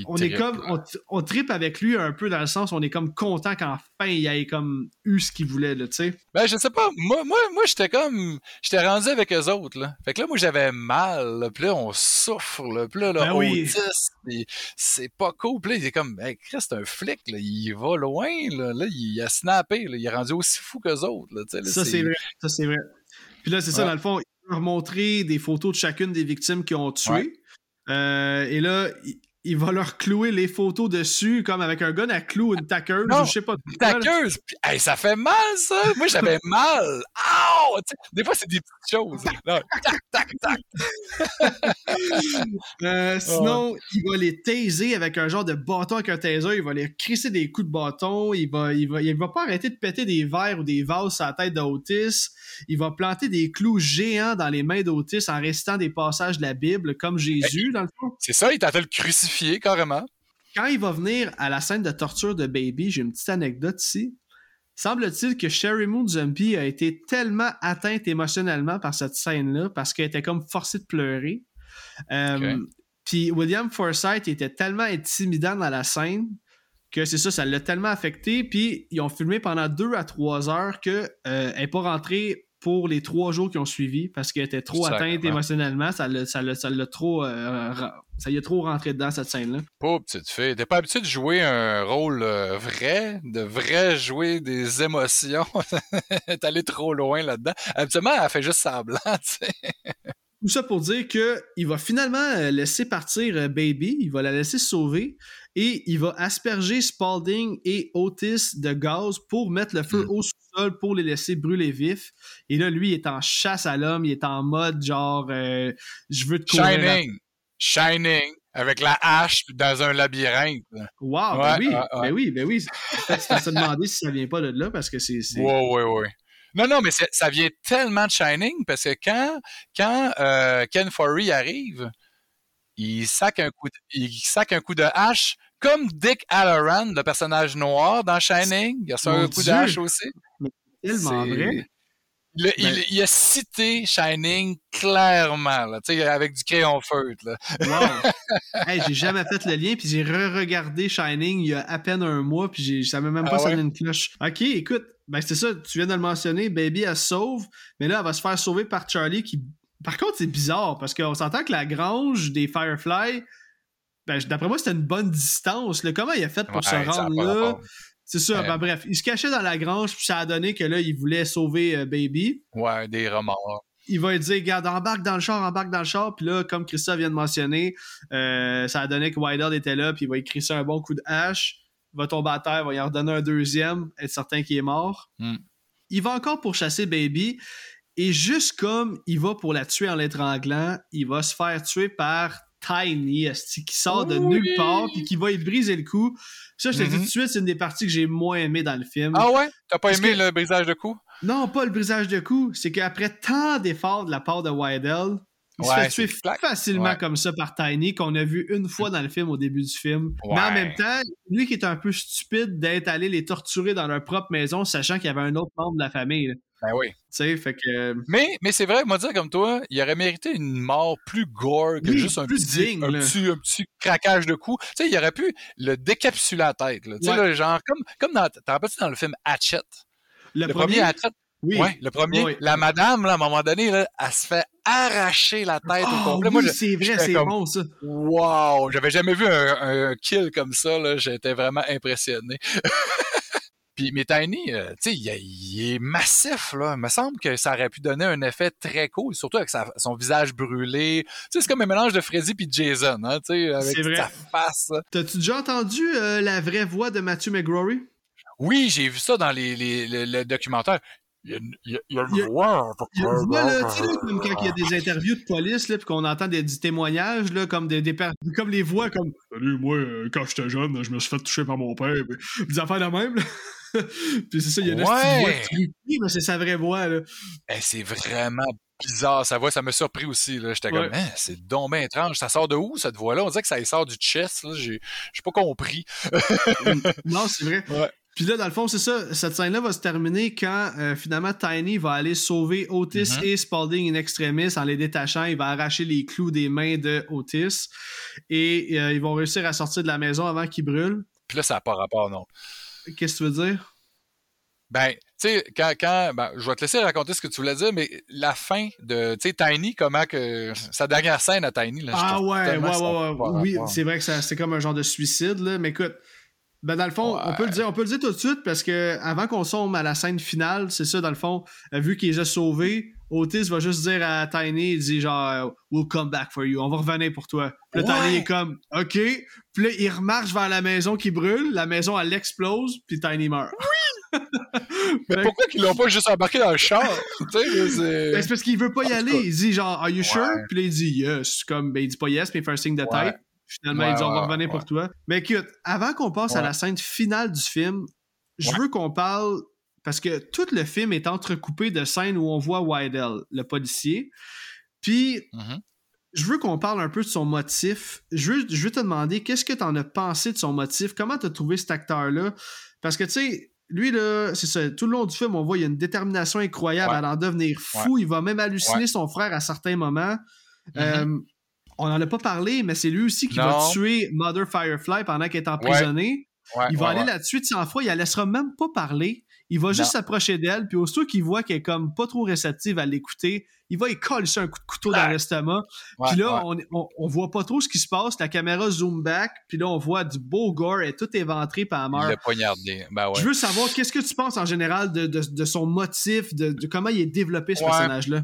on est comme on, on tripe avec lui un peu dans le sens où on est comme content qu'enfin il ait comme eu ce qu'il voulait là, tu sais. Ben, je sais pas. Moi, moi, moi j'étais comme. J'étais rendu avec eux autres, là. Fait que là, moi, j'avais mal, là. Puis là, on souffre, là. Puis là, là, Ben oui. autiste, puis c'est pas cool. Puis là, il est comme, hey, Chris, c'est un flic, là. Il va loin, là. Là, il a snappé, là. Il est rendu aussi fou qu'eux autres, là. Tu sais, là, Ça c'est vrai, ça c'est vrai. Puis là c'est ça Ouais. dans le fond, il va leur montrer des photos de chacune des victimes qu'ils ont tuées. Ouais. Euh, et là il, va leur clouer les photos dessus comme avec un gun à clou une taqueuse Non, ou je sais pas là. Taqueuse! Hey, ça fait mal, ça! Moi, j'avais mal! Sais, des fois, c'est des petites choses. Tac, tac, tac! Euh, sinon, il va les taiser avec un genre de bâton avec un taser. Il va les crisser des coups de bâton. Il va, il va, il va pas arrêter de péter des verres ou des vases sur la tête d'Otis. Il va planter des clous géants dans les mains d'Otis en restant des passages de la Bible, comme Jésus, dans le fond. C'est ça, il tentait de carrément. Quand il va venir à la scène de torture de Baby, j'ai une petite anecdote ici. Semble-t-il que Sherry Moon Zombie a été tellement atteinte émotionnellement par cette scène-là parce qu'elle était comme forcée de pleurer. Euh. Puis William Forsythe était tellement intimidant dans la scène que c'est ça, ça l'a tellement affecté. Puis ils ont filmé pendant deux à trois heures qu'elle n'est pas rentrée pour les trois jours qui ont suivi parce qu'elle était trop atteinte émotionnellement. Ça l'a, ça l'a- ça l'a trop. euh, ça y est trop rentré dedans, cette scène-là. Pauvre petite fille. T'es pas habitué de jouer un rôle euh, vrai, de vrai jouer des émotions? T'es allé trop loin là-dedans. Habituellement, elle fait juste semblant, tu sais. Tout ça pour dire que il va finalement euh, laisser partir Baby, il va la laisser se sauver et il va asperger Spalding et Otis de gaz pour mettre le feu Mm. au pour les laisser brûler vifs. Et là, lui, il est en chasse à l'homme, il est en mode genre euh, je veux te courir. Shining. Shining. Avec la hache dans un labyrinthe. Wow, Ouais, ben oui, ouais, ouais. ben oui, ben oui. En fait, c'est à se demander si ça vient pas de là parce que c'est. Ouais, ouais, ouais. Non, non, mais ça vient tellement de Shining parce que quand, quand euh, Ken Forey arrive, il sac un coup de, il sac un coup de hache comme Dick Halloran, le personnage noir dans Shining. Il a ça un coup hache aussi. tellement vrai. Le- Ben- il, il a cité Shining clairement, là, tu sais, avec du crayon feutre. Là. Wow. hey, j'ai jamais fait le lien, puis j'ai re-regardé Shining il y a à peine un mois, puis ça m'a même pas Ah sonné ouais? une cloche. Ok, écoute, ben c'est ça, tu viens de le mentionner, Baby elle se sauve, mais là elle va se faire sauver par Charlie qui. Par contre, c'est bizarre parce qu'on s'entend que la grange des Firefly, ben, d'après moi, c'était une bonne distance. là. Comment il a fait pour Ouais, se rendre là? C'est ça, Ouais. ben bref, il se cachait dans la grange, puis ça a donné que là, il voulait sauver euh, Baby. Ouais, des remords. il va lui dire Garde, embarque dans le char, embarque dans le char. Puis là, comme Christophe vient de mentionner, euh, ça a donné que Wilder était là, puis il va écrire ça un bon coup de hache. Il va tomber à terre, il va y en redonner un deuxième, être certain qu'il est mort. Hmm. Il va encore pour chasser Baby. Et juste comme il va pour la tuer en l'étranglant, il va se faire tuer par Tiny, qui sort de Oui. nulle part, puis qui va lui briser le cou. Ça, je te dis Mhm. tout de suite, c'est une des parties que j'ai moins aimé dans le film. Ah ouais? T'as pas Parce aimé que- le brisage de cou? Non, pas le brisage de cou. C'est qu'après tant d'efforts de la part de Wydell, il Ouais, se fait tuer facilement Ouais. comme ça par Tiny, qu'on a vu une fois dans le film au début du film. Mais en même temps, lui qui est un peu stupide d'être allé les torturer dans leur propre maison, sachant qu'il y avait un autre membre de la famille. Ben oui. sais, fait que. Mais, mais c'est vrai, moi dire comme toi, il aurait mérité une mort plus gore que Oui, juste un petit, digne, un, petit, un petit craquage de cou. Tu sais, il aurait pu le décapsuler la tête. Là. Tu sais, là, genre, comme, comme dans, t'en rappelles-tu dans le film Hatchet? Le, Le, premier, Hatchet, oui. ouais, le premier, Oui. la madame, là, à un moment donné, là, elle se fait arracher la tête Ah, au complet. oui, c'est vrai, c'est comme- bon ça. Wow! J'avais jamais vu un, un kill comme ça. J'étais vraiment impressionné. Puis, mais Tiny, euh, tu sais, il, est- il est massif, là. Il me semble que ça aurait pu donner un effet très cool, surtout avec sa- son visage brûlé. Tu sais, c'est comme un mélange de Freddy puis de Jason, hein, tu sais, avec vrai. sa face. T'as-tu déjà entendu euh, la vraie voix de Matthew McGrory? Oui, j'ai vu ça dans les, les, le, le documentaire. Il y a, une- il y a- voix. Il y a une voix, là, tu sais, comme quand il y a des interviews de police, là, puis qu'on entend des, du témoignage, là, comme des, comme les voix, comme Salut, moi, euh, quand j'étais jeune, je me suis fait toucher par mon père. puis Des affaires de même, là. puis c'est ça, il y a une petite Ouais. voix mais c'est sa vraie voix, là. Eh, c'est vraiment bizarre, sa voix. Ça m'a surpris aussi, là. J'étais Ouais. comme, c'est donc bien étrange. Ça sort de où, cette voix-là? On dirait que ça sort du chest, là. J'ai j'ai pas compris. non, c'est vrai. Ouais. Puis là, dans le fond, c'est ça. Cette scène-là va se terminer quand euh, finalement Tiny va aller sauver Otis Mhm. et Spalding in extremis en les détachant. Il va arracher les clous des mains de Otis et euh, ils vont réussir à sortir de la maison avant qu'ils brûlent. Puis là, ça n'a pas rapport, non. Qu'est-ce que tu veux dire? Ben, tu sais, quand, quand ben, je vais te laisser raconter ce que tu voulais dire, mais la fin de, tu sais, Tiny, comment que, sa dernière scène à Tiny, là, je Ah ouais, ouais, ouais, ouais. Oui, c'est vrai que c'est comme un genre de suicide, là. Mais écoute, ben dans le fond, on peut le dire, on peut le dire tout de suite parce que avant qu'on sombre à la scène finale, c'est ça, dans le fond, euh, vu qu'il les a sauvés, Otis va juste dire à Tiny, il dit genre euh, We'll come back for you, on va revenir pour toi. Puis là, Ouais. Tiny est comme OK. Puis là, il remarche vers la maison qui brûle, la maison elle explose, puis Tiny meurt. Mais Fait- pourquoi qu'ils l'ont pas juste embarqué dans le char? Ben, c'est... parce qu'il veut pas y aller. Il dit genre Are you sure? Puis là, il dit yes. Comme ben il dit pas yes, mais il fait un signe de tête. Finalement, Ouais, il dit on va ouais, revenir pour toi. Mais écoute, avant qu'on passe à la scène finale du film, je veux qu'on parle parce que tout le film est entrecoupé de scènes où on voit Wydell, le policier. Puis Mhm. je veux qu'on parle un peu de son motif. Je veux, je veux te demander qu'est-ce que tu en as pensé de son motif? Comment tu as trouvé cet acteur-là? Parce que tu sais, lui, là, c'est ça, tout le long du film, on voit il y a une détermination incroyable Ouais. à en devenir fou. Il va même halluciner Ouais. son frère à certains moments. Mhm. Euh, on n'en a pas parlé, mais c'est lui aussi qui va tuer Mother Firefly pendant qu'elle est emprisonnée. Ouais, il va ouais, aller là-dessus de sang-froid, il la laissera même pas parler. Il va juste s'approcher d'elle, puis aussitôt qu'il voit qu'elle est comme pas trop réceptive à l'écouter, il va y coller un coup de couteau dans l'estomac. Puis là, on, on, on voit pas trop ce qui se passe. La caméra zoom back, puis là, on voit du beau gore, elle est tout éventrée, il meurt. l'a poignardé. Ben ouais. Je veux savoir, qu'est-ce que tu penses en général de, de, de son motif, de, de comment il est développé, ce personnage-là?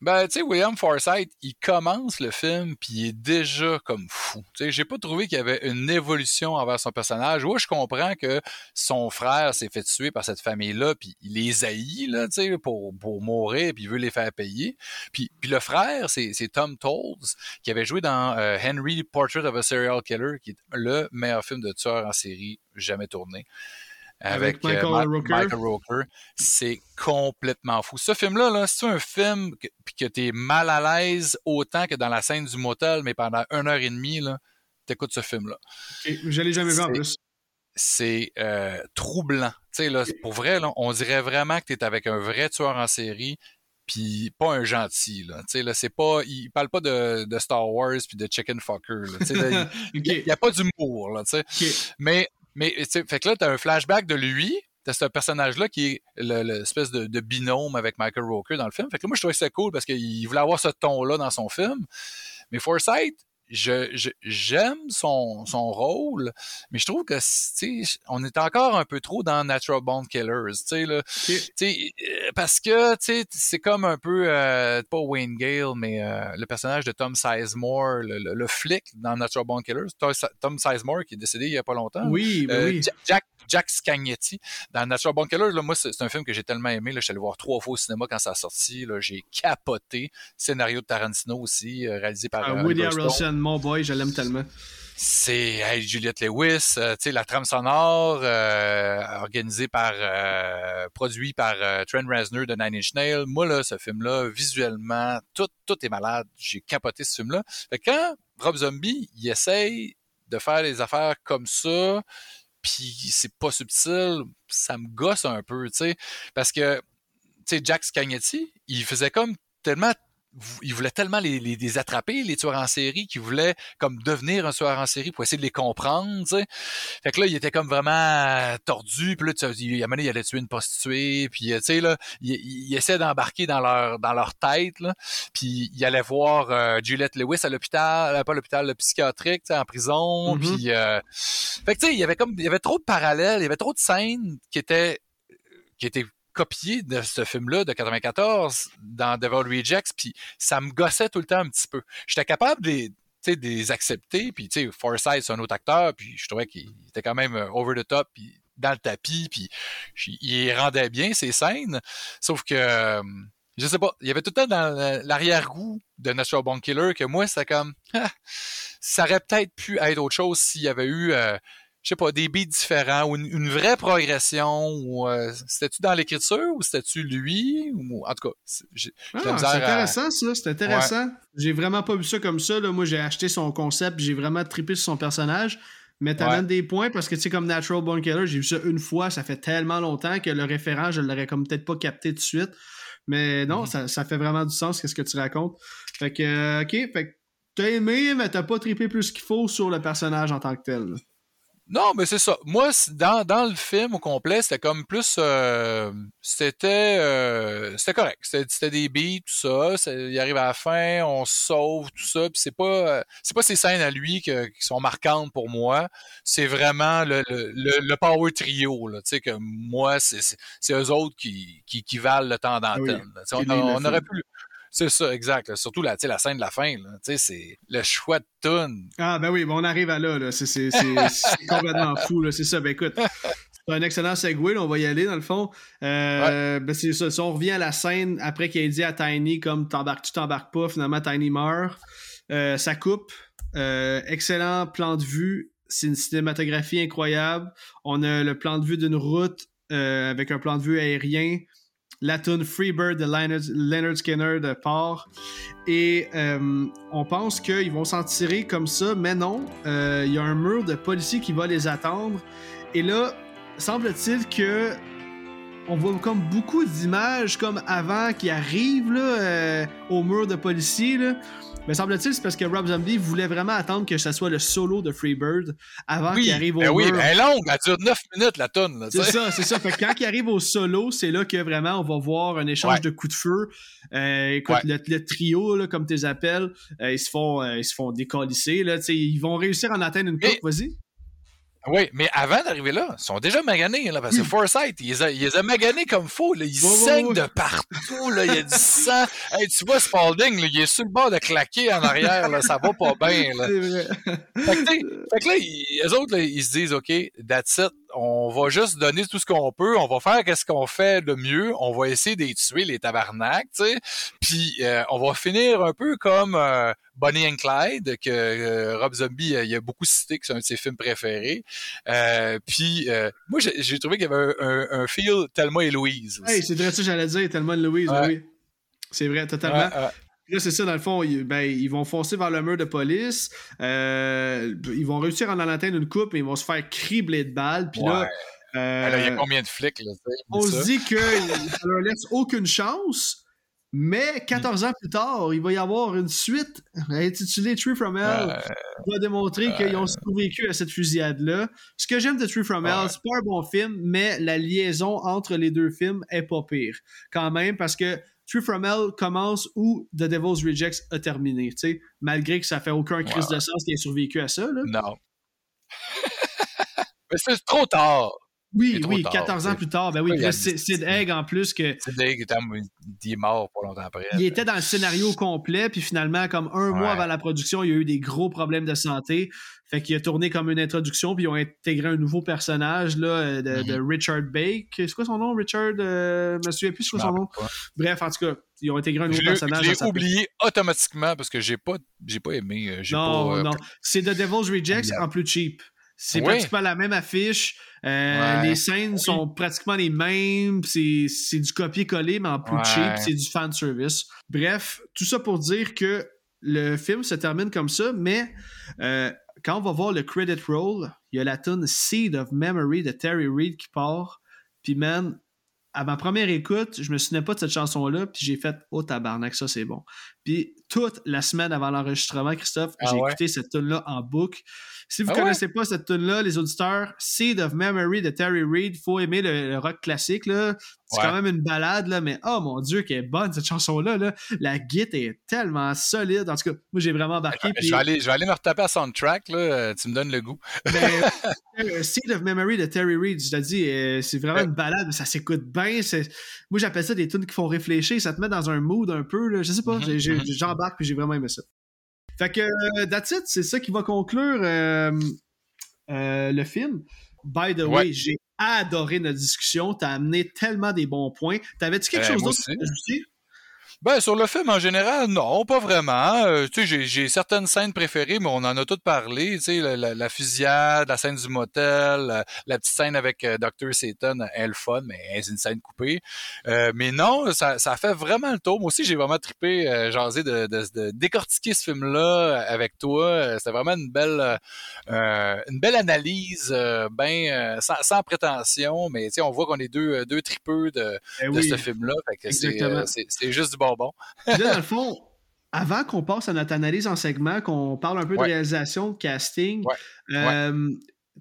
Ben, tu sais, William Forsythe, il commence le film, puis il est déjà comme fou. Tu sais, j'ai pas trouvé qu'il y avait une évolution envers son personnage. Oui, je comprends que son frère s'est fait tuer par cette famille-là, puis il les haït, là, tu sais, pour, pour mourir, puis il veut les faire payer. Puis, le frère, c'est c'est Tom Tolles, qui avait joué dans euh, Henry, Portrait of a Serial Killer, qui est le meilleur film de tueur en série jamais tourné. Avec Avec, euh, Michael Ma- Rooker. Michael Rooker. C'est complètement fou. Ce film-là, là, c'est un film que, que t'es mal à l'aise autant que dans la scène du motel, mais pendant une heure et demie, t'écoutes ce film-là. Ok, Je l'ai jamais vu en plus. C'est euh, troublant. Tu sais, là, pour vrai, là, on dirait vraiment que t'es avec un vrai tueur en série, puis pas un gentil. Là. Tu sais, là, c'est pas, il parle pas de, de Star Wars puis de Chicken Fucker. Là. Tu sais, il n'y a pas d'humour. Là, tu sais. Mais, mais tu fait que là, t'as un flashback de lui. T'as ce personnage-là qui est le- l'espèce de, binôme avec Michael Rooker dans le film. Fait que là, moi, je trouvais ça cool parce qu'il voulait avoir ce ton-là dans son film. Mais Forsythe, je, je- j'aime son, son rôle, mais je trouve que, tu sais, on est encore un peu trop dans Natural Born Killers, tu sais, là. Tu sais, euh, parce que, tu sais, c'est comme un peu, euh, pas Wayne Gale, mais euh, le personnage de Tom Sizemore, le, le, le flic dans Natural Born Killers, Tom, Sizemore qui est décédé il y a pas longtemps. Oui, Euh, oui. Ja- Jack, Jack Scagnetti dans Natural Born Killers, là, moi, c'est un film que j'ai tellement aimé. Là, je suis allé voir trois fois au cinéma quand ça a sorti. là, J'ai capoté. Scénario de Tarantino aussi, euh, réalisé par Ah, euh, Woody. Harrelson, mon boy, je l'aime tellement. C'est hey, Juliette Lewis, euh, la trame sonore euh, organisée par, euh, produit par euh, Trent Reznor de Nine Inch Nails. Moi là, ce film-là, visuellement, tout, tout est malade. J'ai capoté ce film-là. Quand Rob Zombie, il essaye de faire des affaires comme ça, puis c'est pas subtil, ça me gosse un peu, tu sais, parce que tu sais, Jack Scagnetti, il faisait comme tellement il voulait tellement les, les, les attraper, les tueurs en série, qu'il voulait comme devenir un tueur en série pour essayer de les comprendre. Fait que là, il était comme vraiment euh, tordu, puis là, tu il, il allait tuer une prostituée, puis euh, tu sais, là, il, il, il essaie d'embarquer dans leur, dans leur tête, là, puis il allait voir euh, Juliette Lewis à l'hôpital, euh, pas l'hôpital, le psychiatrique, en prison, Mhm. puis... euh, fait que tu sais, il y avait comme, il y avait trop de parallèles, il y avait trop de scènes qui étaient, qui étaient copié de ce film-là de 94 dans Devil Rejects, puis ça me gossait tout le temps un petit peu. J'étais capable de, les- accepter, puis tu sais, Forsythe, c'est un autre acteur, puis je trouvais qu'il était quand même euh, over the top, puis dans le tapis, puis il rendait bien ses scènes, sauf que, euh, je sais pas, il y avait tout le temps dans la- l'arrière-goût de Natural Born Killer que moi, c'était comme, ah, ça aurait peut-être pu être autre chose s'il y avait eu... euh, je sais pas, des beats différents ou une, une vraie progression ou euh, c'était-tu dans l'écriture ou c'était-tu lui ou en tout cas, c'est- j'ai Ah, c'est à- intéressant, ça. C'est intéressant. J'ai vraiment pas vu ça comme ça. Là. Moi, j'ai acheté son concept, j'ai vraiment trippé sur son personnage. Mais t'amènes Ouais. des points parce que, tu sais, comme Natural Born Killer, j'ai vu ça une fois, ça fait tellement longtemps que le référent, je l'aurais comme peut-être pas capté tout de suite. Mais non, Mhm. ça, ça fait vraiment du sens, qu'est-ce que tu racontes. Fait que, euh, ok, fait que t'as aimé, mais t'as pas trippé plus qu'il faut sur le personnage en tant que tel. là. Non, mais c'est ça. Moi, dans, dans le film au complet, c'était comme plus. euh, c'était euh, c'était correct. C'était des beats, tout ça. Il arrive à la fin, on se sauve, tout ça. Puis c'est pas euh, c'est pas ces scènes à lui que- qui sont marquantes pour moi. C'est vraiment le, le, le, le power trio. Là, tu sais, que moi, c'est eux autres qui, qui, qui valent le temps d'antenne. oui. Qui on, le on aurait pu. C'est ça, exact. là. Surtout la, tu sais, la scène de la fin. là. Tu sais, C'est le choix de tune. Ah, ben oui, bon, on arrive à là. là. C'est, complètement fou. Là. C'est ça. Ben écoute, c'est un excellent segue. là. On va y aller, dans le fond. Euh, ben c'est ça. Si on revient à la scène après qu'il ait dit à Tiny, comme t'embarques, tu t'embarques pas, finalement, Tiny meurt. Euh, ça coupe. Euh, excellent plan de vue. C'est une cinématographie incroyable. On a le plan de vue d'une route euh, avec un plan de vue aérien. La tune Freebird de Leonard, Leonard Skinner de part. Et euh, on pense qu'ils vont s'en tirer comme ça, mais non. Euh, Il y a un mur de policiers qui va les attendre. Et là, semble-t-il que on voit comme beaucoup d'images comme avant qui arrivent là, euh, au mur de policiers. Mais semble-t-il, c'est parce que Rob Zombie voulait vraiment attendre que ce soit le solo de Freebird avant Oui, qu'il arrive au ben oui, mur. elle est longue, elle dure 9 minutes la tonne. C'est ça, c'est ça. Fait que quand il arrive au solo, c'est là que vraiment on va voir un échange Ouais. de coups de feu. Euh, écoute, Ouais. le, le trio, là, comme tu les appelles, euh, ils se font, euh, ils se font décalisser. Là, Tu sais, ils vont réussir à en atteindre une Mais- coupe. Vas-y. Oui, mais avant d'arriver là, ils sont déjà maganés, là, parce que Forsyth, il les a, il les a maganés comme faux, là. Ils saignent de partout, là. Il y a du sang. Hey, tu vois Spalding, là, il est sur le bord de claquer en arrière, là. Ça va pas bien, là. C'est vrai. Fait que, fait que là, ils, eux autres, là, ils se disent, OK, that's it. On va juste donner tout ce qu'on peut. On va faire qu'est-ce qu'on fait de mieux. On va essayer de les tuer, les tabarnaks, tu sais. Puis, euh, on va finir un peu comme euh, Bonnie and Clyde, que euh, Rob Zombie, euh, il a beaucoup cité, que c'est un de ses films préférés. Euh, puis, euh, moi, j'ai trouvé qu'il y avait un, un, un feel Thelma et Louise. aussi. Hey, c'est vrai ça que j'allais dire, tellement de Louise, Ouais. oui. C'est vrai, totalement. Ouais. Là, c'est ça, dans le fond, ils, ben, ils vont foncer vers le mur de police. Euh, ils vont réussir à en atteindre une coupe, mais ils vont se faire cribler de balles. Puis là, Ouais. euh, Alors, il y a combien de flics, là, on se dit que ça leur laisse aucune chance. Mais 14 ans plus tard, il va y avoir une suite intitulée Tree from Hell Euh, qui va démontrer qu'ils ont survécu à cette fusillade-là. Ce que j'aime de Tree from Hell, c'est pas un bon film, mais la liaison entre les deux films est pas pire. Quand même, parce que Tree from Hell commence où The Devil's Rejects a terminé. tu sais, Malgré que ça fait aucun crise de sens qui ait survécu à ça. Là. non. Mais c'est trop tard. Oui, oui, tard, 14 ans plus tard. Ben oui, Ouais, puis il y a là, Sid Egg en plus que C'est Dave qui était- il est mort pas longtemps après. il était dans le scénario complet, puis finalement, comme un mois avant la production, il y a eu des gros problèmes de santé. Fait qu'il a tourné comme une introduction, puis ils ont intégré un nouveau personnage là, euh, de, de Richard Bake. C'est quoi son nom, Richard euh, Je me souviens plus Je son nom. pas. Bref, en tout cas, ils ont intégré un nouveau Je personnage. je l'ai sa- oublié automatiquement parce que j'ai pas, j'ai pas aimé. euh, Non, pas, euh, non. C'est The Devil's Rejects Yeah. en plus cheap. C'est Oui. pratiquement la même affiche. Euh, Ouais. Les scènes sont pratiquement les mêmes. C'est c'est du copier-coller, mais en plus Ouais. cheap. C'est du fan service. Bref, tout ça pour dire que le film se termine comme ça, mais euh, quand on va voir le credit roll, il y a la tune Seed of Memory de Terry Reid qui part. Puis, man, à ma première écoute, je me souvenais pas de cette chanson-là, puis j'ai fait « Oh tabarnak, ça c'est bon ». Puis toute la semaine avant l'enregistrement, Christophe, Ah j'ai ouais? écouté cette tune-là en boucle. Si vous Ah ouais? connaissez pas cette tune-là, les auditeurs, Seed of Memory de Terry Reid, faut aimer le, le rock classique, là. C'est Ouais. quand même une balade, là, mais oh mon dieu, qu'elle est bonne cette chanson-là, là. La guitare est tellement solide. En tout cas, moi j'ai vraiment embarqué. je, vais aller, je vais aller me retaper à soundtrack. Là, euh, tu me donnes le goût. euh, Seed of Memory de Terry Reid, je te dis, euh, c'est vraiment une balade, mais ça s'écoute bien. Moi, j'appelle ça des tunes qui font réfléchir, ça te met dans un mood un peu, là, je sais pas, Mhm, j'ai- mhm. j'embarque puis j'ai vraiment aimé ça. Fait que, euh, that's it, c'est ça qui va conclure euh, euh, le film. By the way, j'ai adoré notre discussion, t'as amené tellement des bons points. T'avais-tu quelque Euh, chose d'autre à ajouter? Ben, sur le film en général, non, pas vraiment. Euh, tu sais, j'ai- certaines scènes préférées, mais on en a toutes parlé. Tu sais, la, la- la fusillade, la scène du motel, la, la petite scène avec euh, Dr. Satan, elle fun, mais c'est une scène coupée. Euh, mais non, ça, ça fait vraiment le tour. Moi aussi, j'ai vraiment trippé, jaser de, de, de décortiquer ce film-là avec toi. C'était vraiment une belle, une belle analyse, ben sans, sans prétention, mais tu sais, on voit qu'on est deux, deux tripeux de, de oui. ce film-là. Fait que c'est exactement. euh, c'est- Puis là, dans le fond, avant qu'on passe à notre analyse en segment, qu'on parle un peu de Ouais. réalisation, de casting, Ouais. euh,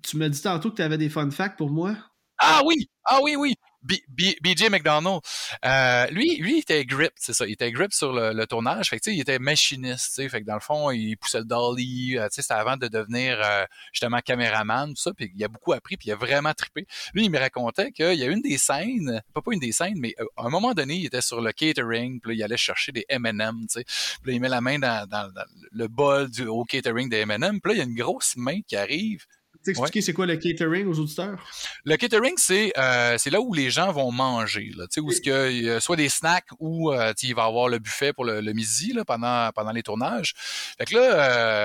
tu me dis tantôt que tu avais des fun facts pour moi. Ah oui! Ah oui, oui! BJ McDonald. Euh, lui, lui, il était grip, c'est ça. Il était grip sur le, le tournage. Fait que, il était machiniste, tu sais. Fait que dans le fond, il poussait le dolly. euh, tu sais, c'était avant de devenir euh, justement caméraman, tout ça. Puis il a beaucoup appris, puis il a vraiment trippé. Lui, il me racontait qu'il y a une des scènes, pas pas une des scènes, mais euh, à un moment donné, il était sur le catering, puis là, il allait chercher des M&M, tu sais. Puis là, il met la main dans, dans- dans le bol du, au catering des M&M. Puis là, il y a une grosse main qui arrive. Expliquer c'est quoi le catering aux auditeurs? Le catering, c'est euh, c'est là où les gens vont manger, là, tu sais, où ce que il y a soit des snacks ou euh, il va y avoir le buffet pour le, le midi là, pendant pendant les tournages. Fait que là,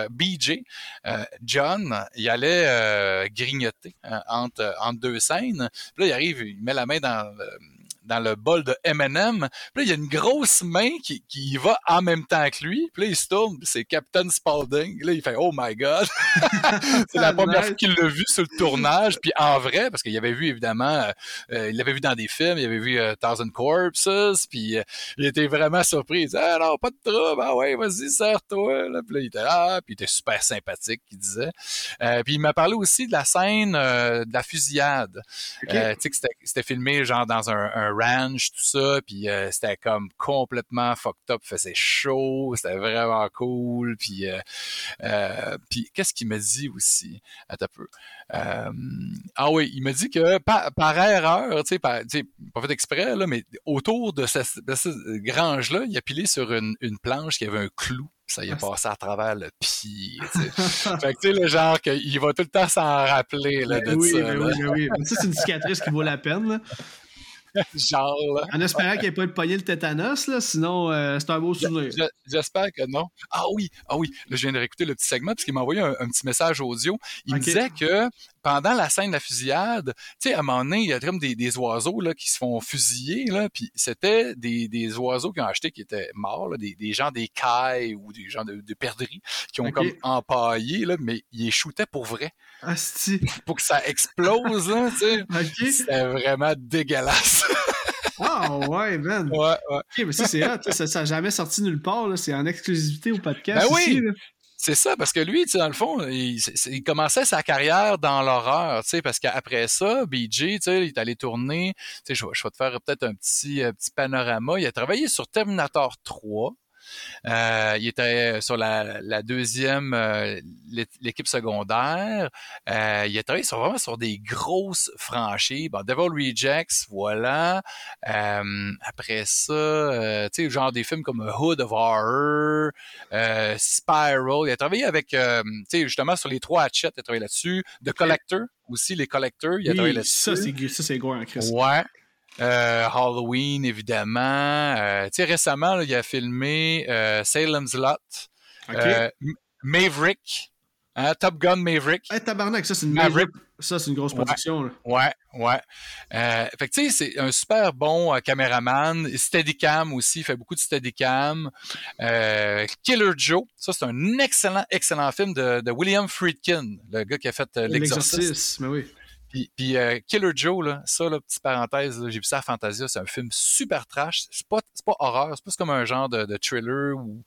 euh, BJ, euh, John, il allait euh, grignoter hein, entre entre deux scènes. Puis là, il arrive, il met la main dans le- dans le bol de M&M. Puis là, il y a une grosse main qui, qui y va en même temps que lui. Puis là, il se tourne, c'est Captain Spaulding. Là, il fait « Oh my God! » C'est la première fois qu'il l'a vu sur le tournage. Puis en vrai, parce qu'il avait vu, évidemment, euh, il l'avait vu dans des films, il avait vu euh, Thousand Corpses, puis euh, il était vraiment surpris. Il disait « Ah non, pas de trouble, ah ouais, vas-y, serre-toi! » Puis là, il était là, puis il était super sympathique, il disait. Euh, puis il m'a parlé aussi de la scène euh, de la fusillade. Euh, tu sais que c'était- c'était filmé genre dans un, un ranch, tout ça, puis euh, c'était comme complètement fucked up, faisait chaud, c'était vraiment cool, puis euh, euh, puis qu'est-ce qu'il m'a dit aussi? Attends un peu. Ah oui, il m'a dit que par, par erreur, tu sais, pas fait exprès, là, mais autour de, ce- de cette grange-là, il a pilé sur une, une planche qui avait un clou. Ça y est Ah, passé à travers le pied. fait que tu sais, le genre qu'il va tout le temps s'en rappeler là, de oui, ça. là. oui, oui. Mais Ça, c'est une cicatrice qui vaut la peine. Là. Genre, là. En espérant qu'il n'ait pas pogné le tétanos, là, sinon euh, c'est un beau souvenir. Je- J'espère que non. Ah oui, ah oui. Là, je viens de réécouter le petit segment parce qu'il m'a envoyé un, un petit message audio. Il me disait que pendant la scène de la fusillade, tu sais, à un moment donné, il y a comme des, des oiseaux là, qui se font fusiller, là, puis c'était des, des oiseaux qui ont acheté qui étaient morts, là, des, des gens des cailles ou des gens de, de perdrix qui ont comme empaillé, là, mais ils les shootaient pour vrai, Asti. pour que ça explose, là, tu sais. OK. C'était vraiment dégueulasse. Ah ouais, man. ouais, ouais. OK, mais ça, c'est hot. Ça, ça n'a jamais sorti nulle part. là. C'est en exclusivité au podcast. Ben oui. ici. C'est ça, parce que lui, tu sais, dans le fond, il, commençait sa carrière dans l'horreur, tu sais, parce qu'après ça, BJ, tu sais, il est allé tourner, tu sais, je, vais- te faire peut-être un petit, euh, petit panorama. Il a travaillé sur Terminator 3. Euh, il était sur la, la deuxième, euh, l'é- l'équipe secondaire. Euh, il a travaillé sur, vraiment sur des grosses franchises. Bon, Devil Rejects, voilà. Euh, après ça, tu sais, genre des films comme Hood of Horror, Spiral. Il a travaillé avec, tu sais, justement sur les trois Hatchet, il a travaillé là-dessus. The Collector aussi, les Collectors, il a travaillé là-dessus. ça, c'est ça, c'est gore en Christ. Ouais. Euh, Halloween, évidemment. Euh, tu sais, récemment, là, il a filmé euh, Salem's Lot, Maverick, hein, Top Gun Maverick. Hey, tabarnak, ça, c'est une, Maverick. ça, c'est une grosse Ouais. production. Ouais, ouais. Euh, fait que tu sais, c'est un super bon euh, caméraman. Steadicam aussi, il fait beaucoup de Steadicam. Euh, Killer Joe, ça c'est un excellent, excellent film de, de William Friedkin, le gars qui a fait. L'exorciste, mais oui. Puis, puis, euh, Killer Joe, là, ça, là, petite parenthèse, j'ai vu ça à Fantasia, c'est un film super trash. C'est pas, pas horreur, c'est plus comme un genre de, de thriller ou,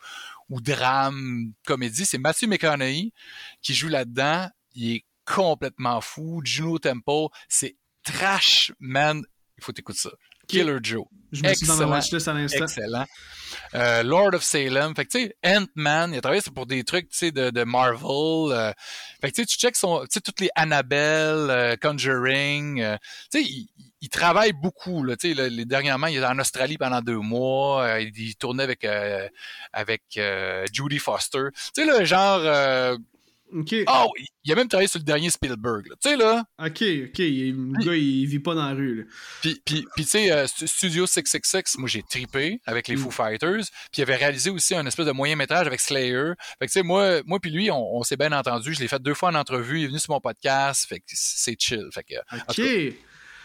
ou drame, comédie. C'est Matthew McConaughey qui joue là-dedans. Il est complètement fou. Juno Temple, c'est trash, man. Il faut t'écouter ça. Killer Joe. Je me suis dans Excellent. watchlist à l'instant. Excellent. Euh, Lord of Salem. Fait que, tu sais, Ant-Man, il a travaillé pour des trucs, tu sais, de, de Marvel. euh, fait que, tu sais, tu checks son, tu sais, toutes les Annabelle, euh, Conjuring. tu sais, il, il travaille beaucoup, là. Tu sais, le- les, dernièrement, il est en Australie pendant deux mois. il, il tournait avec, avec Judy Foster. Tu sais, le genre... OK. oh, il a même travaillé sur le dernier Spielberg. Tu sais, là... OK, OK. Le gars, il vit pas dans la rue. là. Puis, puis, puis tu sais, euh, Stu- Studio 666, moi j'ai tripé avec les Mm. Foo Fighters. Puis il avait réalisé aussi un espèce de moyen métrage avec Slayer. Fait que tu sais, moi, moi puis lui, on, on s'est bien entendu. Je l'ai fait deux fois en entrevue. Il est venu sur mon podcast. Fait que c'est chill. Fait que, OK.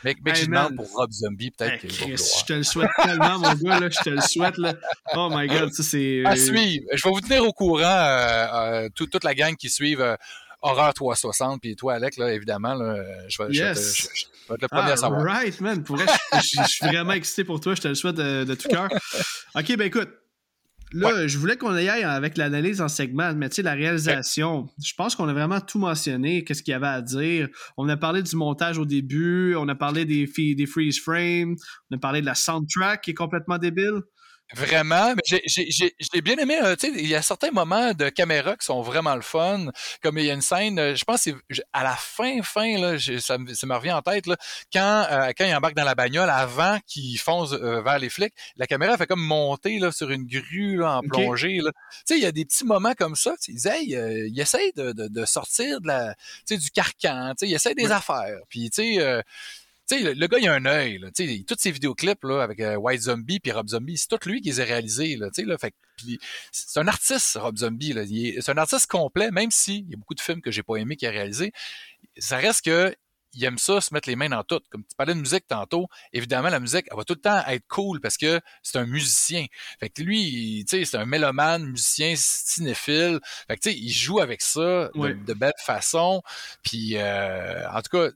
Mec, mec Hey, je demande man. pour Rob Zombie, peut-être Hey, Chris, je te le souhaite tellement, mon gars. Là, je te le souhaite. Là. Oh my God, ça, c'est... À suivre. Je vais vous tenir au courant, euh, euh, tout- toute la gang qui suivent euh, Horreur 360. Puis toi, Alec, là, évidemment, là, je, vais, je vais te- Yes. je- je vais être le premier Ah, à savoir. right, man. Pour vrai, je, suis vraiment excité pour toi. Je te le souhaite de, de tout cœur. OK, ben écoute. Là, je voulais qu'on aille avec l'analyse en segment, mais tu sais, la réalisation, je pense qu'on a vraiment tout mentionné, qu'est-ce qu'il y avait à dire. On a parlé du montage au début, on a parlé des, des freeze frames, on a parlé de la soundtrack qui est complètement débile. Vraiment, mais j'ai- j'ai j'ai- j'ai bien aimé, euh, tu sais, il y a certains moments de caméra qui sont vraiment le fun, comme il y a une scène, euh, je pense que c'est à la fin, fin, là, ça, me- ça me revient en tête, là, quand, euh, quand il embarque dans la bagnole, avant qu'il fonce euh, vers les flics, la caméra fait comme monter là, sur une grue là, en plongée. là. Tu sais, il y a des petits moments comme ça, tu sais, hey, il essaye de, de, de sortir de la, tu sais, du carcan, tu sais, il des affaires, puis tu sais... tu sais, le, le gars, il a un œil. Là, toutes ces vidéoclips là, avec euh, White Zombie puis Rob Zombie, c'est tout lui qui les a réalisés. Là, là, fait, c'est un artiste, Rob Zombie. Là, c'est un artiste complet, même s'il y a beaucoup de films que j'ai pas aimé qu'il a réalisé. Ça reste que il aime ça, se mettre les mains dans tout. Comme tu parlais de musique tantôt, évidemment, la musique, elle va tout le temps être cool parce que c'est un musicien. Fait que lui, tu sais, c'est un mélomane, musicien, cinéphile. Fait que tu sais, il joue avec ça de, belle façon. Puis, euh, en tout cas,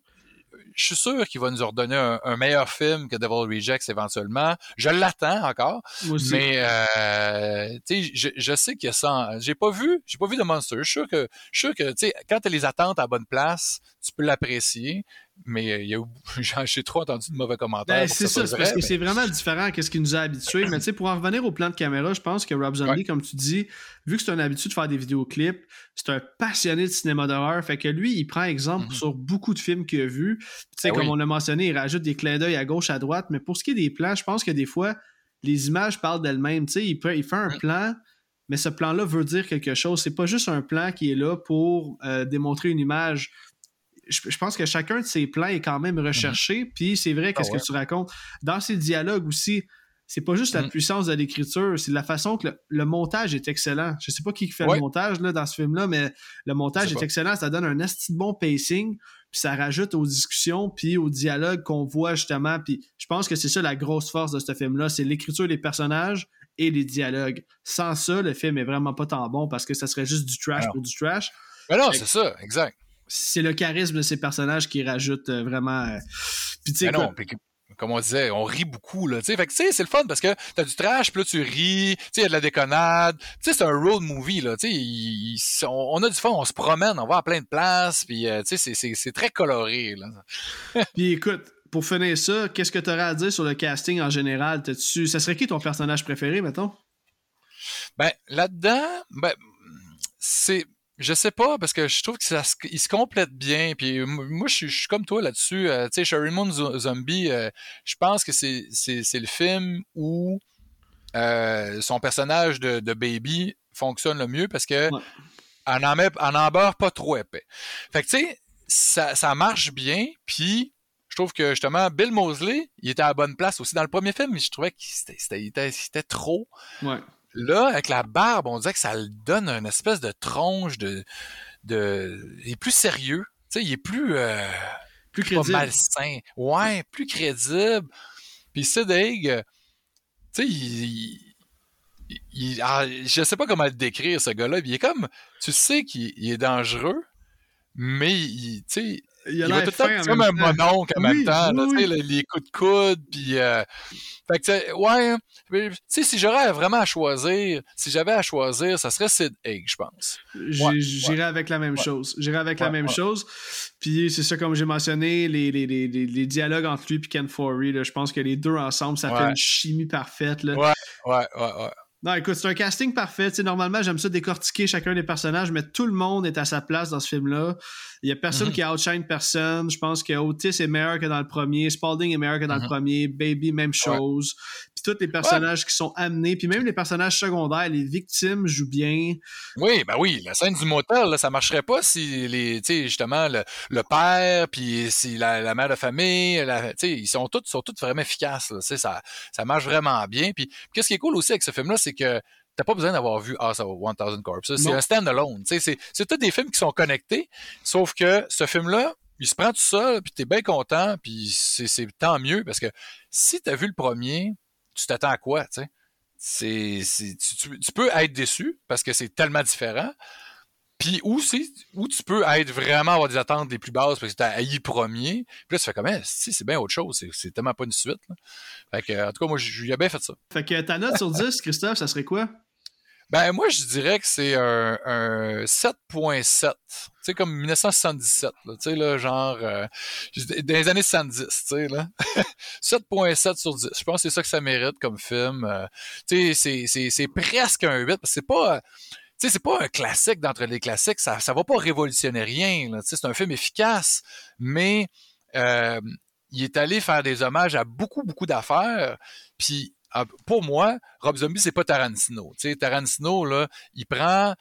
je suis sûr qu'il va nous redonner un, un meilleur film que Devil Rejects éventuellement. Je l'attends encore. Moi aussi. Mais euh, tu sais, je, je sais qu'il y a ça. J'ai pas vu, j'ai pas vu de Monster. Je suis sûr que, je suis sûr que, tu sais, quand t'as les attentes à la bonne place, tu peux l'apprécier. Mais euh, j'ai trop entendu de mauvais commentaires. Ben, c'est ça, parce vrai, que c'est vraiment différent de ce qui nous a habitués. Mais tu sais, pour en revenir au plan de caméra, je pense que Rob Zombie, Ouais. comme tu dis, vu que c'est un habitude de faire des vidéoclips, c'est un passionné de cinéma d'horreur. Fait que lui, il prend exemple Mhm. sur beaucoup de films qu'il a vus. Tu sais, Ben comme oui. on l'a mentionné, il rajoute des clins d'œil à gauche, à droite. Mais pour ce qui est des plans, je pense que des fois, les images parlent d'elles-mêmes. Tu sais, il, fait un Mhm. plan. Mais ce plan-là veut dire quelque chose. C'est pas juste un plan qui est là pour euh, démontrer une image je, je pense que chacun de ces plans est quand même recherché. Puis c'est vrai, qu'est-ce Ah ouais. que tu racontes. Dans ces dialogues aussi, c'est pas juste la Mhm. puissance de l'écriture, c'est la façon que le, le montage est excellent. Je sais pas qui fait Ouais. le montage là, dans ce film-là, mais le montage est pas. excellent. Ça donne un de bon pacing. Puis ça rajoute aux discussions, puis aux dialogues qu'on voit justement. Puis je pense que c'est ça la grosse force de ce film-là, c'est l'écriture des personnages et les dialogues. Sans ça, le film est vraiment pas tant bon parce que ça serait juste du trash Alors. pour du trash Mais non, c'est ça, exact. C'est le charisme de ces personnages qui rajoute euh, vraiment. euh, Puis tu sais, que- comme on disait, on rit beaucoup, là, tu. Fait que, tu sais, c'est le fun parce que t'as du trash, puis là, tu ris, tu sais, il y a de la déconnade. Tu sais, c'est un road movie, là, tu sais. on, on a du fun, on se promène, on va à plein de places, puis, euh, tu sais, c'est- très coloré, là. puis écoute, pour finir ça, qu'est-ce que tu aurais à dire sur le casting en général? T'as-tu- Ça serait qui ton personnage préféré, mettons? Ben, là-dedans, ben, c'est. Je sais pas, parce que je trouve qu'il se, il se complète bien. Puis moi, je suis, je suis comme toi là-dessus. Euh, tu sais, Sherry Moon Zo- Zombie, euh, je pense que c'est, le film où euh, son personnage de, de Baby fonctionne le mieux parce que Ouais. en en, met, en en beurre pas trop épais. Fait que tu sais, ça, ça marche bien. Puis je trouve que justement, Bill Mosley, il était à la bonne place aussi dans le premier film, mais je trouvais qu'il était- c'était trop. Ouais. Là, avec la barbe, on dirait que ça le donne une espèce de tronche de. de... Il est plus sérieux. Tu sais, il est plus. euh, Plus pas crédible. malsain. Ouais, plus crédible. Puis Sid Haig, euh, tu sais, il. il- il- ah, je sais pas comment le décrire, ce gars-là. Il est comme. Tu sais qu'il il est dangereux, mais il, Il a l'air fin c'est comme un mononcle en même temps, là, oui, les coups de coude, puis euh, fait que, ouais, mais, tu sais, si j'aurais vraiment à choisir, si j'avais à choisir, ça serait Sid Haig, je pense. J'ai- Ouais, J'irai avec la même Ouais. chose. J'irai avec la même chose. Puis c'est ça, comme j'ai mentionné, les, les, les, les, dialogues entre lui et Ken Forey, je pense que les deux ensemble, ça fait une chimie parfaite. Là. Ouais, ouais, ouais, ouais. Non, écoute, c'est un casting parfait. Tu sais, normalement, j'aime ça décortiquer chacun des personnages, mais tout le monde est à sa place dans ce film-là. Il y a personne Mhm. qui outshine personne. Je pense que Otis est meilleur que dans le premier, Spalding est meilleur que dans le Mhm. premier, Baby, même chose. Tous les personnages qui sont amenés, puis même les personnages secondaires, les victimes jouent bien. Oui, ben oui, la scène du motel, là, ça marcherait pas si les, tu sais, justement, le, le père, puis si la, la mère de famille, la- tu sais, ils sont tous, sont tous vraiment efficaces, là, tu sais, ça, ça marche vraiment bien. Puis, qu'est-ce qui est cool aussi avec ce film-là, c'est que t'as pas besoin d'avoir vu House of 1000 Corpses. C'est un stand-alone, tu sais, c'est, tous des films qui sont connectés, sauf que ce film-là, il se prend tout seul, puis t'es bien content, puis c'est, c'est tant mieux, parce que si t'as vu le premier, tu t'attends à quoi, tu sais? tu, peux être déçu parce que c'est tellement différent. Puis c'est- ou tu peux être vraiment avoir des attentes les plus basses parce que tu as haï premier. Puis là, tu fais comme, Eh, si, c'est bien autre chose. C'est, tellement pas une suite. Fait que, en tout cas, moi, j'ai bien fait ça. Fait que ta note sur 10, Christophe, ça serait quoi? Ben, moi, je dirais que c'est un, un 7.7. Tu sais, comme 1977, là. Tu sais, là, genre, euh, dans les années 70, tu sais, là. 7.7 sur 10. Je pense que c'est ça que ça mérite comme film. Euh, tu sais, c'est- presque un 8, parce que c'est pas... Tu sais, c'est pas un classique d'entre les classiques, ça, ça va pas révolutionner rien. Tu sais, c'est un film efficace, mais euh, il est allé faire des hommages à beaucoup, beaucoup d'affaires, puis pour moi, Rob Zombie, c'est pas Tarantino. Tarantino, là, il prend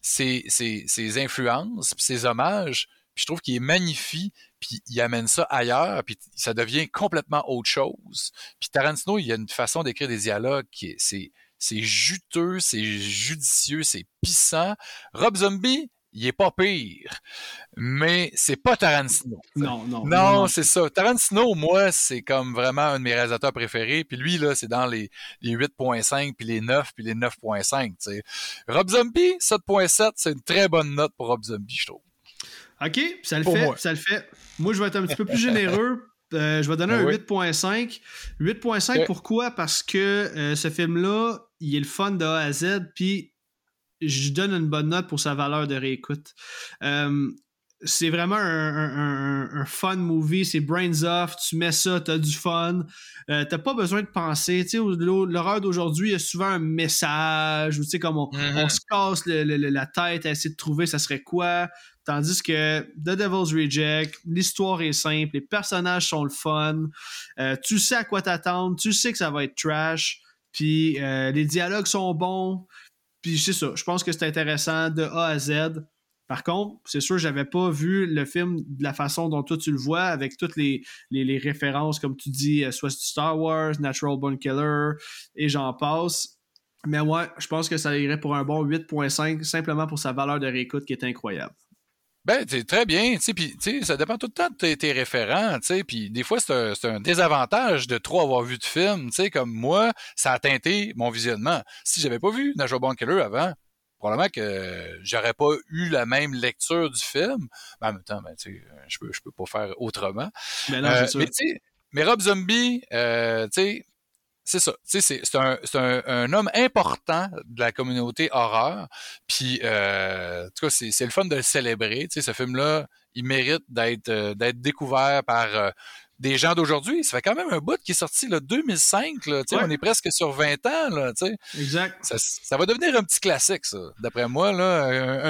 ses, influences, ses hommages, puis je trouve qu'il est magnifique, puis il amène ça ailleurs, puis ça devient complètement autre chose. Puis Tarantino, il y a une façon d'écrire des dialogues qui est, c'est, c'est juteux, c'est judicieux, c'est pissant. Rob Zombie, il est pas pire. mais c'est pas Tarantino. Non, non. Non, c'est ça. Tarantino, moi, c'est comme vraiment un de mes réalisateurs préférés. Puis lui, là, c'est dans les, les 8.5, puis les 9, puis les 9.5. tu sais. Rob Zombie, 7.7, c'est une très bonne note pour Rob Zombie, je trouve. OK, ça le Pour fait, moi. ça le fait. Moi, je vais être un petit peu plus généreux. Euh, je vais donner un Oui. 8.5. 8.5, Ok. pourquoi? Parce que euh, ce film-là, il est le fun de A à Z, puis je donne une bonne note pour sa valeur de réécoute. Euh, c'est vraiment un, un- un- un fun movie, c'est brains off, tu mets ça, t'as du fun, Euh, t'as pas besoin de penser, tu sais, l'horreur d'aujourd'hui, il y a souvent un message, ou tu sais, comme on, Mhm. on se casse le- le- le- la tête à essayer de trouver ça serait quoi, tandis que The Devil's Reject, l'histoire est simple, les personnages sont le fun, euh, tu sais à quoi t'attendre, tu sais que ça va être trash, puis euh, les dialogues sont bons, puis c'est ça, je pense que c'est intéressant de A à Z. Par contre, c'est sûr, j'avais pas vu le film de la façon dont toi tu le vois, avec toutes les, les, références, comme tu dis, euh, soit Star Wars, Natural Born Killer, et j'en passe. Mais ouais, je pense que ça irait pour un bon 8.5, simplement pour sa valeur de réécoute qui est incroyable. Ben, c'est très bien, tu sais, puis tu sais, ça dépend tout le temps de tes, tes référents, tu sais, puis des fois, c'est un, c'est un désavantage de trop avoir vu de film, tu sais, comme moi, ça a teinté mon visionnement. Si j'avais pas vu Natural Born Killer avant, probablement que j'aurais pas eu la même lecture du film, mais en même temps, ben, tu sais, je peux, je peux pas faire autrement. Mais non, Euh, mais tu sais, mais Rob Zombie, euh, tu sais, c'est ça. Tu sais, c'est- un, un, un homme important de la communauté horreur. Puis, euh, en tout cas, c'est le fun de le célébrer. Tu sais, ce film-là, il mérite d'être euh, découvert par euh, des gens d'aujourd'hui. Ça fait quand même un bout qui est sorti là, 2005. Là, tu sais, Ouais. On est presque sur 20 ans. Là. Exact. ça, ça va devenir un petit classique, ça. D'après moi, là, un,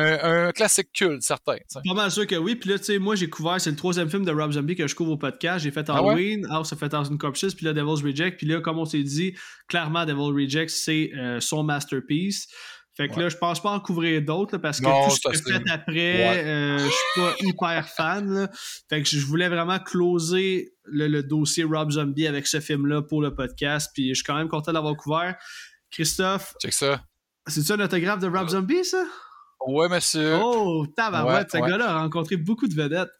un- un classique culte, certain. Pas mal sûr que oui. Puis là, tu sais, moi, j'ai couvert, c'est le troisième film de Rob Zombie que je couvre au podcast. J'ai fait Ah? Halloween, House of a Thousand Corpses, puis là, Devil's Reject. Puis là, comme on s'est dit, clairement, Devil's Reject, c'est euh, son masterpiece. Fait que Ouais. là, je pense pas en couvrir d'autres, parce que Non, tout ce ça, que j'ai c'est- fait après, euh, je suis pas hyper fan. là. Fait que je voulais vraiment closer le, le dossier Rob Zombie avec ce film-là pour le podcast. Puis je suis quand même content d'avoir couvert. Christophe, Check ça. c'est-tu un autographe de Rob Zombie, ça? Ouais, monsieur. Oh, tabarouette, Ouais, ce ouais. gars-là a rencontré beaucoup de vedettes.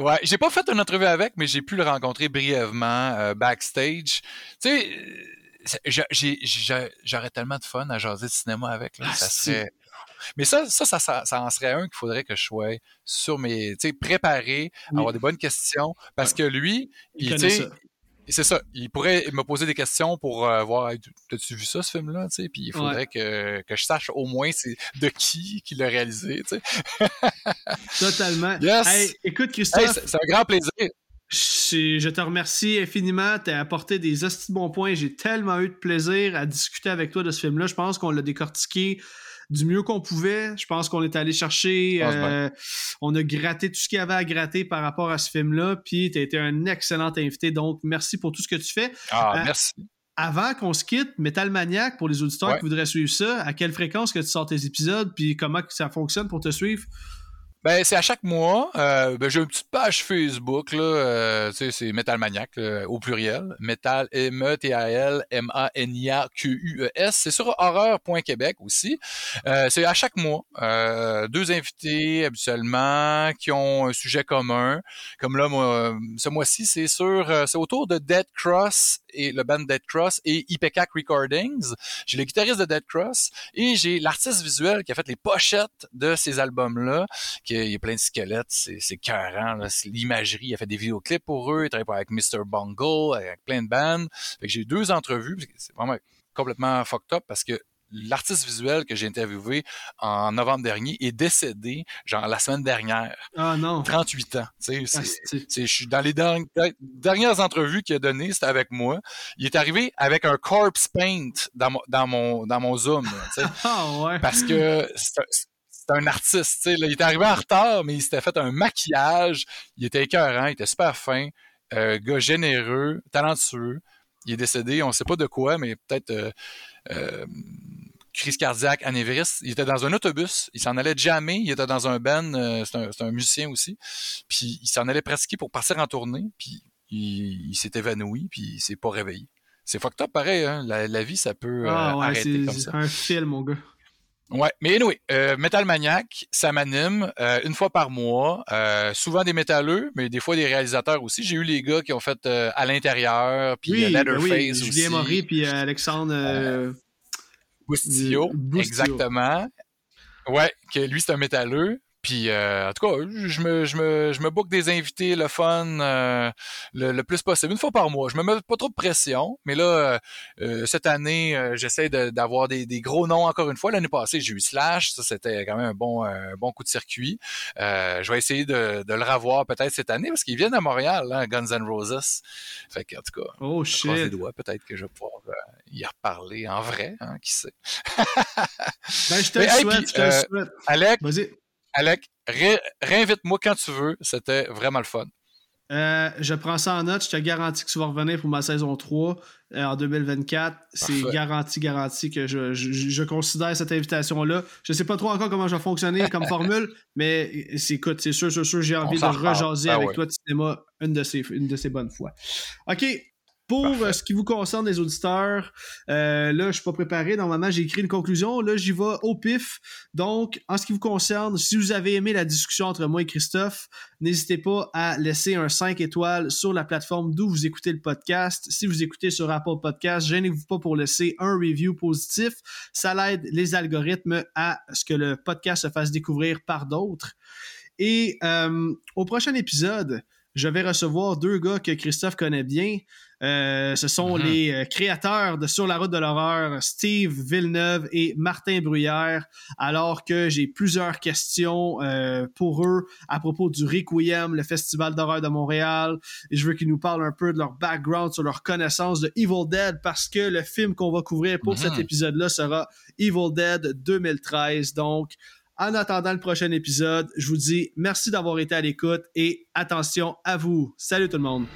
Ouais, j'ai pas fait une entrevue avec, mais j'ai pu le rencontrer brièvement euh, backstage. Tu sais, j'aurais tellement de fun à jaser de cinéma avec. Là, Ah, ça si. serait. Mais ça, ça, ça, ça, ça en serait un qu'il faudrait que je sois sur mes, tu sais, préparé, Oui. avoir des bonnes questions, parce que lui, Il connaît c'est ça, il pourrait me poser des questions pour euh, voir, t'as-tu vu ça, ce film-là, puis il faudrait que, que je sache au moins c'est de qui qui l'a réalisé. Totalement. Yes. Hey, écoute, Christophe, c'est un grand plaisir. Je je te remercie infiniment. Tu as apporté des hosties de bons points. J'ai tellement eu de plaisir à discuter avec toi de ce film-là. Je pense qu'on l'a décortiqué du mieux qu'on pouvait. Je pense qu'on est allé chercher, euh, on a gratté tout ce qu'il y avait à gratter par rapport à ce film-là. Puis tu as été un excellent invité. Donc, merci pour tout ce que tu fais. Ah, Euh, merci. Avant qu'on se quitte, Metal Maniac, pour les auditeurs Ouais. qui voudraient suivre ça, à quelle fréquence que tu sors tes épisodes, puis comment ça fonctionne pour te suivre? Ben, c'est à chaque mois. Euh, ben, j'ai une petite page Facebook, là. euh, tu sais, c'est Metal Maniac, au pluriel. Metal, M-E-T-A-L, M-A-N-I-A-Q-U-E-S. C'est sur horreur.québec aussi. Euh, c'est à chaque mois. Euh, deux invités, habituellement, qui ont un sujet commun. Comme là, moi, ce mois-ci, c'est sur, euh, c'est autour de Dead Cross et le band Dead Cross et IPCAC Recordings. J'ai le guitariste de Dead Cross et j'ai l'artiste visuel qui a fait les pochettes de ces albums-là qu'il y a plein de squelettes, c'est c'est carrant, là. c'est l'imagerie, il a fait des vidéoclips pour eux, il travaille avec Mr. Bungle, avec plein de bands. Fait que j'ai eu deux entrevues, c'est vraiment complètement fucked up parce que l'artiste visuel que j'ai interviewé en novembre dernier est décédé, genre la semaine dernière, Ah non. 38 ans. Tu sais, c'est- je suis dans les derni- dernières entrevues qu'il a données, c'était avec moi. Il est arrivé avec un corpse paint dans mon, dans mon, dans mon Zoom. là, tu sais Ah ouais. parce que c'est un, c'est artiste. là. il est arrivé en retard, mais il s'était fait un maquillage. Il était écœurant, il était super fin, euh, gars généreux, talentueux. Il est décédé, on ne sait pas de quoi, mais peut-être euh, euh, crise cardiaque, anévrisme. Il était dans un autobus, il s'en allait jammer, il était dans un band, c'est un, c'est un musicien aussi. Puis il s'en allait pratiquer pour partir en tournée, puis il, il s'est évanoui, puis il s'est pas réveillé. C'est fucked up pareil, hein? la, la vie, ça peut Ah ouais, arrêter c'est comme ça. un film, mon gars. Ouais, mais anyway, euh, Metal Maniac, ça m'anime euh, une fois par mois, euh, souvent des métalleux, mais des fois des réalisateurs aussi. J'ai eu les gars qui ont fait euh, à l'intérieur, puis Oui, ben Leatherface oui, aussi. Julien Maury puis Alexandre. Bustillo. exactement. Ouais, que lui c'est un métalleux. Puis euh, en tout cas, je me, je me, je me book des invités, le fun, euh, le, le plus possible, une fois par mois. Je me mets pas trop de pression, mais là, euh, euh, cette année, euh, j'essaie de- d'avoir des, des gros noms encore une fois. L'année passée, j'ai eu Slash, ça c'était quand même un bon, euh, bon coup de circuit. Euh, je vais essayer de, de le revoir peut-être cette année parce qu'ils viennent à Montréal, hein, Guns N' Roses. Fait que en tout cas, Oh je croise les doigts, peut-être que je vais pouvoir y reparler en vrai, hein, qui sait. Ben, je te le hey, souhaite, puis, je te le souhaite. Alec, Vas-y. Alec, ré- réinvite-moi quand tu veux. C'était vraiment le fun. Euh, je prends ça en note. Je te garantis que tu vas revenir pour ma saison 3 euh, en 2024. C'est garanti, garanti que je, je, je considère cette invitation-là. Je sais pas trop encore comment je vais fonctionner comme formule, mais c'est, écoute, c'est sûr, sûr, sûr, j'ai envie de rejaser Ah avec toi de cinéma une de ces, une de ces bonnes fois. OK. Pour Parfait. euh, ce qui vous concerne, les auditeurs, euh, là, je suis pas préparé. Normalement, j'ai écrit une conclusion. Là, j'y vais au pif. Donc, en ce qui vous concerne, si vous avez aimé la discussion entre moi et Christophe, n'hésitez pas à laisser un 5 étoiles sur la plateforme d'où vous écoutez le podcast. Si vous écoutez sur Apple Podcast, gênez-vous pas pour laisser un review positif. Ça l'aide les algorithmes à ce que le podcast se fasse découvrir par d'autres. Et euh, au prochain épisode, je vais recevoir deux gars que Christophe connaît bien. Euh, ce sont Mhm. les euh, créateurs de Sur la route de l'horreur, Steve Villeneuve et Martin Bruyère, alors que j'ai plusieurs questions euh, pour eux à propos du Requiem, le Festival d'horreur de Montréal. Et je veux qu'ils nous parlent un peu de leur background, sur leur connaissance de Evil Dead, parce que le film qu'on va couvrir pour cet épisode-là sera Evil Dead 2013. Donc, en attendant le prochain épisode, je vous dis merci d'avoir été à l'écoute et attention à vous. Salut tout le monde.